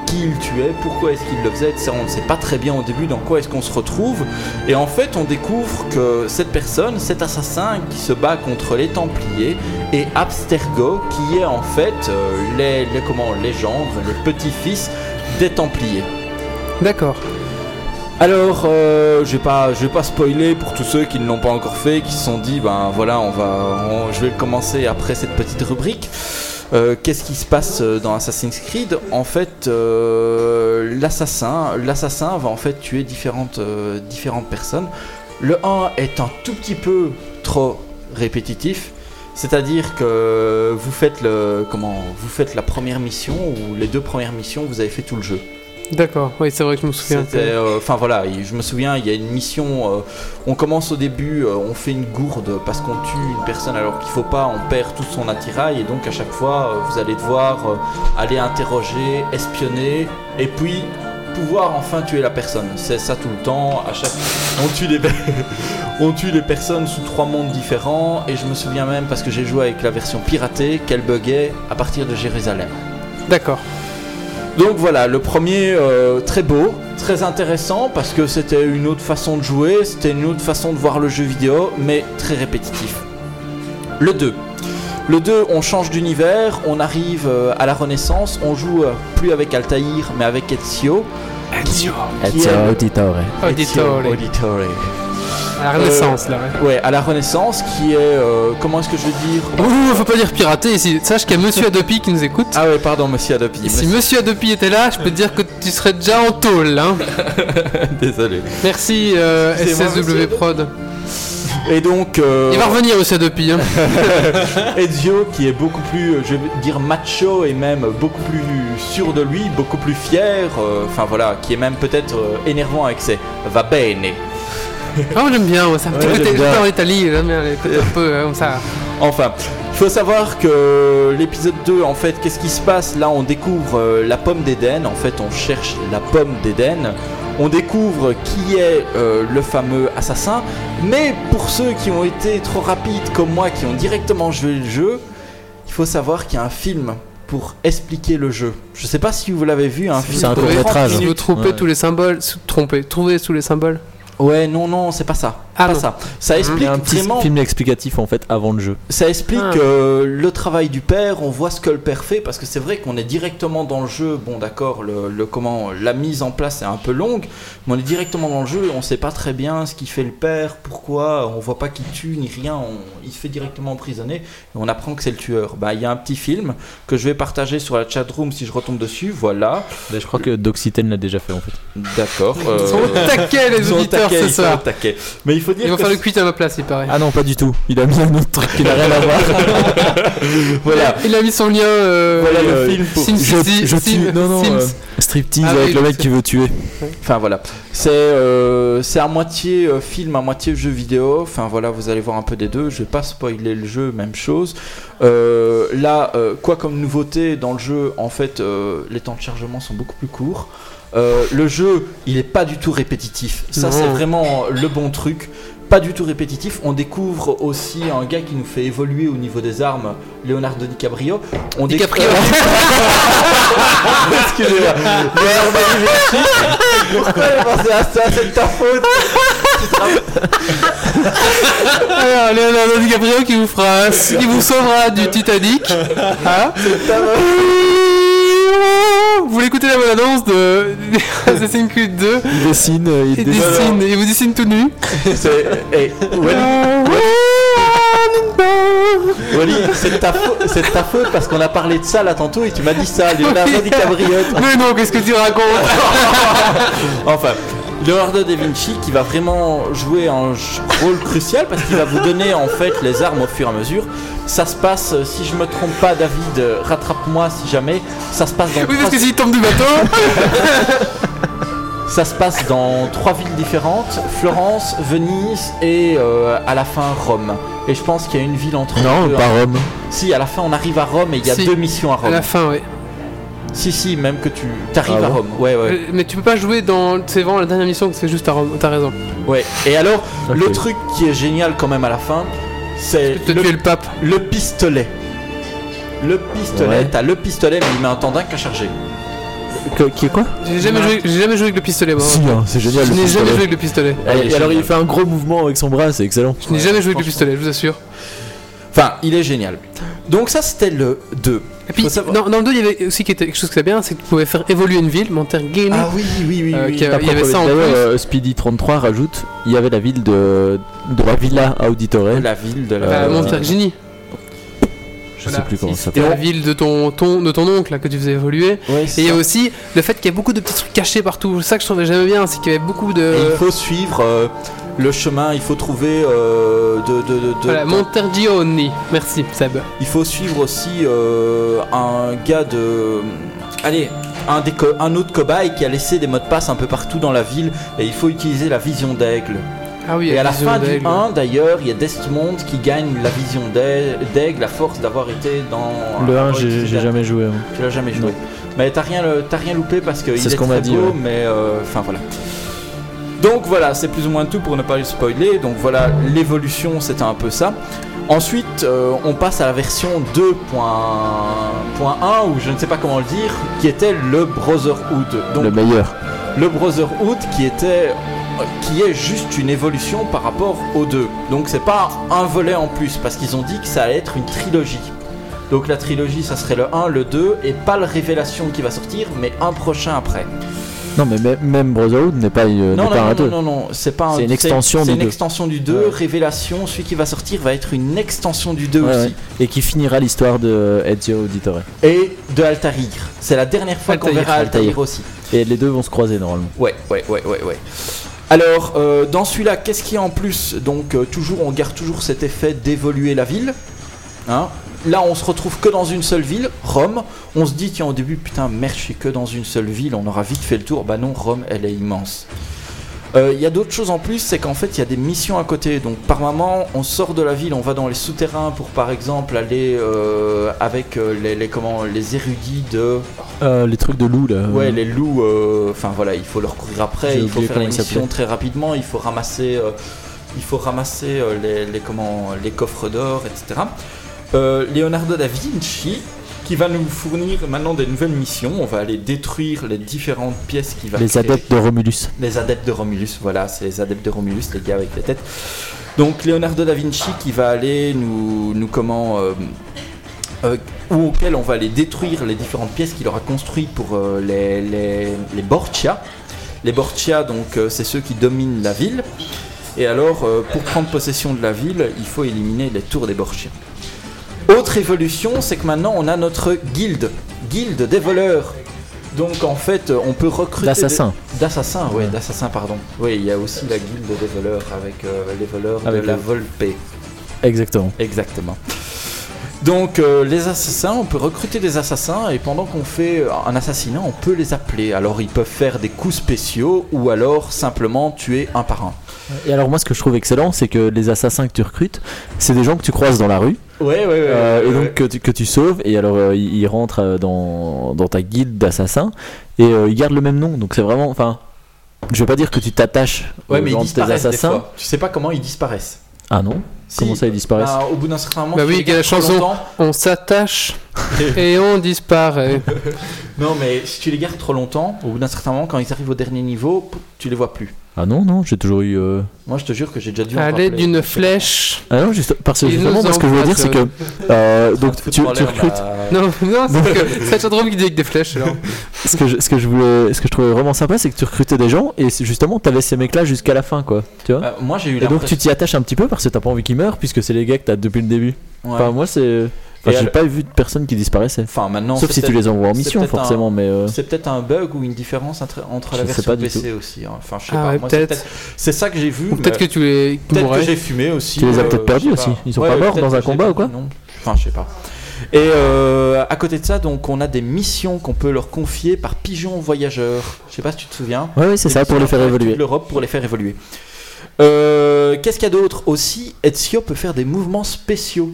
qui il tuait, pourquoi est-ce qu'il le faisait, etc. On ne sait pas très bien au début dans quoi est-ce qu'on se retrouve. Et en fait, on découvre que cette personne, cet assassin qui se bat contre les Templiers, est Abstergo, qui est en fait euh, les, les, comment, les gendres, les petits-fils des Templiers. D'accord. Alors, euh, je vais pas, je vais pas spoiler pour tous ceux qui ne l'ont pas encore fait, qui se sont dit, ben voilà, on va, on- je vais commencer après cette petite rubrique. Euh, Qu'est-ce qui se passe euh, dans Assassin's Creed? En fait, euh, l'assassin, l'assassin va en fait tuer différentes, différentes personnes. Le 1 est un tout petit peu trop répétitif. C'est-à-dire que vous faites le comment vous faites la première mission ou les deux premières missions, vous avez fait tout le jeu. D'accord, oui, c'est vrai que je me souviens. Euh, Enfin voilà, il- je me souviens, il y a une mission, euh, on commence au début, euh, on fait une gourde parce qu'on tue une personne alors qu'il faut pas, on perd tout son attirail et donc à chaque fois vous allez devoir aller interroger, espionner et puis pouvoir enfin tuer la personne. C'est ça tout le temps, à chaque on tue les on tue les personnes sous trois mondes différents et je me souviens même parce que j'ai joué avec la version piratée qu'elle buguait à partir de Jérusalem. D'accord. Donc voilà, le premier euh, très beau, très intéressant parce que c'était une autre façon de jouer, c'était une autre façon de voir le jeu vidéo, mais très répétitif. Le 2. Le 2, on change d'univers, on arrive euh, à la Renaissance, on joue euh, plus avec Altaïr mais avec Ezio. Ezio. Auditore. Ezio Auditore. Auditore. À la Renaissance, là, ouais. Ouais, à la Renaissance qui est... euh, comment est-ce que je vais dire Ouh, faut pas dire pirater ici. Sache qu'il y a Monsieur Adopi qui nous écoute. Ah ouais, pardon, monsieur Adopi. Et si Monsieur Adopi était là, je peux te dire que tu serais déjà en tôle. Hein. Désolé. Merci euh, SSW Prod. Et donc... euh, Il va revenir Monsieur Adopi. Hein. Ezio qui est beaucoup plus, je vais dire macho et même beaucoup plus sûr de lui, beaucoup plus fier, euh, enfin voilà, qui est même peut-être euh, énervant avec ses va bene. Ah, j'aime bien, ça. Ouais, petit côté, bien. j'adore l'Italie, j'aime bien les côtés un peu euh, comme ça. Enfin, il faut savoir que l'épisode 2, en fait, qu'est-ce qui se passe? Là, on découvre euh, la pomme d'Éden. En fait, on cherche la pomme d'Éden. On découvre qui est euh, le fameux assassin. Mais pour ceux qui ont été trop rapides comme moi, qui ont directement joué le jeu, il faut savoir qu'il y a un film pour expliquer le jeu. Je sais pas si vous l'avez vu, un film. C'est un. 30 Si vous trompez Ouais. tous les symboles, tromper, trouver sous les symboles. Ouais, non, non, c'est pas ça. Ah, pas non. ça. Ça y explique un petit vraiment. film explicatif en fait avant le jeu. Ça explique Ah. euh, le travail du père, on voit ce que le père fait, parce que c'est vrai qu'on est directement dans le jeu, bon d'accord, le, le- comment, la mise en place est un peu longue, mais on est directement dans le jeu, on sait pas très bien ce qu'il fait le père, pourquoi, on voit pas qu'il tue ni rien, on- il se fait directement emprisonner, et on apprend que c'est le tueur. Bah il y a un petit film que je vais partager sur la chatroom si je retombe dessus, voilà, Là, je crois que Doxyten l'a déjà fait en fait. d'accord. Ils sont au taquet, les auditeurs, taquet, ce au taquet. Mais il faut dire Ils vont faire le cuit à ma place, il paraît. Ah non, pas du tout. Il a mis un autre truc qui n'a rien à voir. voilà. Il a mis son lien. Euh, Voilà le euh, film pour- Sim je, je tue. Non, non. Sims. euh, striptease Ah oui, avec le mec qui veut tuer. Enfin voilà, c'est euh, c'est à moitié euh, film, à moitié jeu vidéo. Enfin voilà, vous allez voir un peu des deux. Je vais pas spoiler le jeu, même chose. Euh, là, euh, quoi comme nouveauté dans le jeu, en fait, euh, les temps de chargement sont beaucoup plus courts. Euh, le jeu, il est pas du tout répétitif. Ça, c'est vraiment le bon truc. Pas du tout répétitif. On découvre aussi un gars qui nous fait évoluer au niveau des armes, Leonardo DiCaprio. On DiCaprio. Excusez-moi. Pourquoi j'ai à ça? C'est de ta faute. Alors, Leonardo DiCaprio qui vous fera, qui vous sauvera du Titanic. Hein vous voulez écouter la bonne annonce de Assassin's Creed 2 Il dessine, euh, il Il dessine. dessine, il vous dessine tout nu. C'est- eh, Wally, Wally, c'est de ta ta faute parce qu'on a parlé de ça là tantôt et tu m'as dit ça, Leonardo DiCaprio. Mais non, qu'est-ce que tu racontes? Enfin, Leonardo da Vinci qui va vraiment jouer un rôle crucial parce qu'il va vous donner en fait les armes au fur et à mesure. Ça se passe, euh, si je me trompe pas, David, euh, rattrape-moi si jamais. Ça se passe dans Oui, parce trois- que s'il tombe du bateau. ça se passe dans trois villes différentes Florence, Venise et euh, à la fin Rome. Et je pense qu'il y a une ville entre Non, les deux. pas Rome. Si, à la fin on arrive à Rome et il y a Si. deux missions à À Rome. la fin, oui. Si, si, même que tu arrives Ah à Rome. Ouais, ouais. Mais tu peux pas jouer dans. C'est vraiment la dernière mission que c'est juste à Rome. T'as raison. Ouais. Et alors, le truc qui est génial quand même à la fin, c'est Tu le, le pape. le pistolet. Le pistolet, Ouais. t'as le pistolet, mais il met un temps dingue à charger. Que- qui est quoi? J'ai jamais, joué- j'ai jamais joué avec le pistolet, moi. Si, hein, c'est génial. Je n'ai jamais joué avec le pistolet. Et- Allez, et alors il fait un gros mouvement avec son bras, c'est excellent. Je n'ai jamais joué avec le pistolet, je vous assure. Enfin, il est génial. Donc ça, c'était le 2. Et puis, dans, dans le 2, il y avait aussi quelque chose qui était bien, c'est que tu pouvais faire évoluer une ville, Montergini. Ah oui, oui, oui, Euh, oui. a- Après, il y avait ça en plus. euh, Speedy 33 rajoute, il y avait la ville de, de la Villa Auditore. La ville de la... Euh, euh, Montergini. Je Voilà. sais plus comment ça C'était s'appelle. la ville de ton, ton, de ton oncle là, que tu faisais évoluer. Ouais, Et il y a aussi le fait qu'il y a beaucoup de petits trucs cachés partout. C'est ça que je trouvais jamais bien, c'est qu'il y avait beaucoup de. Et il faut suivre euh, le chemin, il faut trouver euh, de, de, de- de- Voilà, Montergioni. Merci, Seb. Il faut suivre aussi euh, un gars de... Allez, un, des co- un autre cobaye qui a laissé des mots de passe un peu partout dans la ville et il faut utiliser la vision d'aigle. Ah oui, Et à la fin du d'aigle. 1 d'ailleurs, il y a Desmond qui gagne la vision d'ai- d'aigle à force d'avoir été dans... Le 1, avoir j'ai jamais joué. moi. Tu l'as jamais joué. Non. Mais t'as rien, rien loupé parce qu'il est, qu'on très m'a dit, beau, ouais. mais euh, enfin voilà. Donc voilà, c'est plus ou moins tout pour ne pas le spoiler. Donc voilà, l'évolution c'était un peu ça. Ensuite, euh, on passe à la version 2.1 ou je ne sais pas comment le dire, qui était le Brotherhood. Donc Le meilleur. le Brotherhood qui était qui est juste une évolution par rapport aux deux. Donc c'est pas un volet en plus parce qu'ils ont dit que ça allait être une trilogie. Donc la trilogie ça serait le 1, le 2 et pas le révélation qui va sortir mais un prochain après. Non, mais même- même Brotherhood n'est pas, euh, non, n'est non, pas un non, 2. non, non, non, c'est pas un- C'est une extension c'est du une 2. extension du 2, Ouais. révélation, celui qui va sortir va être une extension du 2 Ouais, aussi. ouais. Et qui finira l'histoire de Ezio Auditore. Et de Altair. C'est la dernière fois qu'on verra Altair Altair. aussi. Et les deux vont se croiser normalement. Ouais, ouais, ouais, ouais, ouais. Alors, euh, dans celui-là, qu'est-ce qu'il y a en plus? Donc, euh, toujours, on garde toujours cet effet d'évoluer la ville. Hein Là, on se retrouve que dans une seule ville, Rome. On se dit, tiens, au début, putain, merde, je suis que dans une seule ville, on aura vite fait le tour. Bah non, Rome, elle est immense. Euh, Il y a d'autres choses en plus, c'est qu'en fait il y a des missions à côté. Donc par moment, on sort de la ville, on va dans les souterrains pour par exemple aller euh, avec euh, les, les- comment les érudits de Euh, les trucs de loup là. ouais les loups. Enfin voilà, il faut leur courir après, il faut faire les missions très rapidement, il faut ramasser il faut ramasser les, les comment les coffres d'or, etc. Euh, Leonardo da Vinci qui va nous fournir maintenant des nouvelles missions. On va aller détruire les différentes pièces qui va Les créer. adeptes de Romulus. Les adeptes de Romulus, voilà, c'est les adeptes de Romulus, les gars avec les têtes. Donc Leonardo da Vinci qui va aller nous, nous comment, euh, euh, ou auquel on va aller détruire les différentes pièces qu'il aura construites pour euh, les, les, les Borgia. Les Borgia, donc, euh, c'est ceux qui dominent la ville. Et alors, pour prendre possession de la ville, il faut éliminer les tours des Borgia. Autre évolution, c'est que maintenant on a notre guilde, guilde des voleurs. Donc en fait, on peut recruter D'assassins. des- D'assassins, ouais, d'assassins, pardon. Oui, il y a aussi la guilde des voleurs avec euh, les voleurs Avec de la Volpe. Exactement. Exactement. Donc euh, les assassins, on peut recruter des assassins et pendant qu'on fait un assassinat, on peut les appeler. Alors ils peuvent faire des coups spéciaux ou alors simplement tuer un par un. Et alors moi ce que je trouve excellent c'est que les assassins que tu recrutes c'est des gens que tu croises dans la rue Ouais, ouais, ouais. euh, ouais, et ouais. donc que tu, que tu sauves et alors euh, ils, rentrent euh, dans, dans ta guilde d'assassins et euh, ils gardent le même nom donc c'est vraiment enfin je vais pas dire que tu t'attaches Ouais, au mais ils de tes assassins fois. Tu sais pas comment ils disparaissent. ah non? Si, comment ça ils disparaissent? Bah, Au bout d'un certain moment, Bah oui, tu il y a la chanson. longtemps- On s'attache et on disparaît. Non, mais si tu les gardes trop longtemps, au bout d'un certain moment, quand ils arrivent au dernier niveau, tu les vois plus. ah non non j'ai toujours eu euh, Moi, je te jure que j'ai déjà dû. en À l'aide rappeler. d'une flèche. ah non juste parce que Ils justement nous moi ce que je veux dire c'est que euh, donc tu, en l'air, recrutes bah, Non, non, c'est que c'est un drôle qui dit avec des flèches. Alors. ce que je, ce que je voulais ce que je trouvais vraiment sympa c'est que tu recrutais des gens et c'est justement t'avais ces mecs là jusqu'à la fin quoi tu vois euh, moi, j'ai eu Et donc l'impression. tu t'y attaches un petit peu parce que t'as pas envie qu'ils meurent puisque c'est les gars que t'as depuis le début. Ouais. Enfin moi c'est... Enfin, j'ai pas vu de personne qui disparaissait. Enfin, maintenant. Sauf si tu les envoies en mission un- forcément mais... euh, C'est peut-être un bug ou une différence entre, entre la Je version PC aussi. hein. Enfin, je sais Ah pas. ouais, c'est peut-être. C'est ça que j'ai vu. Peut-être que tu les peut-être que j'ai fumé aussi. Tu les as euh, peut-être perdus je sais aussi. Ils sont pas morts dans un combat ou quoi Non. Enfin, je sais pas. Et euh, à côté de ça, donc, on a des missions qu'on peut leur confier par pigeons voyageurs. Je sais pas si tu te souviens. Ouais c'est ça pour les faire évoluer. L'Europe pour les faire évoluer. Euh, Qu'est-ce qu'il y a d'autre aussi? Ezio peut faire des mouvements spéciaux.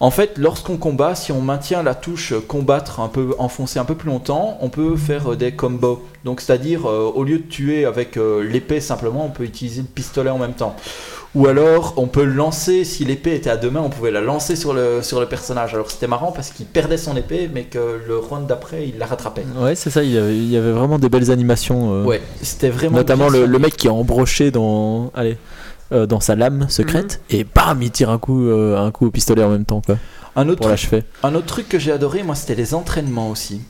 En fait, lorsqu'on combat, si on maintient la touche euh, combattre un peu enfoncée un peu plus longtemps, on peut faire euh, des combos. Donc, c'est-à-dire, euh, au lieu de tuer avec euh, l'épée simplement, on peut utiliser le pistolet en même temps. Ou alors, on peut lancer, si l'épée était à deux mains, on pouvait la lancer sur le, sur le personnage. Alors, c'était marrant parce qu'il perdait son épée, mais que le round d'après, il la rattrapait. Ouais c'est ça, il y, avait, il y avait vraiment des belles animations. euh, Ouais, c'était vraiment. Notamment le, mec qui est embroché dans... Allez. Euh, dans sa lame secrète et bam il tire un coup euh, un coup au pistolet en même temps quoi Un autre pour l'achever Un autre truc que j'ai adoré, moi, c'était les entraînements aussi.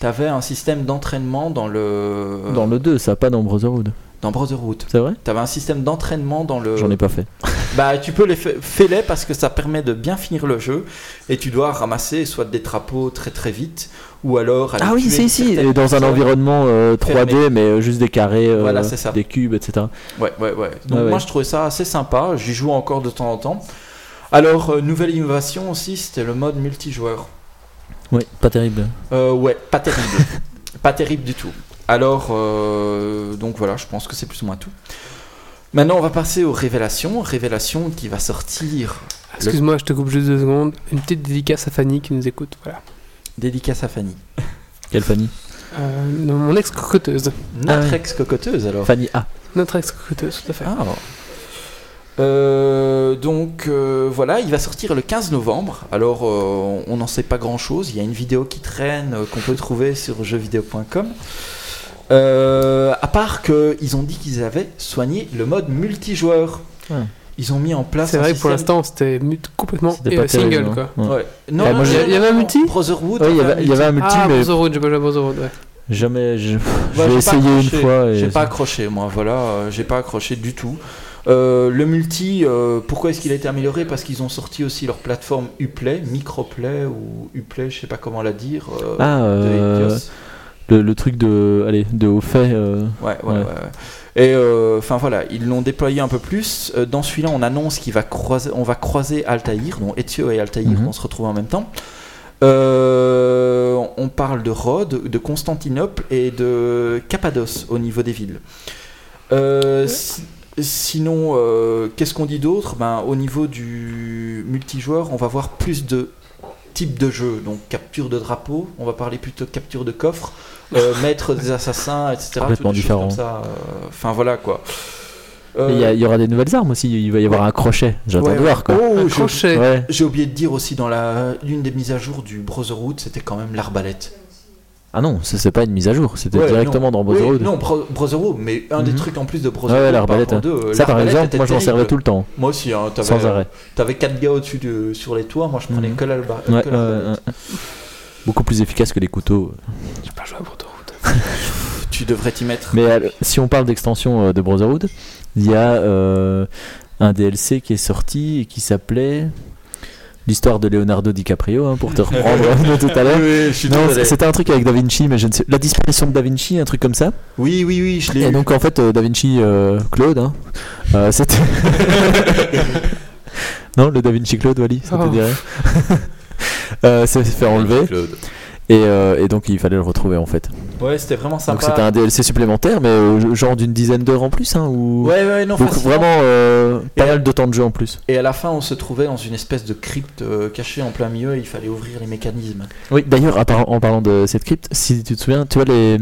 T'avais un système d'entraînement dans le. dans le 2 ça pas dans Brotherhood Dans Brotherhood. c'est vrai T'avais un système d'entraînement dans le. j'en ai pas fait Bah, tu peux les fa- fais-les parce que ça permet de bien finir le jeu et tu dois ramasser soit des trapeaux très très vite ou alors. aller ah oui tuer si si certaines et dans un environnement euh, 3D Fermé. mais euh, juste des carrés euh, Voilà, c'est ça. des cubes etc Ouais, ouais, ouais. Donc, Ouais, moi, ouais. je trouvais ça assez sympa. J'y joue encore de temps en temps. Alors, euh, nouvelle innovation aussi, c'était le mode multijoueur. oui pas terrible Euh, ouais, pas terrible. pas terrible du tout. Alors, euh, donc voilà, je pense que c'est plus ou moins tout. Maintenant, on va passer aux révélations. Révélations qui va sortir. Excuse-moi, je te coupe juste deux secondes. Une petite dédicace à Fanny qui nous écoute. Voilà. Dédicace à Fanny. quelle Fanny Euh, non, mon ex-cocoteuse. Notre Ah ex-cocoteuse, alors. Fanny A Notre ex-cocoteuse, tout à fait. Ah. Euh, donc euh, voilà, il va sortir le 15 novembre. Alors euh, on n'en sait pas grand chose. Il y a une vidéo qui traîne euh, qu'on peut trouver sur jeuxvideo.com. Euh, à part qu'ils ont dit qu'ils avaient soigné le mode multijoueur. Ouais. Ils ont mis en place. C'est vrai que pour l'instant, c'était complètement pas euh, single, terrible, quoi. Ouais. Non, Bah, il y avait un multi Brotherhood. Ouais, il y y avait un multi ah, mais Brotherhood, j'ai pas joué à Brotherhood, ouais. jamais je, pas essayé une accroché. fois et J'ai pas accroché, moi, voilà, euh, j'ai pas accroché du tout. Euh, le multi, euh, pourquoi est-ce qu'il a été amélioré? Parce qu'ils ont sorti aussi leur plateforme Uplay, Microplay ou Uplay, je sais pas comment la dire. euh, ah euh. Le, le truc de allez de haut fait euh, Ouais, ouais, ouais. ouais. ouais. Et euh, enfin voilà, ils l'ont déployé un peu plus. Euh, dans celui-là, on annonce qu'il va croiser, on va croiser Altaïr, donc Ezio et Altaïr Mhm. vont se retrouver en même temps. Euh, on parle de Rhodes, de Constantinople et de Cappadoce au niveau des villes. Euh, si- sinon, euh, qu'est-ce qu'on dit d'autre? Ben, Au niveau du multijoueur, on va voir plus de types de jeux. Donc capture de drapeau, on va parler plutôt de capture de coffre, euh, maître des assassins, etc. Complètement différent. comme ça. euh, Enfin voilà quoi. Il y, a- il y aura des nouvelles armes aussi. Il va y avoir un crochet. J'attends Ouais, de voir quoi. Oh, Un j'ai- crochet. Ouais. J'ai oublié de dire aussi dans la l'une des mises à jour du Brotherhood, c'était quand même l'arbalète. Ah non, ça c'est pas une mise à jour. C'était Ouais, directement non. dans Brotherhood. Oui, non, Bro- Brotherhood, mais un des Mhm. trucs en plus de Brotherhood. ouais, l'arbalète. hein. Ça par exemple, moi je m'en servais tout le temps. Moi aussi, hein, t'avais, Sans arrêt. T'avais 4 gars au-dessus de, sur les toits, moi je prenais que l'alba. Ouais, que l'arbalète. ouais. Beaucoup plus efficace que les couteaux. J'ai pas joué à Brotherhood. Tu devrais t'y mettre. Mais euh, si on parle d'extension euh, de Brotherhood, il y a euh, un DLC qui est sorti et qui s'appelait l'histoire de Leonardo DiCaprio, hein, pour te reprendre de tout à l'heure. Oui, Non, c'était un truc avec Da Vinci, mais je ne sais. La disparition de Da Vinci, un truc comme ça. Oui, oui, oui, je l'ai Et eu. donc en fait, euh, Da Vinci euh, Claude, hein, euh, c'était. non, le Da Vinci Claude, Wally, ça te Oh. dirait euh, s'est fait enlever. Et, et donc il fallait le retrouver en fait. Ouais, c'était vraiment sympa. Donc c'était un DLC supplémentaire, mais euh, genre d'une dizaine d'heures en plus. Hein, ou... Ouais, ouais, non, Donc facilement. vraiment euh, pas mal de temps de jeu en plus. Et à la fin, on se trouvait dans une espèce de crypte euh, cachée en plein milieu et il fallait ouvrir les mécanismes. Oui, d'ailleurs, en parlant de cette crypte, si tu te souviens, tu vois les,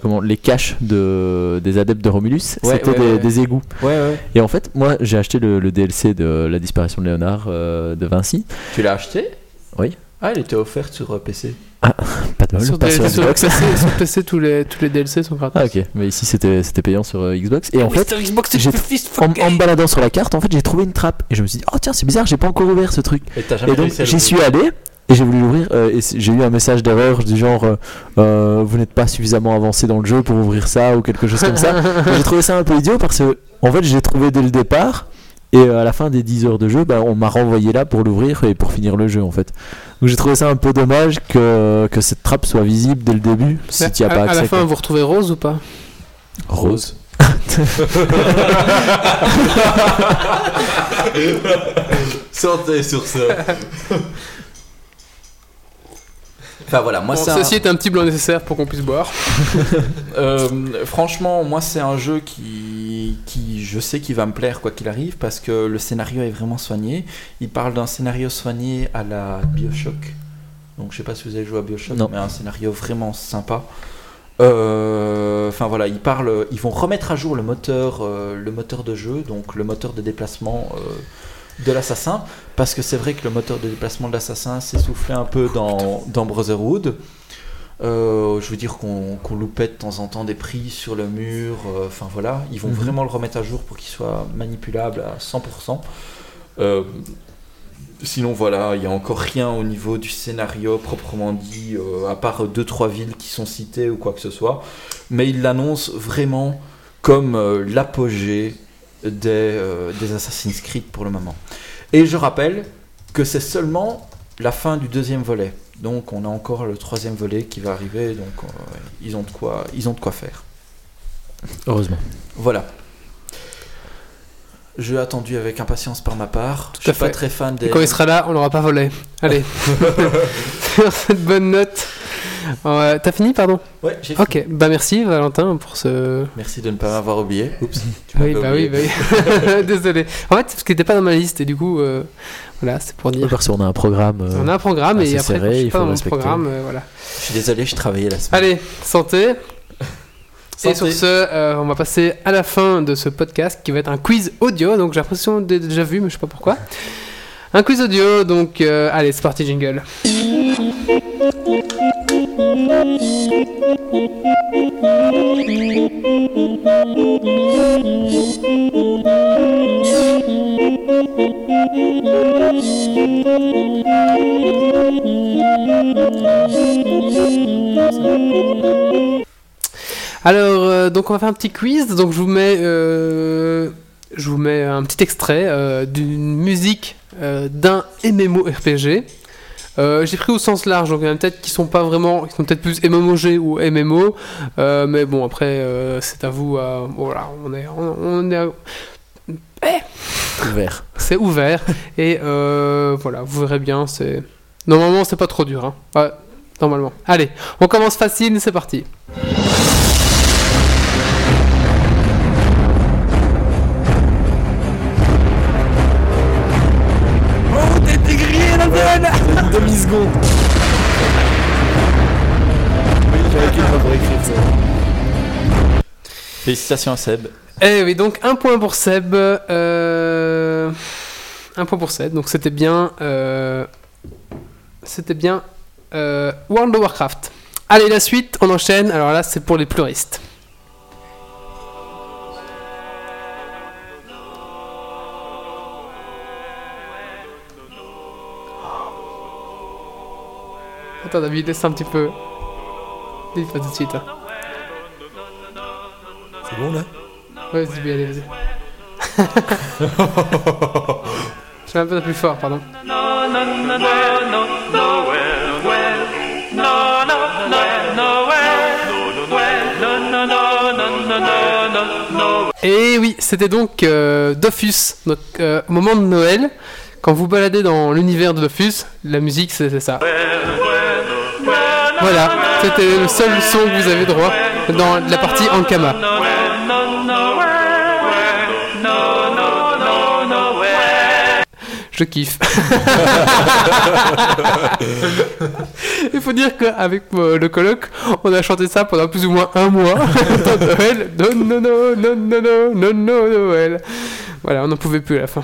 comment, les caches de, des adeptes de Romulus, Ouais, c'était ouais, des, des égouts. Ouais, ouais. Et en fait, moi j'ai acheté le, le DLC de la disparition de Léonard de Vinci. Tu l'as acheté? Oui. Ah, elle était offerte sur euh, PC. Pas de mal, Sur, sur sur Xbox. PC, sur PC, tous les, tous les DLC sont gratuits. Ah ok, mais ici c'était c'était payant sur euh, Xbox. Et en fait. Xbox, en, en me baladant sur la carte, en fait j'ai trouvé une trappe. Et je me suis dit, oh tiens, c'est bizarre, j'ai pas encore ouvert ce truc. Et t'as jamais Et donc j'y suis allé et j'ai voulu l'ouvrir euh, et j'ai eu un message d'erreur du genre euh, vous n'êtes pas suffisamment avancé dans le jeu pour ouvrir ça ou quelque chose comme ça. J'ai trouvé ça un peu idiot parce que en fait j'ai trouvé dès le départ et euh, à la fin des 10 heures de jeu bah, on m'a renvoyé là pour l'ouvrir et pour finir le jeu en fait. Donc j'ai trouvé ça un peu dommage que, que cette trappe soit visible dès le début si tu n'y as à, pas à accès. la fin, quoi. vous retrouvez Rose ou pas? Rose. Sortez sur ça. enfin voilà, moi Bon, c'est un- Ceci est un petit blanc nécessaire pour qu'on puisse boire. Euh, franchement, moi c'est un jeu qui, qui je sais qu'il va me plaire quoi qu'il arrive parce que le scénario est vraiment soigné. Il parle d'un scénario soigné à la Bioshock. Donc je sais pas si vous avez joué à Bioshock, Non. mais un scénario vraiment sympa. Euh, Enfin voilà, ils parlent, ils vont remettre à jour le moteur, euh, le moteur de jeu, donc le moteur de déplacement euh, de l'assassin, parce que c'est vrai que le moteur de déplacement de l'assassin s'est soufflé un peu dans, dans Brotherhood. Euh, je veux dire qu'on qu'on loupait de temps en temps des prix sur le mur. euh, Enfin voilà, ils vont Mhm. vraiment le remettre à jour pour qu'il soit manipulable à 100%. Euh, sinon voilà, il n'y a encore rien au niveau du scénario proprement dit, à part deux trois villes qui sont citées ou quoi que ce soit. Mais il l'annonce vraiment comme l'apogée des, euh, des Assassin's Creed pour le moment. Et je rappelle que c'est seulement la fin du deuxième volet. Donc on a encore le troisième volet qui va arriver, donc euh, ils, ont de quoi, ils ont de quoi faire. Heureusement. Voilà. Jeu attendu avec impatience par ma part. Tout je suis pas très fan des. Et quand il sera là, on l'aura pas volé. Allez. Sur cette bonne note. T'as fini, pardon Ouais, j'ai fini. Ok, bah merci Valentin pour ce. Merci de ne pas m'avoir oublié. Oups. tu Oui, bah oui, oublié. bah oui. Désolé. En fait, parce qu'il n'était pas dans ma liste et du coup, euh, voilà, c'est pour dire. Parce qu'on a un programme. euh, On a un programme et après, serré, je suis il pas faut dans mon respecter. programme, euh, voilà. Je suis désolé, je travaillais la semaine. Allez, santé. Et Santé. sur ce, euh, on va passer à la fin de ce podcast qui va être un quiz audio. Donc j'ai l'impression de déjà vu, mais je sais pas pourquoi. Un quiz audio, donc euh, allez, c'est parti, jingle. Alors, euh, donc on va faire un petit quiz. Donc je vous mets, euh, je vous mets un petit extrait euh, d'une musique d'un MMORPG. Euh, J'ai pris au sens large, donc il y en a peut-être qui sont pas vraiment, qui sont peut-être plus MMOG ou MMO, euh, mais bon après euh, c'est à vous. voilà, on est, on, est, Ouvert. c'est ouvert et voilà, vous verrez bien. C'est normalement c'est pas trop dur. Hein. Ouais, normalement. Allez, on commence facile, c'est parti. Félicitations à Seb. Eh oui, donc un point pour Seb. euh, Un point pour Seb. Donc c'était bien. euh, C'était bien euh, World of Warcraft. Allez, la suite, on enchaîne. Alors là, c'est pour les pluristes. Attends, David, laisse un petit peu. Dis pas tout de suite. C'est bon là Ouais, vas-y, allez, vas-y. Je vais un peu plus fort, pardon. Et oui, c'était donc euh, Dofus. Donc, euh, au moment de Noël, quand vous baladez dans l'univers de Dofus, la musique c'est c'est ça. Voilà, c'était le seul son que vous avez droit dans la partie Ankama. Je kiffe. Il faut dire qu'avec euh, le colloque, on a chanté ça pendant plus ou moins un mois. Noël. Non, non, non, non, non, non, non, non, Noël. Voilà, on n'en pouvait plus à la fin.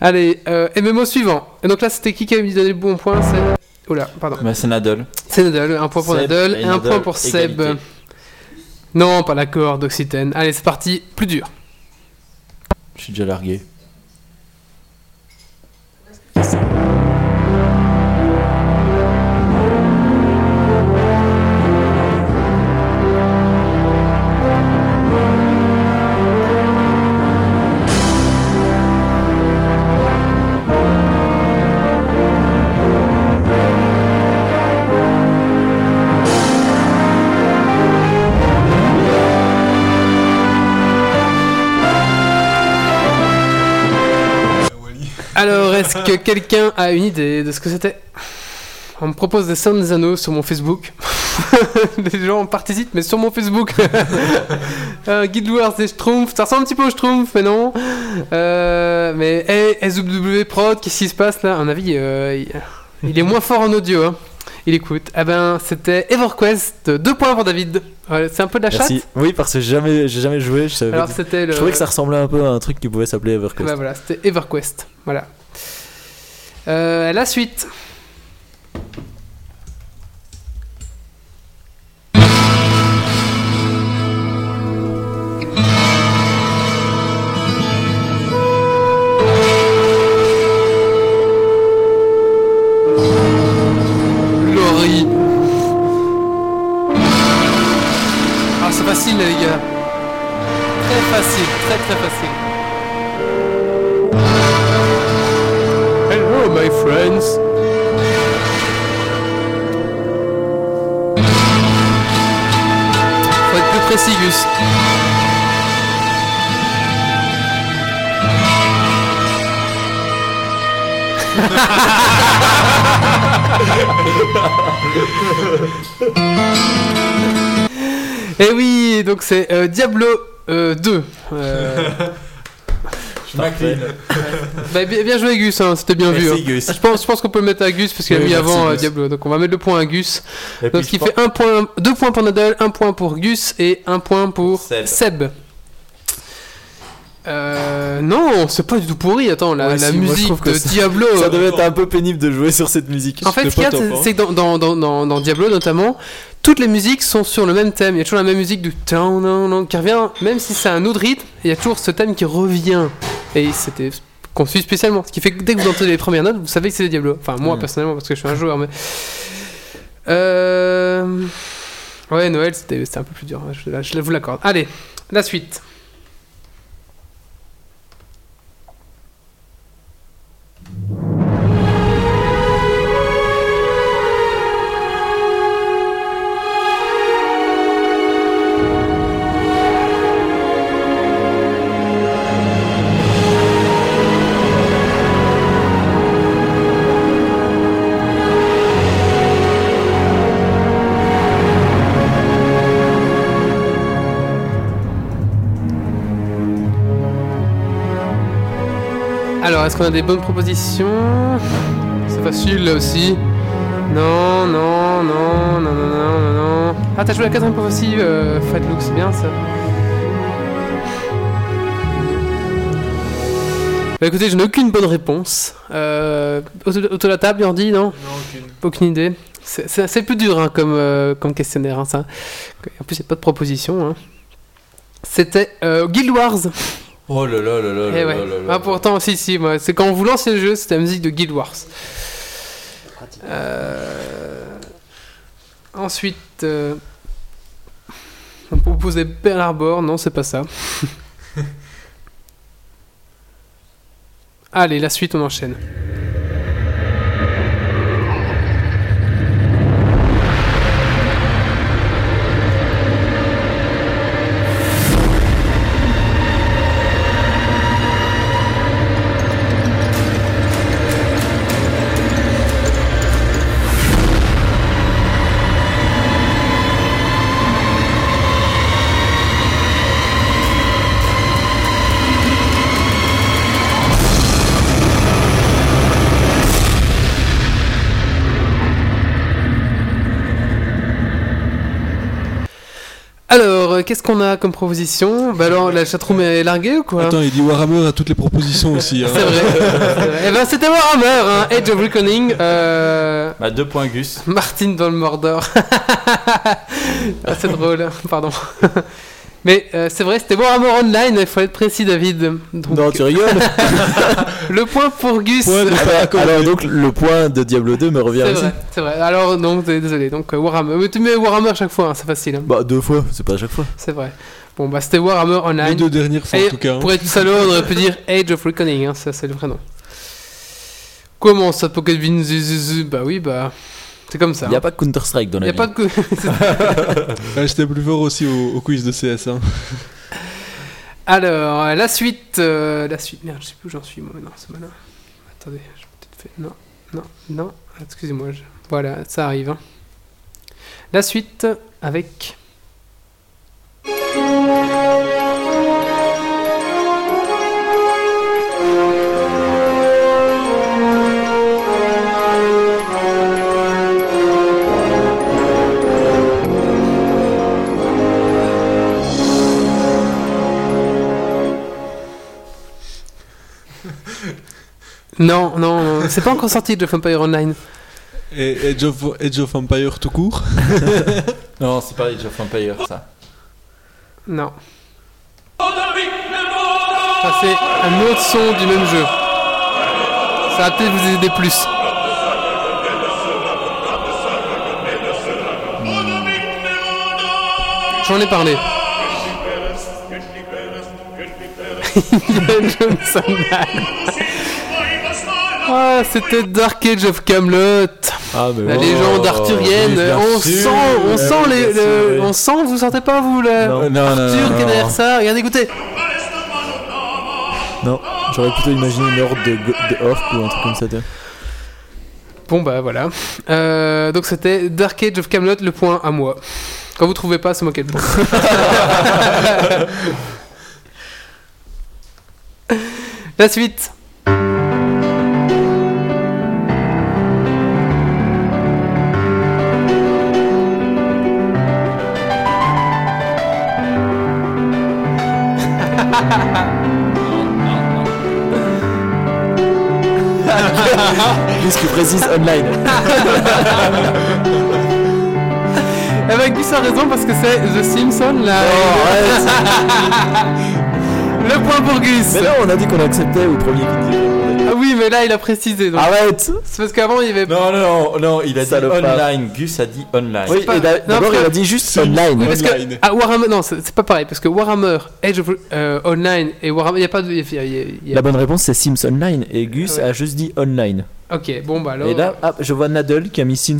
Allez, euh, MMO suivant. Et donc là, c'était qui qui avait donné le bon point C'est. Oula, pardon. Bah, c'est Nadal. C'est Nadal, un point pour Seb Nadal et et un Nadal, point pour Seb. égalité. Non, pas l'accord d'Occitane. Allez, c'est parti, plus dur. Je suis déjà largué. Est-ce que quelqu'un a une idée de ce que c'était? On me propose des sons des anneaux sur mon Facebook. Les gens participent, mais sur mon Facebook. euh, Guild Wars et Schtroumpf, ça ressemble un petit peu au Schtroumpf, mais non. Euh, mais hey, SW Prod, qu'est-ce qui se passe là? À mon avis, euh, il, est moins fort en audio. Hein. Il écoute. Ah ben, c'était EverQuest. Deux points pour David. Ouais, c'est un peu de la chatte Merci. Oui, parce que j'ai jamais, j'ai jamais joué. Je, savais Alors, c'était le. je trouvais que ça ressemblait un peu à un truc qui pouvait s'appeler Everquest. Bah voilà, c'était EverQuest. Voilà. Euh, la suite. Ah, facile, les gars. Très facile, très très facile. My friends. Faut être plus précis, Gus. Et oui, donc c'est euh, Diablo euh, 2. Euh, Bah, bien, bien joué Gus, hein, c'était bien vu. Hein. Gus. Je pense, je pense qu'on peut le mettre à Gus parce qu'il a mis avant euh, Gus. Diablo. Donc on va mettre le point à Gus. Et Donc ce qui fait un point, deux points pour Nadal, un point pour Gus et un point pour Seb. Seb. Euh, non, c'est pas du tout pourri. Attends, la, Ouais, la si, moi, je musique de ça- Diablo. Ça euh, devait être un peu pénible de jouer sur cette musique. En fait, ce qu'il y a, c'est que dans, dans, dans, dans, dans Diablo notamment, toutes les musiques sont sur le même thème. Il y a toujours la même musique du tan, nan, nan, qui revient, même si c'est un autre rythme, il y a toujours ce thème qui revient. Et c'était conçu spécialement. Ce qui fait que dès que vous entendez les premières notes, vous savez que c'est Diablo. Enfin, moi Mm. personnellement, parce que je suis un joueur, mais. Euh... Ouais, Noël, c'était un peu plus dur. Je, là, je vous l'accorde. Allez, la suite. Alors, est-ce qu'on a des bonnes propositions? Ça facile là aussi. Non, non, non, non, non, non, non, non. Ah, t'as joué la quatrième prophétie, euh, Fat Look, c'est bien ça. Bah écoutez, je n'ai aucune bonne réponse. Euh, autour de la table, Yordi, non? Non, aucune. Aucune idée. C'est c'est assez plus dur hein, comme, euh, comme questionnaire, hein, ça. En plus, il n'y a pas de proposition. hein. C'était euh, Guild Wars. Oh là là là là Eh là ouais. là là Ah, pourtant, si, si, moi, c'est quand vous lancez le jeu, c'était la musique de Guild Wars. Euh, Ensuite, euh, on proposait Pearl Harbor, non, c'est pas ça. Allez, la suite, on enchaîne. Qu'est-ce qu'on a comme proposition? Bah alors, la chatroom est larguée ou quoi? Attends, il dit Warhammer à toutes les propositions aussi. hein. C'est vrai. vrai. Eh ben, c'était Warhammer, hein, Age of Reckoning. Euh... Bah, deux points Gus. Martine dans le Mordor. ah, c'est drôle, pardon. Mais euh, c'est vrai, c'était Warhammer Online, il faut être précis, David. Donc, Non, tu rigoles le point pour Gus. Point. Alors donc le point de Diablo 2 me revient C'est aussi. vrai, c'est vrai. Alors, donc, désolé. Donc, euh, Warhammer. Mais tu mets Warhammer à chaque fois, hein, c'est facile. hein. Bah deux fois, c'est pas à chaque fois. C'est vrai. Bon, bah, c'était Warhammer Les Online. deux dernières fois Et en tout cas. hein. pour être salaud, on aurait pu dire Age of Reckoning, hein, ça c'est le vrai nom. Comment ça, Pocket Vin Zuzuzu Bah oui, bah. C'est comme ça. Il y a pas que Counter Strike dans Il la y a vie. pas de. J'étais plus fort aussi au, au quiz de CS. hein. Alors, euh, la suite. euh, la suite. Merde, je sais plus où j'en suis moi. Non, c'est malin. Attendez, j'ai peut-être fait. Non, non, non. Excusez-moi. je- Voilà, ça arrive. hein. La suite avec. Non, non, non, c'est pas encore sorti de Vampire Online. Et Age of, Age of Empire tout court. Non, c'est pas Age of Empire ça. Non. Ça, c'est un autre son du même jeu. Ça va peut-être vous aider plus. J'en ai parlé. Indiana Jones. Ah, c'était Dark Age of Camelot. Ah mais La oh. légende arthurienne. oui, on sûr. sent, on sent oui, les, le- on sent, vous sentez pas vous la Non. Non. Arthur non, qui est derrière ça. Regardez, écoutez. Non, j'aurais plutôt imaginé une horde de, de orques ou un truc comme ça. Bon bah voilà. Euh, donc c'était Dark Age of Camelot, le point à moi. Quand vous trouvez pas, c'est moi qui ai le point. La suite. Plus que précise online. Avec Gus a raison parce que c'est The Simpsons là. le point pour Gus. Mais là on a dit qu'on acceptait au premier qui oui, mais là il a précisé. donc. Arrête C'est parce qu'avant il y avait. Non, non, non, non, il a dit Salopard. online. Gus a dit online. Oui, pas- et d'a- non, d'abord il a dit juste online. Oui, parce que Online. ah, Warhammer, non, c'est c'est pas pareil parce que Warhammer of euh, Online et Warhammer, il y a pas de. il y a- il y a- il y a- La bonne réponse c'est Sims Online et Gus Ah ouais. a juste dit online. Ok, bon bah alors. Et là, ah, je vois Nadal qui a mis Sims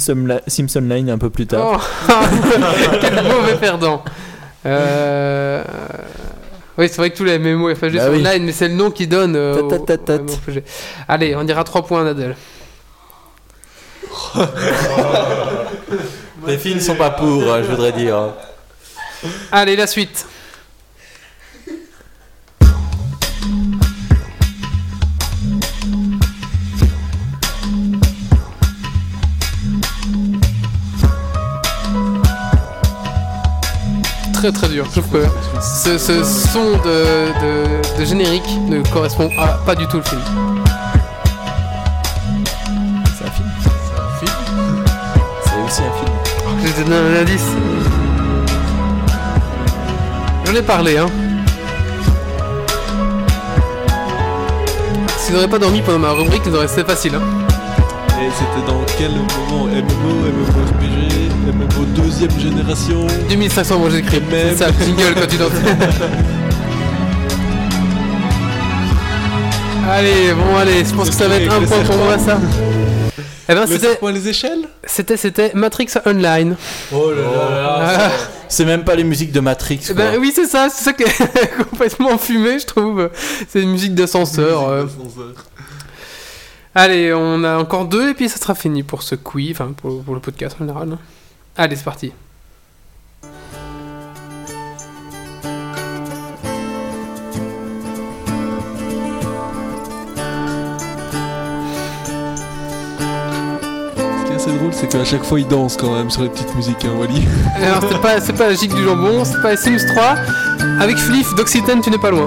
Online un peu plus tard. Oh, quel mauvais perdant. Euh... Oui, c'est vrai que tous les MMO FAG Bah sont oui. online, mais c'est le nom qui donne. euh, au- Tat, tat, tat, au MMOFG. Allez, on dira 3 points à Nadal. Les filles ne sont pas pour, euh, je voudrais dire. Allez, la suite. Très très dur. Je trouve que ce, ce son de, de- de générique ne correspond à pas du tout le film. C'est un film. C'est aussi un film. Je vais te donner un indice. J'en ai parlé, hein. Si n'aurais pas dormi pendant ma rubrique, ils auraient c'est facile. Hein. Et c'était dans quel moment MMO, MMORPG, MMO deuxième génération 2500 mots j'écris. C'est ça, le jingle quand tu danses. allez, bon, allez, je pense que ça va être un point pour moi, ça. Eh ben, c'était. et les échelles C'était, c'était Matrix Online. Oh là là, Ah. C'est même pas les musiques de Matrix. Eh Quoi. Ben oui, c'est ça, c'est ça qui est complètement fumé, je trouve. C'est une musique d'ascenseur. euh. Allez, on a encore deux et puis ça sera fini pour ce quiz, enfin pour, pour le podcast en général. Allez, c'est parti. Ce qui est assez drôle, c'est qu'à chaque fois il danse quand même sur les petites musiques, hein, Wally. Alors, c'est pas, c'est pas la gigue du jambon, c'est pas Sims 3. Avec Fliff d'Occitane, tu n'es pas loin.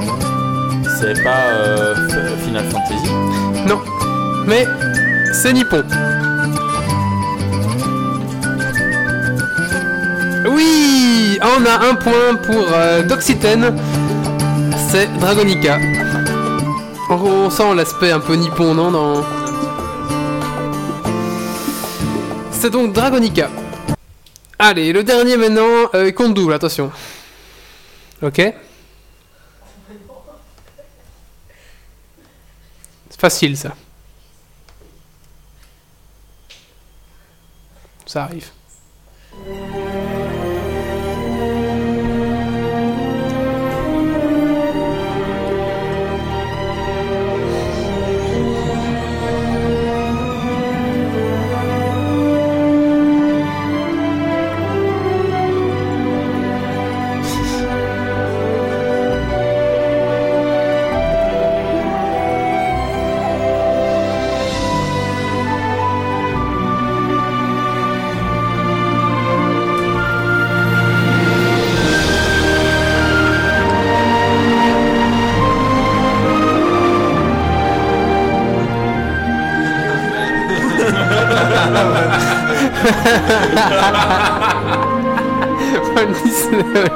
C'est pas euh, Final Fantasy? Non, mais c'est Nippon. On a un point pour euh. C'est Dragonica. On, sent l'aspect un peu nippon, non. C'est donc Dragonica. Allez, le dernier maintenant, euh, compte double, attention. Ok C'est facile ça. Ça arrive.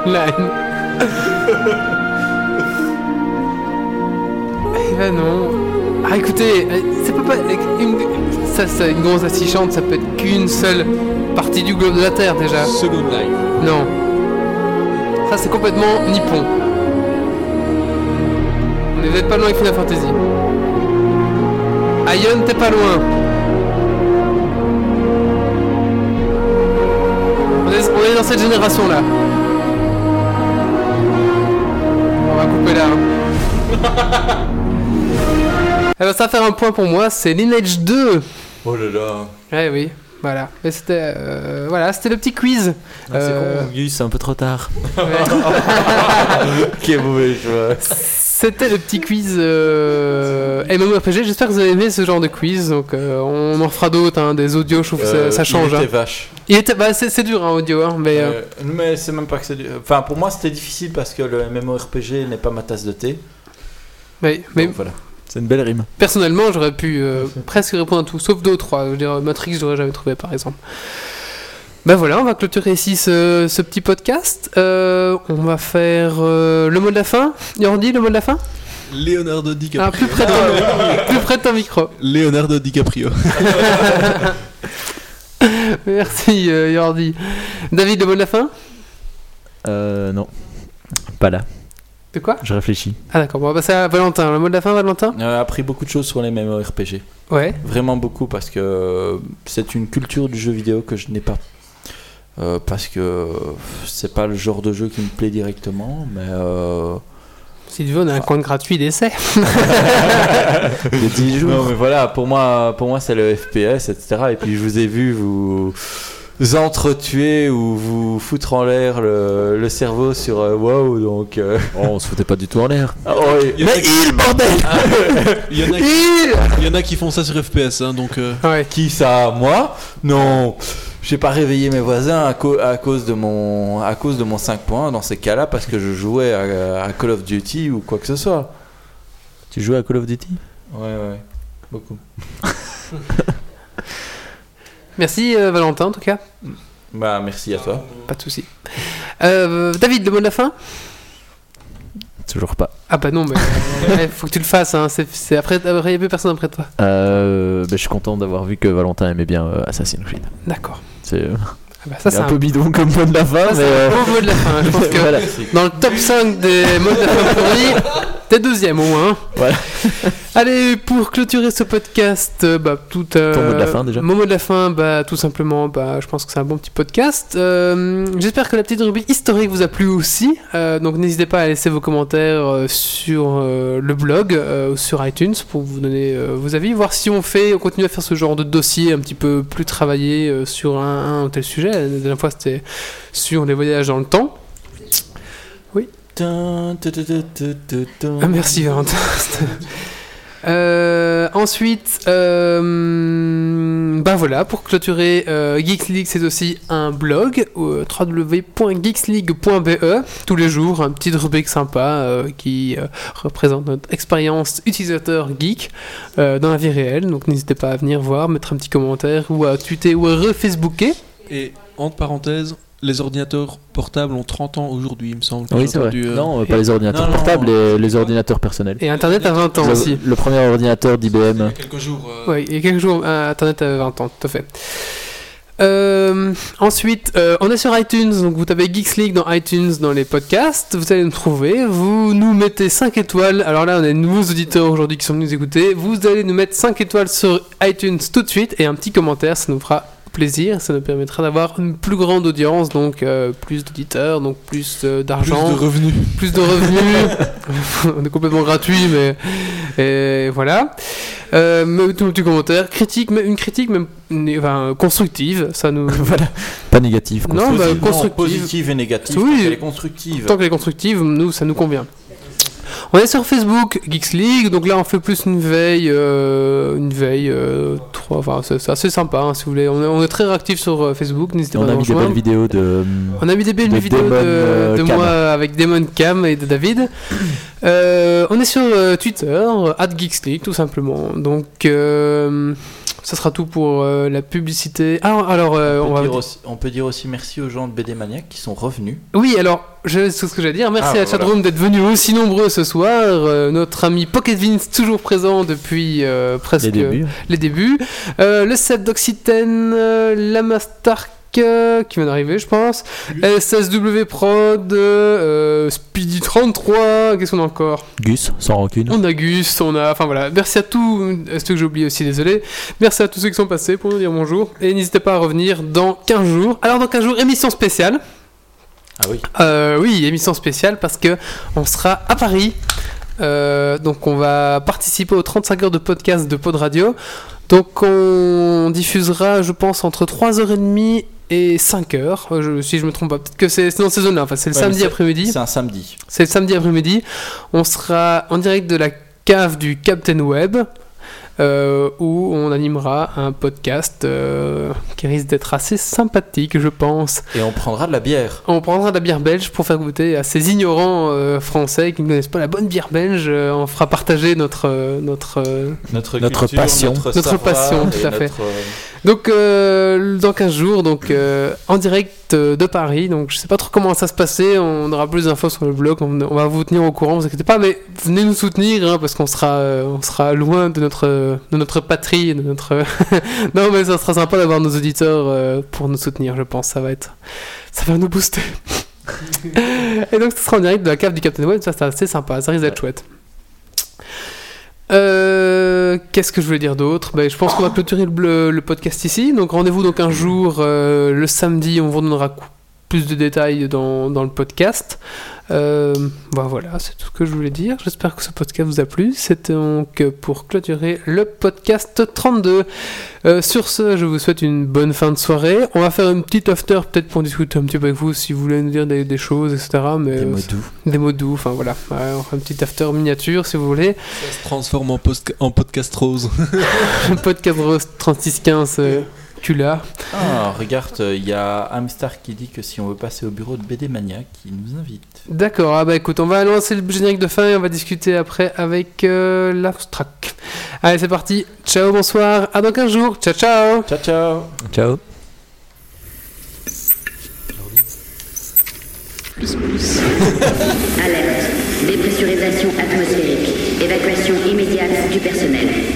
Online. Eh ben non. Ah écoutez, euh, c'est pas, pas une, ça, ça, une grosse assistante, ça peut être qu'une seule partie du globe de la Terre déjà. Second Life. Non. Ça c'est complètement nippon. On est peut-être pas loin avec Final Fantasy. Aion, t'es pas loin. On est, on est dans cette génération là. Va couper là. hein. Eh ben, ça va faire un point pour moi, c'est Lineage 2. Oh là là. Ouais, oui, voilà. Mais c'était, euh, voilà, c'était le petit quiz. Ah, c'est Euh, con, c'est un peu trop tard. Quel mauvais choix. C'était le petit quiz euh, MMORPG. J'espère que vous avez aimé ce genre de quiz. Donc, euh, on en fera d'autres, hein, des audios. Je trouve que ça- ça, change. Hein. vache. Il était, bah, c'est, c'est dur, hein, audio, hein, mais. euh, Euh, mais c'est même pas que c'est. du- Enfin, pour moi, c'était difficile parce que le MMORPG n'est pas ma tasse de thé. oui, mais Donc, voilà. C'est une belle rime. personnellement, j'aurais pu euh, presque répondre à tout, sauf deux ou trois. Je veux dire, Matrix, j'aurais jamais trouvé, par exemple. Ben voilà, on va clôturer ici ce, ce petit podcast. Euh, on va faire euh, le mot de la fin. Yordi, le mot de la fin? Leonardo DiCaprio. ah, plus, près de ton, plus près de ton micro. Leonardo DiCaprio. Merci, euh, Yordi. David, le mot de la fin? Euh, non. Pas là. De quoi? Je réfléchis. Ah d'accord, bon, on va passer à Valentin. Le mot de la fin, Valentin? J'ai appris beaucoup de choses sur les MMORPG. Ouais. Vraiment beaucoup parce que euh, c'est une culture du jeu vidéo que je n'ai pas. Euh, parce que euh, c'est pas le genre de jeu qui me plaît directement, mais euh, Si tu veux, on a un compte gratuit d'essai. Les 10 jours. non mais voilà pour moi pour moi c'est le FPS etc et puis je vous ai vu vous entretuer ou vous foutre en l'air le, le cerveau sur euh, WoW donc euh, Oh, on se foutait pas du tout en l'air. ah, ouais. Il qui- bordel Il y en a qui, il y en a qui font ça sur FPS, hein, donc. euh, Ouais. qui ça? Moi? Non j'ai pas réveillé mes voisins à, co- à cause de mon à cause de mon 5 points dans ces cas-là parce que je jouais à, à Call of Duty ou quoi que ce soit. Tu joues à Call of Duty? Ouais ouais, beaucoup. Merci euh, Valentin en tout cas. Bah merci à toi. Pas de souci. Euh, David, le mot de la fin? Toujours pas. Ah bah non, mais il faut que tu le fasses. Hein. C'est, c'est après, après, il n'y a plus personne après toi. Euh, bah, je suis content d'avoir vu que Valentin aimait bien euh, Assassin's Creed. D'accord. C'est euh, Ah bah, c'est un, peu bidon comme mot de la fin, c'est euh, un beau mot de la fin. Je pense que voilà. dans le top 5 des mots de la fin pourris, t'es deuxième au moins. hein. Voilà. Allez, pour clôturer ce podcast, euh, bah, tout. euh, Ton mot de la fin, déjà Mon mot de la fin, bah, tout simplement, bah, je pense que c'est un bon petit podcast. Euh, J'espère que la petite rubrique historique vous a plu aussi. Euh, donc n'hésitez pas à laisser vos commentaires sur le blog ou sur iTunes pour vous donner vos avis, voir si on fait, on continue à faire ce genre de dossier un petit peu plus travaillé sur un, un ou tel sujet. La dernière fois, c'était sur les voyages dans le temps. Merci Valentin. Euh, ensuite, euh, bah voilà, pour clôturer, euh, Geeks League c'est aussi un blog, euh, www.geeksleague.be, tous les jours, une petite rubrique sympa qui représente notre expérience utilisateur geek dans la vie réelle. Donc n'hésitez pas à venir voir, mettre un petit commentaire ou à tweeter ou à refacebooker. Et entre parenthèses, les ordinateurs portables ont 30 ans aujourd'hui, il me semble. Oui, c'est vrai. euh, Non, euh, pas les ordinateurs non, non, portables, non. les, les ordinateurs personnels. Et Internet à 20 ans Le- aussi. Le premier ordinateur il y d'IBM. a quelques jours. euh, Oui, il y a quelques jours, euh, Internet à 20 ans, tout à fait. Euh, ensuite, euh, on est sur iTunes, donc vous tapez Geeks League dans iTunes dans les podcasts, vous allez nous trouver, vous nous mettez 5 étoiles, alors là on a de nouveaux auditeurs aujourd'hui qui sont venus nous écouter, vous allez nous mettre 5 étoiles sur iTunes tout de suite et un petit commentaire, ça nous fera plaisir, ça nous permettra d'avoir une plus grande audience, donc euh, plus d'auditeurs, donc plus euh, Plus d'argent de revenus. plus de revenus. on est complètement gratuit, mais et voilà. Euh, mais tout petit commentaire, critique, mais une critique même enfin, constructive, ça nous. voilà. Pas négatif. quoi. Non, bah, constructive. positive et négative. Oui. quand Elle est constructive. Tant qu'elle est constructive, nous, ça nous convient. On est sur Facebook, Geeks League, donc là on fait plus une veille, euh, une veille, euh, trois, enfin c'est assez sympa hein, si vous voulez. On est, on est très réactif sur euh, Facebook, n'hésitez On pas à a mis des belles vidéos de. On a mis des belles de vidéos Damon, de, euh, de moi avec Damon Cam et de David. On est sur Twitter, @geeksleague tout simplement. Donc ça sera tout pour euh, la publicité. Ah, alors euh, on, on peut va dire aussi, on peut dire aussi merci aux gens de BD Maniac qui sont revenus. oui, alors, c'est ce que j'allais dire. Merci Ah, à bah, Chatroom d'être venu aussi nombreux ce soir. Euh, notre ami Pocket Vince, toujours présent depuis euh, presque Les débuts. les débuts. Euh, le set d'Occitane, euh, Lama Stark, euh, qui vient d'arriver, je pense. SSW Prod, euh, Speedy 33, qu'est-ce qu'on a encore Gus, sans rancune. On a Gus, on a. Enfin voilà, merci à tous. Est-ce que j'ai oublié aussi, désolé. Merci à tous ceux qui sont passés pour nous dire bonjour. Et n'hésitez pas à revenir dans 15 jours. Alors, dans 15 jours, émission spéciale. Ah oui. Euh, oui, émission spéciale parce que on sera à Paris. Euh, donc on va participer aux 35 heures de podcast de Pod Radio. Donc on diffusera, je pense, entre 3h30 et 5h. Euh, je- si je me trompe pas, peut-être que c'est dans ces zones-là. Enfin, c'est le Ouais, samedi après-midi. C'est un samedi. C'est le samedi après-midi. On sera en direct de la cave du Captain Web. Euh, où on animera un podcast euh, qui risque d'être assez sympathique, je pense. Et on prendra de la bière. On prendra de la bière belge pour faire goûter à ces ignorants euh, français qui ne connaissent pas la bonne bière belge. Euh, on fera partager notre euh, notre euh, Notre, Notre culture, passion. Notre, passion, tout à fait. notre, donc euh, dans 15 jours donc euh, en direct euh, de Paris. Donc je sais pas trop comment ça se passer. On aura plus d'infos sur le blog. On, on va vous tenir au courant. Vous inquiétez pas, mais venez nous soutenir hein, parce qu'on sera euh, on sera loin de notre de notre patrie, de notre. non mais ça sera sympa d'avoir nos auditeurs euh, pour nous soutenir. Je pense ça va être ça va nous booster. Et donc, ce sera en direct de la cave du Captain Web. Ça, c'est assez sympa. Ça risque d'être chouette. Euh, Qu'est-ce que je voulais dire d'autre? Ben, Je pense qu'on va clôturer le, podcast ici. Donc, rendez-vous donc un jour, euh, le samedi. On vous donnera cou- plus de détails dans, dans le podcast. Euh, ben voilà, c'est tout ce que je voulais dire. J'espère que ce podcast vous a plu. C'était donc pour clôturer le podcast 32. Euh, sur ce, je vous souhaite une bonne fin de soirée. On va faire une petite after, peut-être pour discuter un petit peu avec vous, si vous voulez nous dire des, des choses, etc. Mais, Des mots doux. des mots doux, enfin voilà. Ouais, on fera un petit after miniature si vous voulez. Ça se transforme en, post- en podcast rose. Un podcast rose 3615 euh, Tu l'as. Ah, regarde, euh, il y a Amstar qui dit que si on veut passer au bureau de BD Maniac, il nous invite. D'accord, ah bah écoute, on va lancer le générique de fin et on va discuter après avec euh, l'Abstract. Allez, c'est parti. Ciao, bonsoir. À dans 15 jours. Ciao, ciao. Ciao, ciao. Ciao. Alerte. Dépressurisation atmosphérique. Évacuation immédiate du personnel.